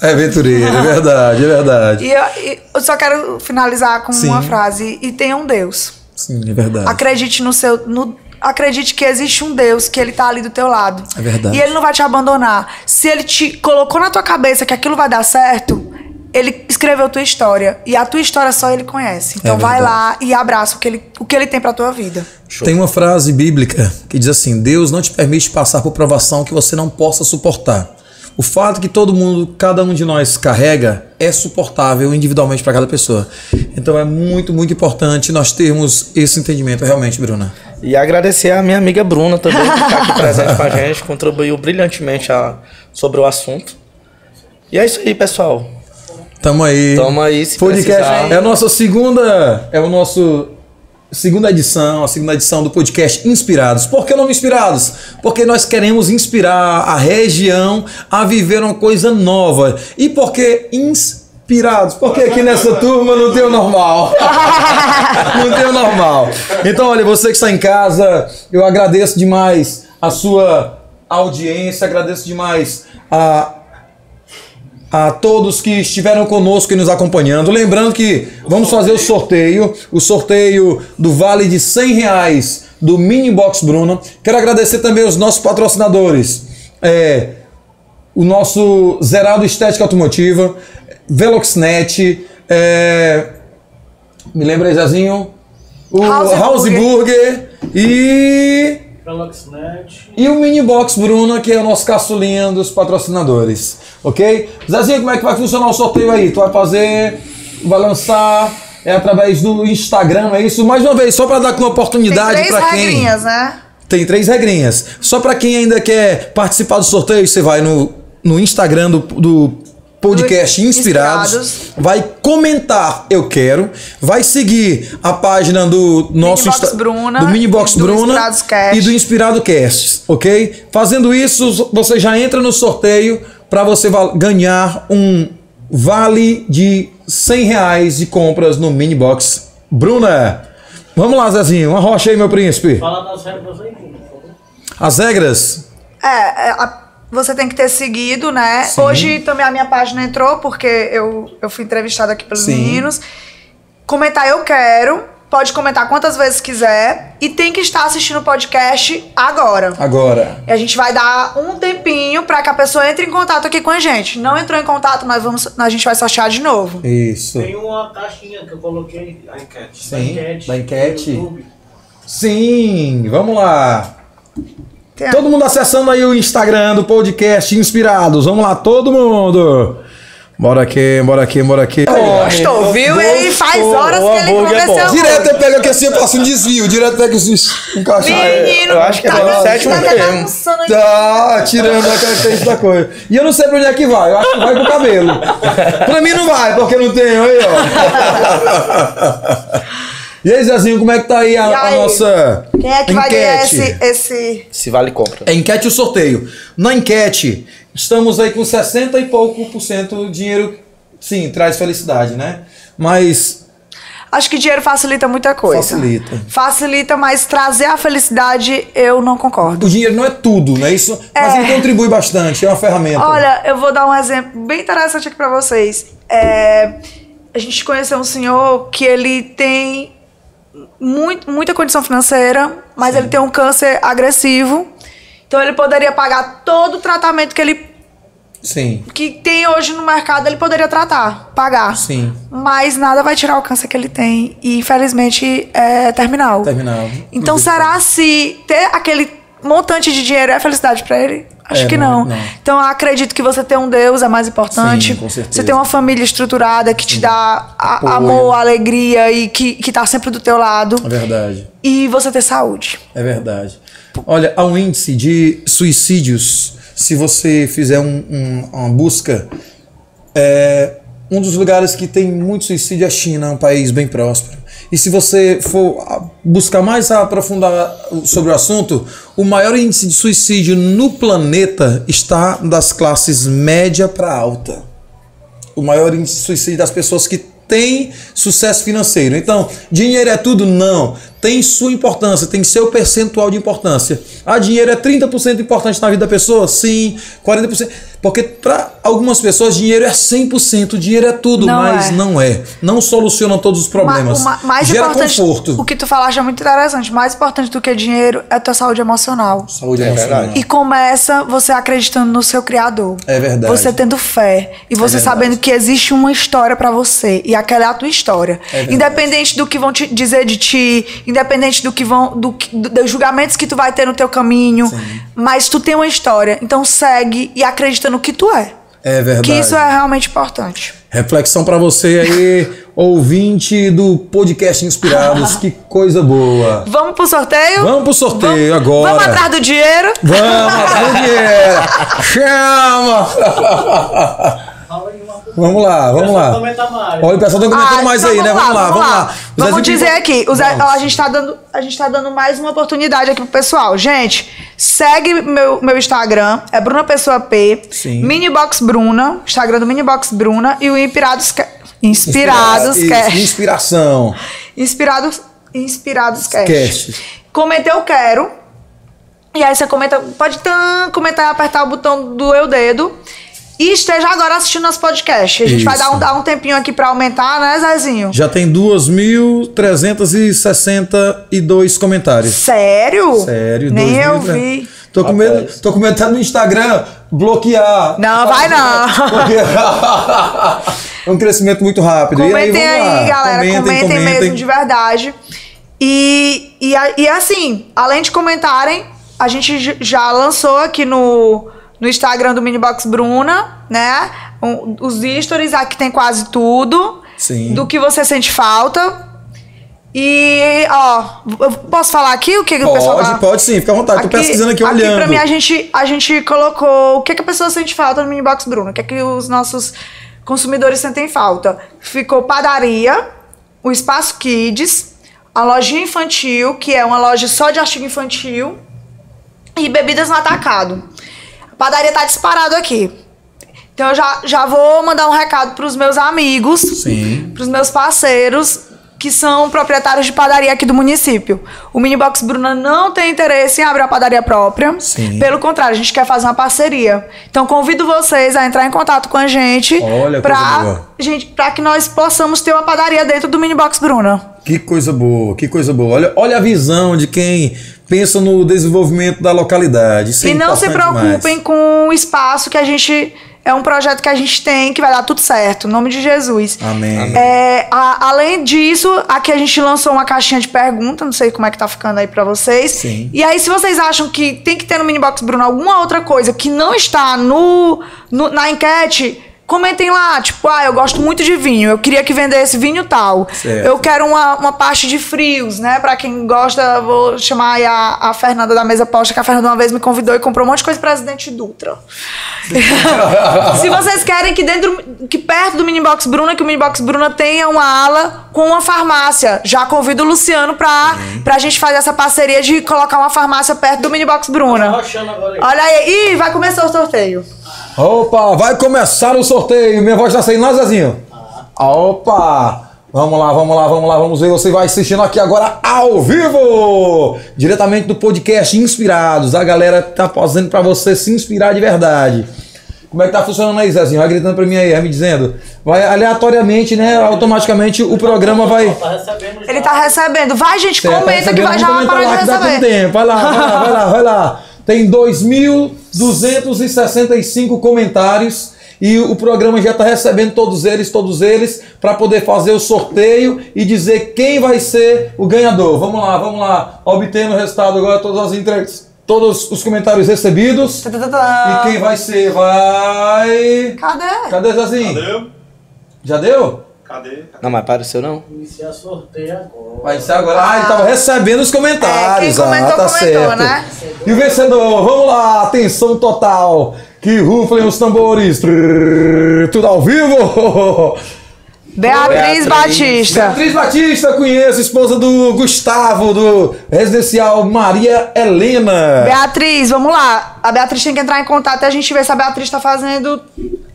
É aventureiro, é verdade, é verdade. E eu, e eu só quero finalizar com Sim. uma frase. E tenha um Deus. Sim, é verdade. Acredite no seu. No, acredite que existe um Deus, que ele tá ali do teu lado. É verdade. E ele não vai te abandonar. Se ele te colocou na tua cabeça que aquilo vai dar certo, ele escreveu tua história. E a tua história só ele conhece. Então É vai lá e abraça o que ele, o que ele tem pra tua vida. Tem uma frase bíblica que diz assim: Deus não te permite passar por provação que você não possa suportar. O fato que todo mundo, cada um de nós carrega, é suportável individualmente para cada pessoa. Então é muito, muito importante nós termos esse entendimento, realmente, Bruna. E agradecer a minha amiga Bruna também, que está aqui *laughs* presente com a gente, contribuiu brilhantemente a- sobre o assunto. E é isso aí, pessoal. Tamo aí. Tamo aí, se Podcast precisar. é a nossa segunda, é o nosso segunda edição, a segunda edição do podcast Inspirados. Por que o nome Inspirados? Porque nós queremos inspirar a região a viver uma coisa nova. E por que inspirados? Porque aqui nessa turma não tem o normal. *laughs* não tem o normal. Então, olha, você que está em casa, eu agradeço demais a sua audiência, agradeço demais a a todos que estiveram conosco e nos acompanhando. Lembrando que vamos fazer o sorteio, o sorteio do vale de 100 reais do Mini Box Bruno. Quero agradecer também os nossos patrocinadores. É, o nosso Zerado Estética Automotiva, Veloxnet, é, me lembra aí, Zezinho? O House House Burger. Burger e... Veloxnet. E o Mini Box Bruno, que é o nosso caçulinha dos patrocinadores, ok? Zezinho, como é que vai funcionar o sorteio aí? Tu vai fazer, vai lançar, é através do Instagram, é isso? Mais uma vez, só para dar uma Tem oportunidade três para quem... regrinhas, né? Tem três regrinhas. Só para quem ainda quer participar do sorteio, você vai no, no Instagram do, do podcast Do- Inspirados, Inspirados. vai comentar eu quero, vai seguir a página do nosso Minibox Insta- Bruna do Minibox e do Bruna Cast. e do Inspirado Cast, ok? Fazendo isso, você já entra no sorteio para você ganhar um vale de 100 reais de compras no Minibox Bruna. Vamos lá, Zezinho, uma rocha aí, meu príncipe. Fala das regras aí, por favor. As regras? É, é, a- você tem que ter seguido, né? Sim. Hoje também a minha página entrou, porque eu, eu fui entrevistada aqui pelos Sim. meninos. Comentar eu quero. Pode comentar quantas vezes quiser. E tem que estar assistindo o podcast agora. Agora. E a gente vai dar um tempinho pra que a pessoa entre em contato aqui com a gente. Não entrou em contato, nós vamos, a gente vai sortear de novo. Isso. Tem uma caixinha que eu coloquei A enquete. da Sim, enquete. da enquete. no YouTube. Sim, vamos lá. Tem- Todo mundo acessando aí o Instagram do podcast Inspirados. Vamos lá, todo mundo. Bora aqui, bora aqui, bora aqui. Gostou, viu? Ele faz horas o que ele é convenceu. bom. Direto eu pego aqui assim, eu faço um desvio. Direto pego assim, encaixa. Menino, eu acho que é tá, bem tá, sétimo tá mesmo. Tá tirando a característica da coisa. E eu não sei pra onde é que vai. Eu acho que vai pro cabelo. *laughs* pra mim não vai, porque não tenho aí, ó. *laughs* E aí, Zezinho, como é que tá aí a, E a aí? nossa Quem é que vai ganhar enquete? esse, esse. Se vale compra. É enquete e o sorteio. Na enquete, estamos aí com 60 e pouco por cento dinheiro, sim, traz felicidade, né? Mas Acho que dinheiro facilita muita coisa. Facilita. Facilita, mas trazer a felicidade eu não concordo. o dinheiro não é tudo, né? Isso, mas É. ele contribui bastante, é uma ferramenta. Olha, eu vou dar um exemplo bem interessante aqui pra vocês. É, a gente conheceu um senhor que ele tem muito, muita condição financeira, mas ele tem um câncer agressivo. Então ele poderia pagar todo o tratamento que ele Sim, que tem hoje no mercado, ele poderia tratar, pagar. sim. Mas nada vai tirar o câncer que ele tem. E infelizmente é terminal. Terminal. Então será se ter aquele montante de dinheiro é felicidade pra ele? Acho É, que não, não. Então acredito que você ter um Deus é mais importante. Sim, com certeza. Você ter uma família estruturada que te dá a- amor, alegria e que, que tá sempre do teu lado. É verdade. E você ter saúde. É verdade. Olha, há um índice de suicídios, se você fizer um- um- uma busca, é, um dos lugares que tem muito suicídio é a China, um país bem próspero. E se você for buscar mais aprofundar sobre o assunto, o maior índice de suicídio no planeta está das classes média para alta o maior índice de suicídio das pessoas que têm sucesso financeiro. Então, dinheiro é tudo? Não. Tem sua importância, tem seu percentual de importância. Ah, dinheiro é 30% importante na vida da pessoa? Sim. 40%. Porque para algumas pessoas, dinheiro é 100%. Dinheiro é tudo, Não mas é. não é. Não soluciona todos os problemas. Ma- o ma- mais Gera importante, conforto. o que tu falaste é muito interessante. Mais importante do que dinheiro é a tua saúde emocional. Saúde É emocional. verdade. E começa você acreditando no seu criador. É verdade. Você tendo fé e você verdade. sabendo que existe uma história pra você e aquela é a tua história. É verdade. independente do que vão te dizer de ti, independente do que vão do, do- dos julgamentos que tu vai ter no teu caminho, mas tu tem uma história. Então segue e acredita no que tu é. É verdade. Que isso é realmente importante. Reflexão pra você aí, *laughs* ouvinte do podcast Inspirados. que coisa boa. Vamos pro sorteio? Vamos pro sorteio agora. Vamos atrás do dinheiro? Vamos, atrás do dinheiro. *laughs* Chama! *laughs* Fala aí uma coisa. Vamos lá, vamos lá. Comenta mais. Olha, o pessoal tá comentando Ah, mais então aí, né? Vamos lá, vamos lá. O Vamos Zezinho dizer aqui, o Zé- Vamos. a, gente tá dando, a gente tá dando mais uma oportunidade aqui pro pessoal. Gente, segue meu, meu Instagram, é Bruna Pessoa P. Sim. Minibox Bruna, Instagram do Minibox Bruna e o Inspirados Inspirados Inspira- Cast. Inspiração. Inspirados, Inspirados Cast. Cast. Comenta eu quero. E aí você comenta, pode tan, comentar e apertar o botão do eu dedo. E esteja agora assistindo nosso podcast. A gente vai Isso. dar um, dar um tempinho aqui pra aumentar, né, Zezinho? Já tem 2.362 comentários. Sério? Sério, Nem eu 2.300. vi. Tô com medo, tô com medo tá no Instagram bloquear. Não, vai não. Porque *laughs* é um crescimento muito rápido. e aí, Comentem vamos aí, lá. galera. Comentem, mesmo de verdade. E, e, a- e assim, além de comentarem, a gente já lançou aqui no, no Instagram do Minibox Bruna, né? um- os stories, aqui tem quase tudo. Sim. Do que você sente falta. E, ó, eu posso falar aqui o que, que o pessoal Pode, tá... pode sim, fica à vontade. Tô pesquisando aqui, olhando. pra mim, a gente, a gente colocou o que, que a pessoa sente falta no Minibox Bruno. O que, que os nossos consumidores sentem falta. Ficou padaria, o Espaço Kids, a lojinha infantil, que é uma loja só de artigo infantil, e bebidas no atacado. A padaria tá disparado aqui. Então eu já, já vou mandar um recado pros meus amigos, Sim. pros meus parceiros, que são proprietários de padaria aqui do município. O Minibox Bruna não tem interesse em abrir uma padaria própria. Sim. Pelo contrário, a gente quer fazer uma parceria. Então convido vocês a entrar em contato com a gente boa. gente, pra que nós possamos ter uma padaria dentro do Minibox Bruna. Que coisa boa, que coisa boa. Olha, olha a visão de quem pensa no desenvolvimento da localidade. Isso é e não se preocupem com o espaço que a gente. É um projeto que a gente tem que vai dar tudo certo, em nome de Jesus. Amém. É, a- além disso, aqui a gente lançou uma caixinha de pergunta, não sei como é que tá ficando aí pra vocês. Sim. E aí, se vocês acham que tem que ter no Minibox Bruno alguma outra coisa que não está no, no- na enquete, comentem lá. Tipo, ah, eu gosto muito de vinho, eu queria que vendesse vinho tal. Certo. Eu quero uma, uma parte de frios, né? Pra quem gosta, vou chamar aí a, a Fernanda da mesa posta, que a Fernanda uma vez me convidou e comprou um monte de coisa Presidente Dutra. *laughs* Se vocês querem que dentro, que perto do Minibox Bruna, que o Minibox Bruna tenha uma ala com uma farmácia. Já convido o Luciano pra, pra gente fazer essa parceria de colocar uma farmácia perto do Minibox Bruna. rochando agora aí. Olha aí. Ih, vai começar o sorteio. Opa, vai começar o sorteio. Minha voz tá saindo lá, Zezinho? Opa! Vamos lá, vamos lá, vamos lá, vamos ver. Você vai assistindo aqui agora ao vivo! Diretamente do podcast Inspirados. A galera tá fazendo pra você se inspirar de verdade. Como é que tá funcionando aí, Zezinho? Vai gritando pra mim aí, vai me dizendo. Vai aleatoriamente, né? Automaticamente o programa vai. Tá. Ele tá recebendo. Vai, gente, Certo, tá comenta que recebendo, vai já vai parar de que receber. tempo. Vai lá, vai lá, vai lá, vai lá. *laughs* Tem 2.265 comentários e o programa já está recebendo todos eles, todos eles, para poder fazer o sorteio e dizer quem vai ser o ganhador. Vamos lá, vamos lá. Obtendo o resultado agora, todas as entregas, todos os comentários recebidos. Tá, tá, tá, tá. E quem vai ser? Vai. Cadê? Cadê, Zezinho? Cadê? Já deu? Cadê? Não, mas apareceu não. Iniciar sorteio agora. Vai ser agora. Ah, ele tava recebendo os comentários. É, quem comentou, ah, tá comentou, certo. né? E o vencedor, vamos lá, atenção total. Que ruflem os tambores. Tudo ao vivo. Beatriz *laughs* Beatriz. Batista. Beatriz Batista, conheço, esposa do Gustavo, do residencial Maria Helena. Beatriz, vamos lá. A Beatriz tem que entrar em contato e a gente vê se a Beatriz tá fazendo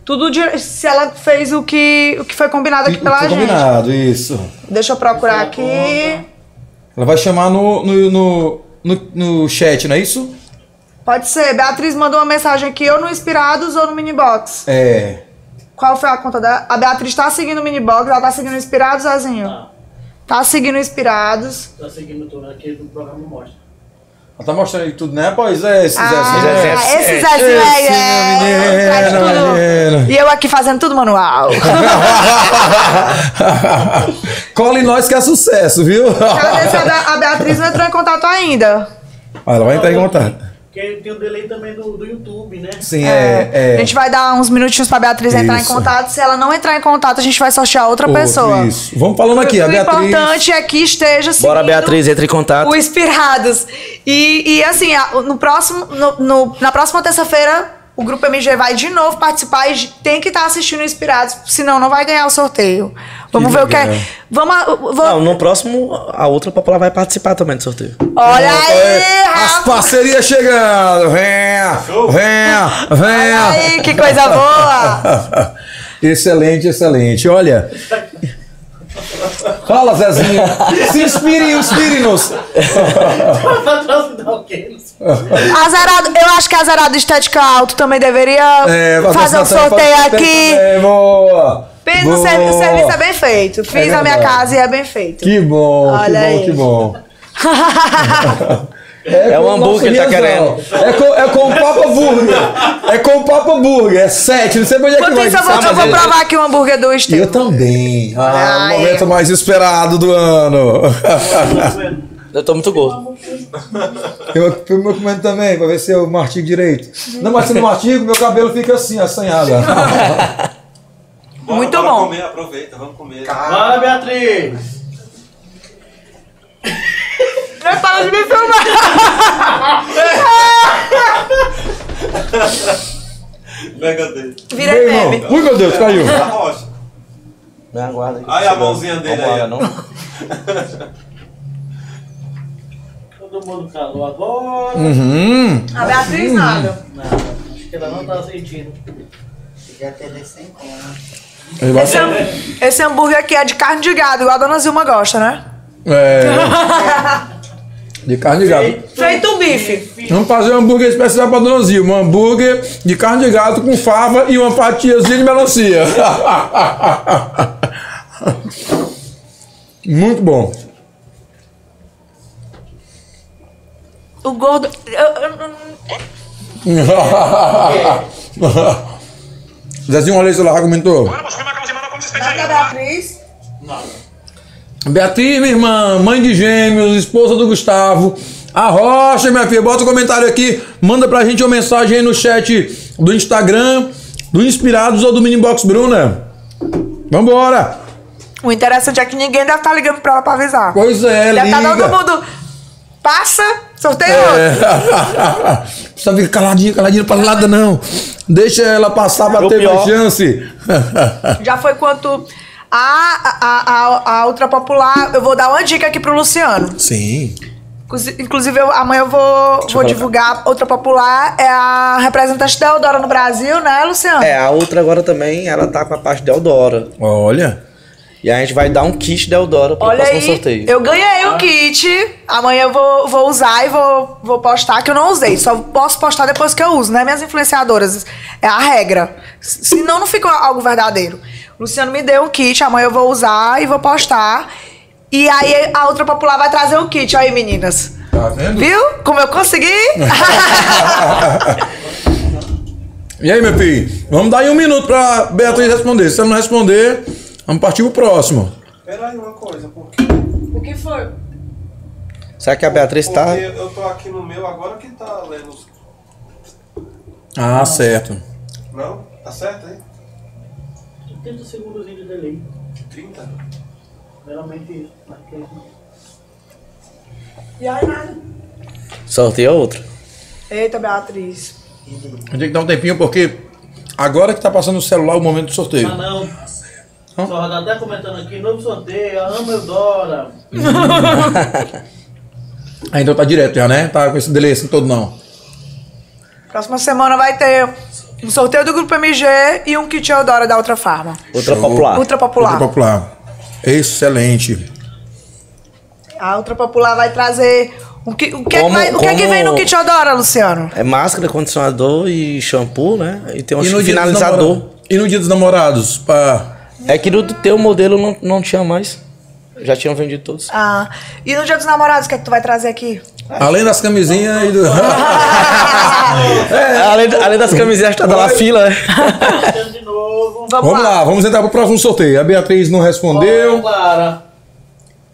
tudo de, se ela fez o que, o que foi combinado aqui E- pela foi gente. combinado, isso. Deixa eu procurar aqui. Ela vai chamar no, no, no, no, no chat, não é isso? Pode ser. Beatriz mandou uma mensagem aqui, ou no Inspirados ou no Minibox. É. Qual foi a conta dela? A Beatriz tá seguindo o Minibox, ela tá seguindo o Inspirados, Zezinho? Tá. Tá seguindo o Inspirados. Tá seguindo tudo aqui do programa mostra. Ela tá mostrando aí tudo, né? Pois é, esse Ah, Zezinho. Zezinho. esse Zezinho aí, Esse é. traz menino, menino. E eu aqui fazendo tudo manual. *laughs* Cola em nós que é sucesso, viu? Quero ver se a Be- a Beatriz não entrou em contato ainda. Ah, ela vai entrar em contato. Porque tem o delay também do, do YouTube, né? Sim, é. é. A gente vai dar uns minutinhos pra Beatriz entrar em Isso. contato. Se ela não entrar em contato, a gente vai sortear outra Outro, pessoa. Isso. Vamos falando aqui, a o Beatriz. importante é que esteja seguindo Bora, Beatriz, entre em contato. o Inspirados. E, e assim, a- no próximo, no- no- na próxima terça-feira, o Grupo MG vai de novo participar e tem que estar assistindo o Inspirados, senão não vai ganhar o sorteio. Vamos Que ver o que é. Vamos. Não, no próximo, a outra popular vai participar também do sorteio. Olha aí, é. As rapaz. parcerias chegando. Venha, venha, Olha venha. aí, que coisa boa. *laughs* excelente, excelente. Olha. Fala, Zezinho. Se inspire, inspire-nos. Vai patrocinar o quê? A Zerado, eu acho que a Zerado Estética Alto também deveria É, fazer um sorteio aqui. também, Boa. O serviço é bem feito. Fiz a minha casa e é bem feito. Que bom, Olha aí. que bom, que *laughs* bom. É com um o hambúrguer que ele tá querendo. É com, é com o Papa Burger. É com o Papa Burger. É sete. Não sei pra onde é que vai. eu vou, Ah, eu vou provar aqui o hambúrguer do Eu Estevam. também. Ah, o Ai. momento mais esperado do ano. *laughs* Eu tô muito gordo. Eu eu meu comendo também, pra ver se eu mastigo direito. Não, mas se não mastigo, meu cabelo fica assim, assanhado. *laughs* Muito bora bom. comer, aproveita, vamos comer. Bora, Beatriz! Você para de me filmar! Pega dele. Virei Meu irmão. meme. Ui, meu Deus, caiu. Rocha. Me aguarda aqui. Aí a mãozinha dele Vamos aí, não? Todo mundo calou agora. Uhum. A Beatriz nada. Não, acho que ela não tá sentindo. Teve sem como. Ele vai- Esse, ham- esse hambúrguer aqui é de carne de gado, igual a dona Zilma gosta, né? É. *laughs* De carne de gado. Feito um bife. Vamos fazer um hambúrguer especial pra Dona Zilma. Um hambúrguer de carne de gato com fava e uma fatiazinha de melancia. *laughs* Muito bom. O gordo. *laughs* Zezinho, olha isso lá, comentou. Nada da Beatriz. Beatriz, minha irmã, mãe de gêmeos, esposa do Gustavo. A Rocha, minha filha, bota um comentário aqui, manda pra gente uma mensagem aí no chat do Instagram, do Inspirados ou do Minibox Bruna. Vambora! O interessante é que ninguém deve estar ligando pra ela pra avisar. Pois é, Deve estar liga. todo mundo. Passa, sorteio É. outro. *laughs* Precisa ficar caladinho, caladinho pra nada não. Deixa ela passar pra O ter mais pior- chance. Já foi quanto. A, a, a, a Ultra Popular, eu vou dar uma dica aqui pro Luciano. Sim. Inclusi- Inclusive, eu- amanhã eu vou, vou divulgar Outra Popular. É a representante da Eudora no Brasil, né, Luciano? É, a outra agora também, ela tá com a parte da Eudora. Olha. E a gente vai dar um kit da Eudora pro Olha próximo aí, sorteio. eu ganhei o kit. Amanhã eu vou, vou usar e vou, vou postar, que eu não usei. Só posso postar depois que eu uso, né, minhas influenciadoras? É a regra. Senão não fica algo verdadeiro. Luciano me deu um kit, amanhã eu vou usar e vou postar. E aí a outra popular vai trazer o kit. Aí, meninas. Tá vendo? Viu? Como eu consegui? *laughs* E aí, meu filho? Vamos dar aí um minuto pra Beatriz responder. Se ela não responder, vamos partir pro próximo. Pera aí uma coisa, porque, o que foi? Será que a Beatriz porque tá. eu tô aqui no meu agora que tá lendo os... Ah, certo. Não? Tá certo aí? 30 segundos de delay. 30? Geralmente isso. Aqui. E aí, nada. Sorteia outra. Eita, Beatriz. Tem que dar um tempinho porque agora que tá passando o celular o momento do sorteio. Ah não. Hã? Só tá até comentando aqui, novo sorteio, a Ama Eudora. Ah, então tá direto já, né? Tá com esse delay assim todo não. Próxima semana vai ter um sorteio do Grupo MG e um kit Eudora da Outra Farma. Outra Show. popular. Ultra Popular. Ultra popular. Excelente. A Ultra Popular vai trazer. O que, o que, é que Como- vai- o que é que vem no kit Eudora, Luciano? É máscara, condicionador e shampoo, né? E tem um E finalizador. E no dia dos namorados? Pra... É que no teu modelo não, não tinha mais. Já tinham vendido todos. Ah, e no dia dos namorados, o que é que tu vai trazer aqui? Além das camisinhas e do. *laughs* Além, além das camisetas, tá lá fila, né? De novo. Vamos, Vamos lá, vamos entrar pro próximo sorteio. A Beatriz não respondeu. Clara.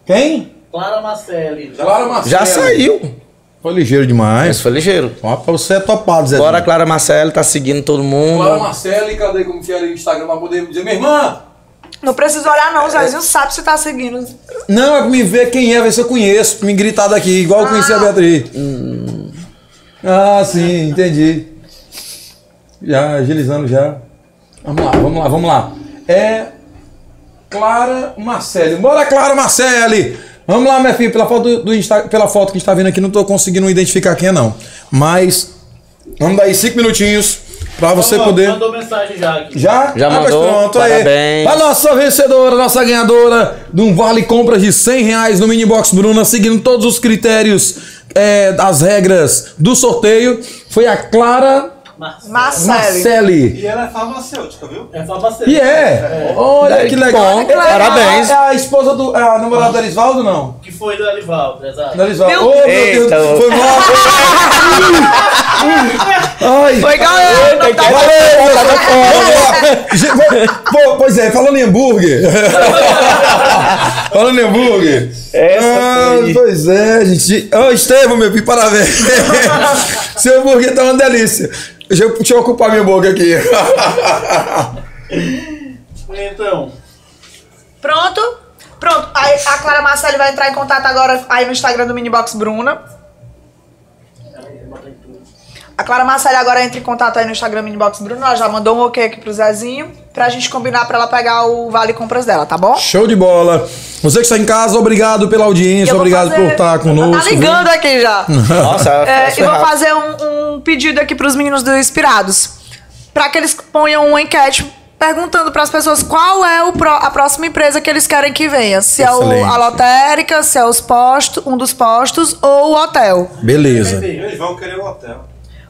Quem? Clara Marcelli. Clara Marcelo. Já saiu. Foi ligeiro Mas demais. foi ligeiro. Ó, pra você é topado, Zé. Agora a Clara Marcelo tá seguindo todo mundo. Clara Marcelo, e cadê como que era o Instagram pra poder dizer, minha irmã? Não precisa olhar, não. O Zezinho sabe se tá seguindo. Não, é pra me ver quem é, ver se eu conheço, pra me gritar daqui, igual eu conheci a Beatriz. Ah, sim, entendi. Já, agilizando já. Vamos lá, vamos lá, vamos lá. É Clara Marcelli. Bora, Clara Marcelli! Vamos lá, minha filha, pela foto, do, do Insta- pela foto que está vendo aqui, não tô conseguindo identificar quem é, não. Mas, vamos dar aí cinco minutinhos pra você Ó, poder... Mandou mensagem já aqui. Já? Já Ah, mas mandou, pronto, parabéns. aí. A nossa vencedora, nossa ganhadora de um vale compras de 100 reais no Minibox Bruna, seguindo todos os critérios é, das regras do sorteio, foi a Clara Marcelo. Marcele. Marcelli. E ela é farmacêutica, viu? É farmacêutico. E é. Olha Daí, que legal. bom, É a- parabéns. É a, esposa do. É a namorada do Arisvaldo, não? Que foi do Alivaldo, exato. Do Arisvaldo. Meu meu Deus. Deus. Eita, Foi mal. *laughs* Ai. Foi. Não tá Valeu, *laughs* Gente, pô, Pois é, falando em hambúrguer. falando em hambúrguer. Essa Ah, pois é, gente. Ô, Estevam, meu filho, parabéns. *laughs* Seu hambúrguer tá uma delícia. Deixa eu, deixa eu ocupar minha boca aqui. *laughs* Então, Pronto? Pronto, aí a Clara Marcelli vai entrar em contato agora aí no Instagram do Minibox Bruna. A Clara Marcelli agora entra em contato aí no Instagram Minibox Bruna. Ela já mandou um ok aqui pro Zezinho pra gente combinar pra ela pegar o Vale Compras dela, tá bom? Show de bola. Você que está em casa, obrigado pela audiência, obrigado fazer- por estar conosco. Tá ligando aqui já. *laughs* Nossa, É, e vou rápido. fazer um, um pedido aqui pros meninos do Inspirados. Pra que eles ponham uma enquete perguntando pras pessoas qual é o pró- a próxima empresa que eles querem que venha. Se é Excelente. o, a lotérica, se é os postos, um dos postos ou o hotel. Beleza. Eles vão querer o hotel.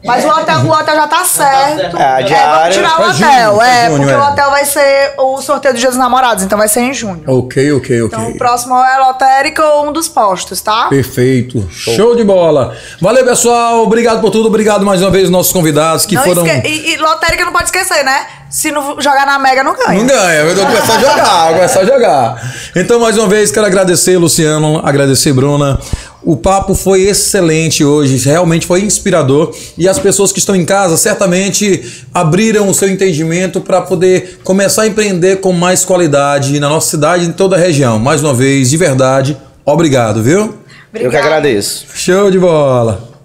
Mas o hotel, o hotel já tá certo. certo. É, a vamos diária. tirar o hotel. é, junho, porque é. o hotel vai ser o sorteio do Dia dos Namorados, então vai ser em junho. Ok, ok, ok. Então o próximo é a lotérica ou um dos postos, tá? Perfeito. Show. de bola. Valeu, pessoal. Obrigado por tudo. Obrigado mais uma vez aos nossos convidados que Não foram. esque- e, e lotérica não pode esquecer, né? Se não jogar na Mega, não ganha. Não ganha, eu vou começar a jogar, vou começar a jogar. Então, mais uma vez, quero agradecer, Luciano, agradecer, Bruna. O papo foi excelente hoje, realmente foi inspirador. E as pessoas que estão em casa certamente abriram o seu entendimento para poder começar a empreender com mais qualidade na nossa cidade e em toda a região. Mais uma vez, de verdade, obrigado, viu? Eu que agradeço. Show de bola.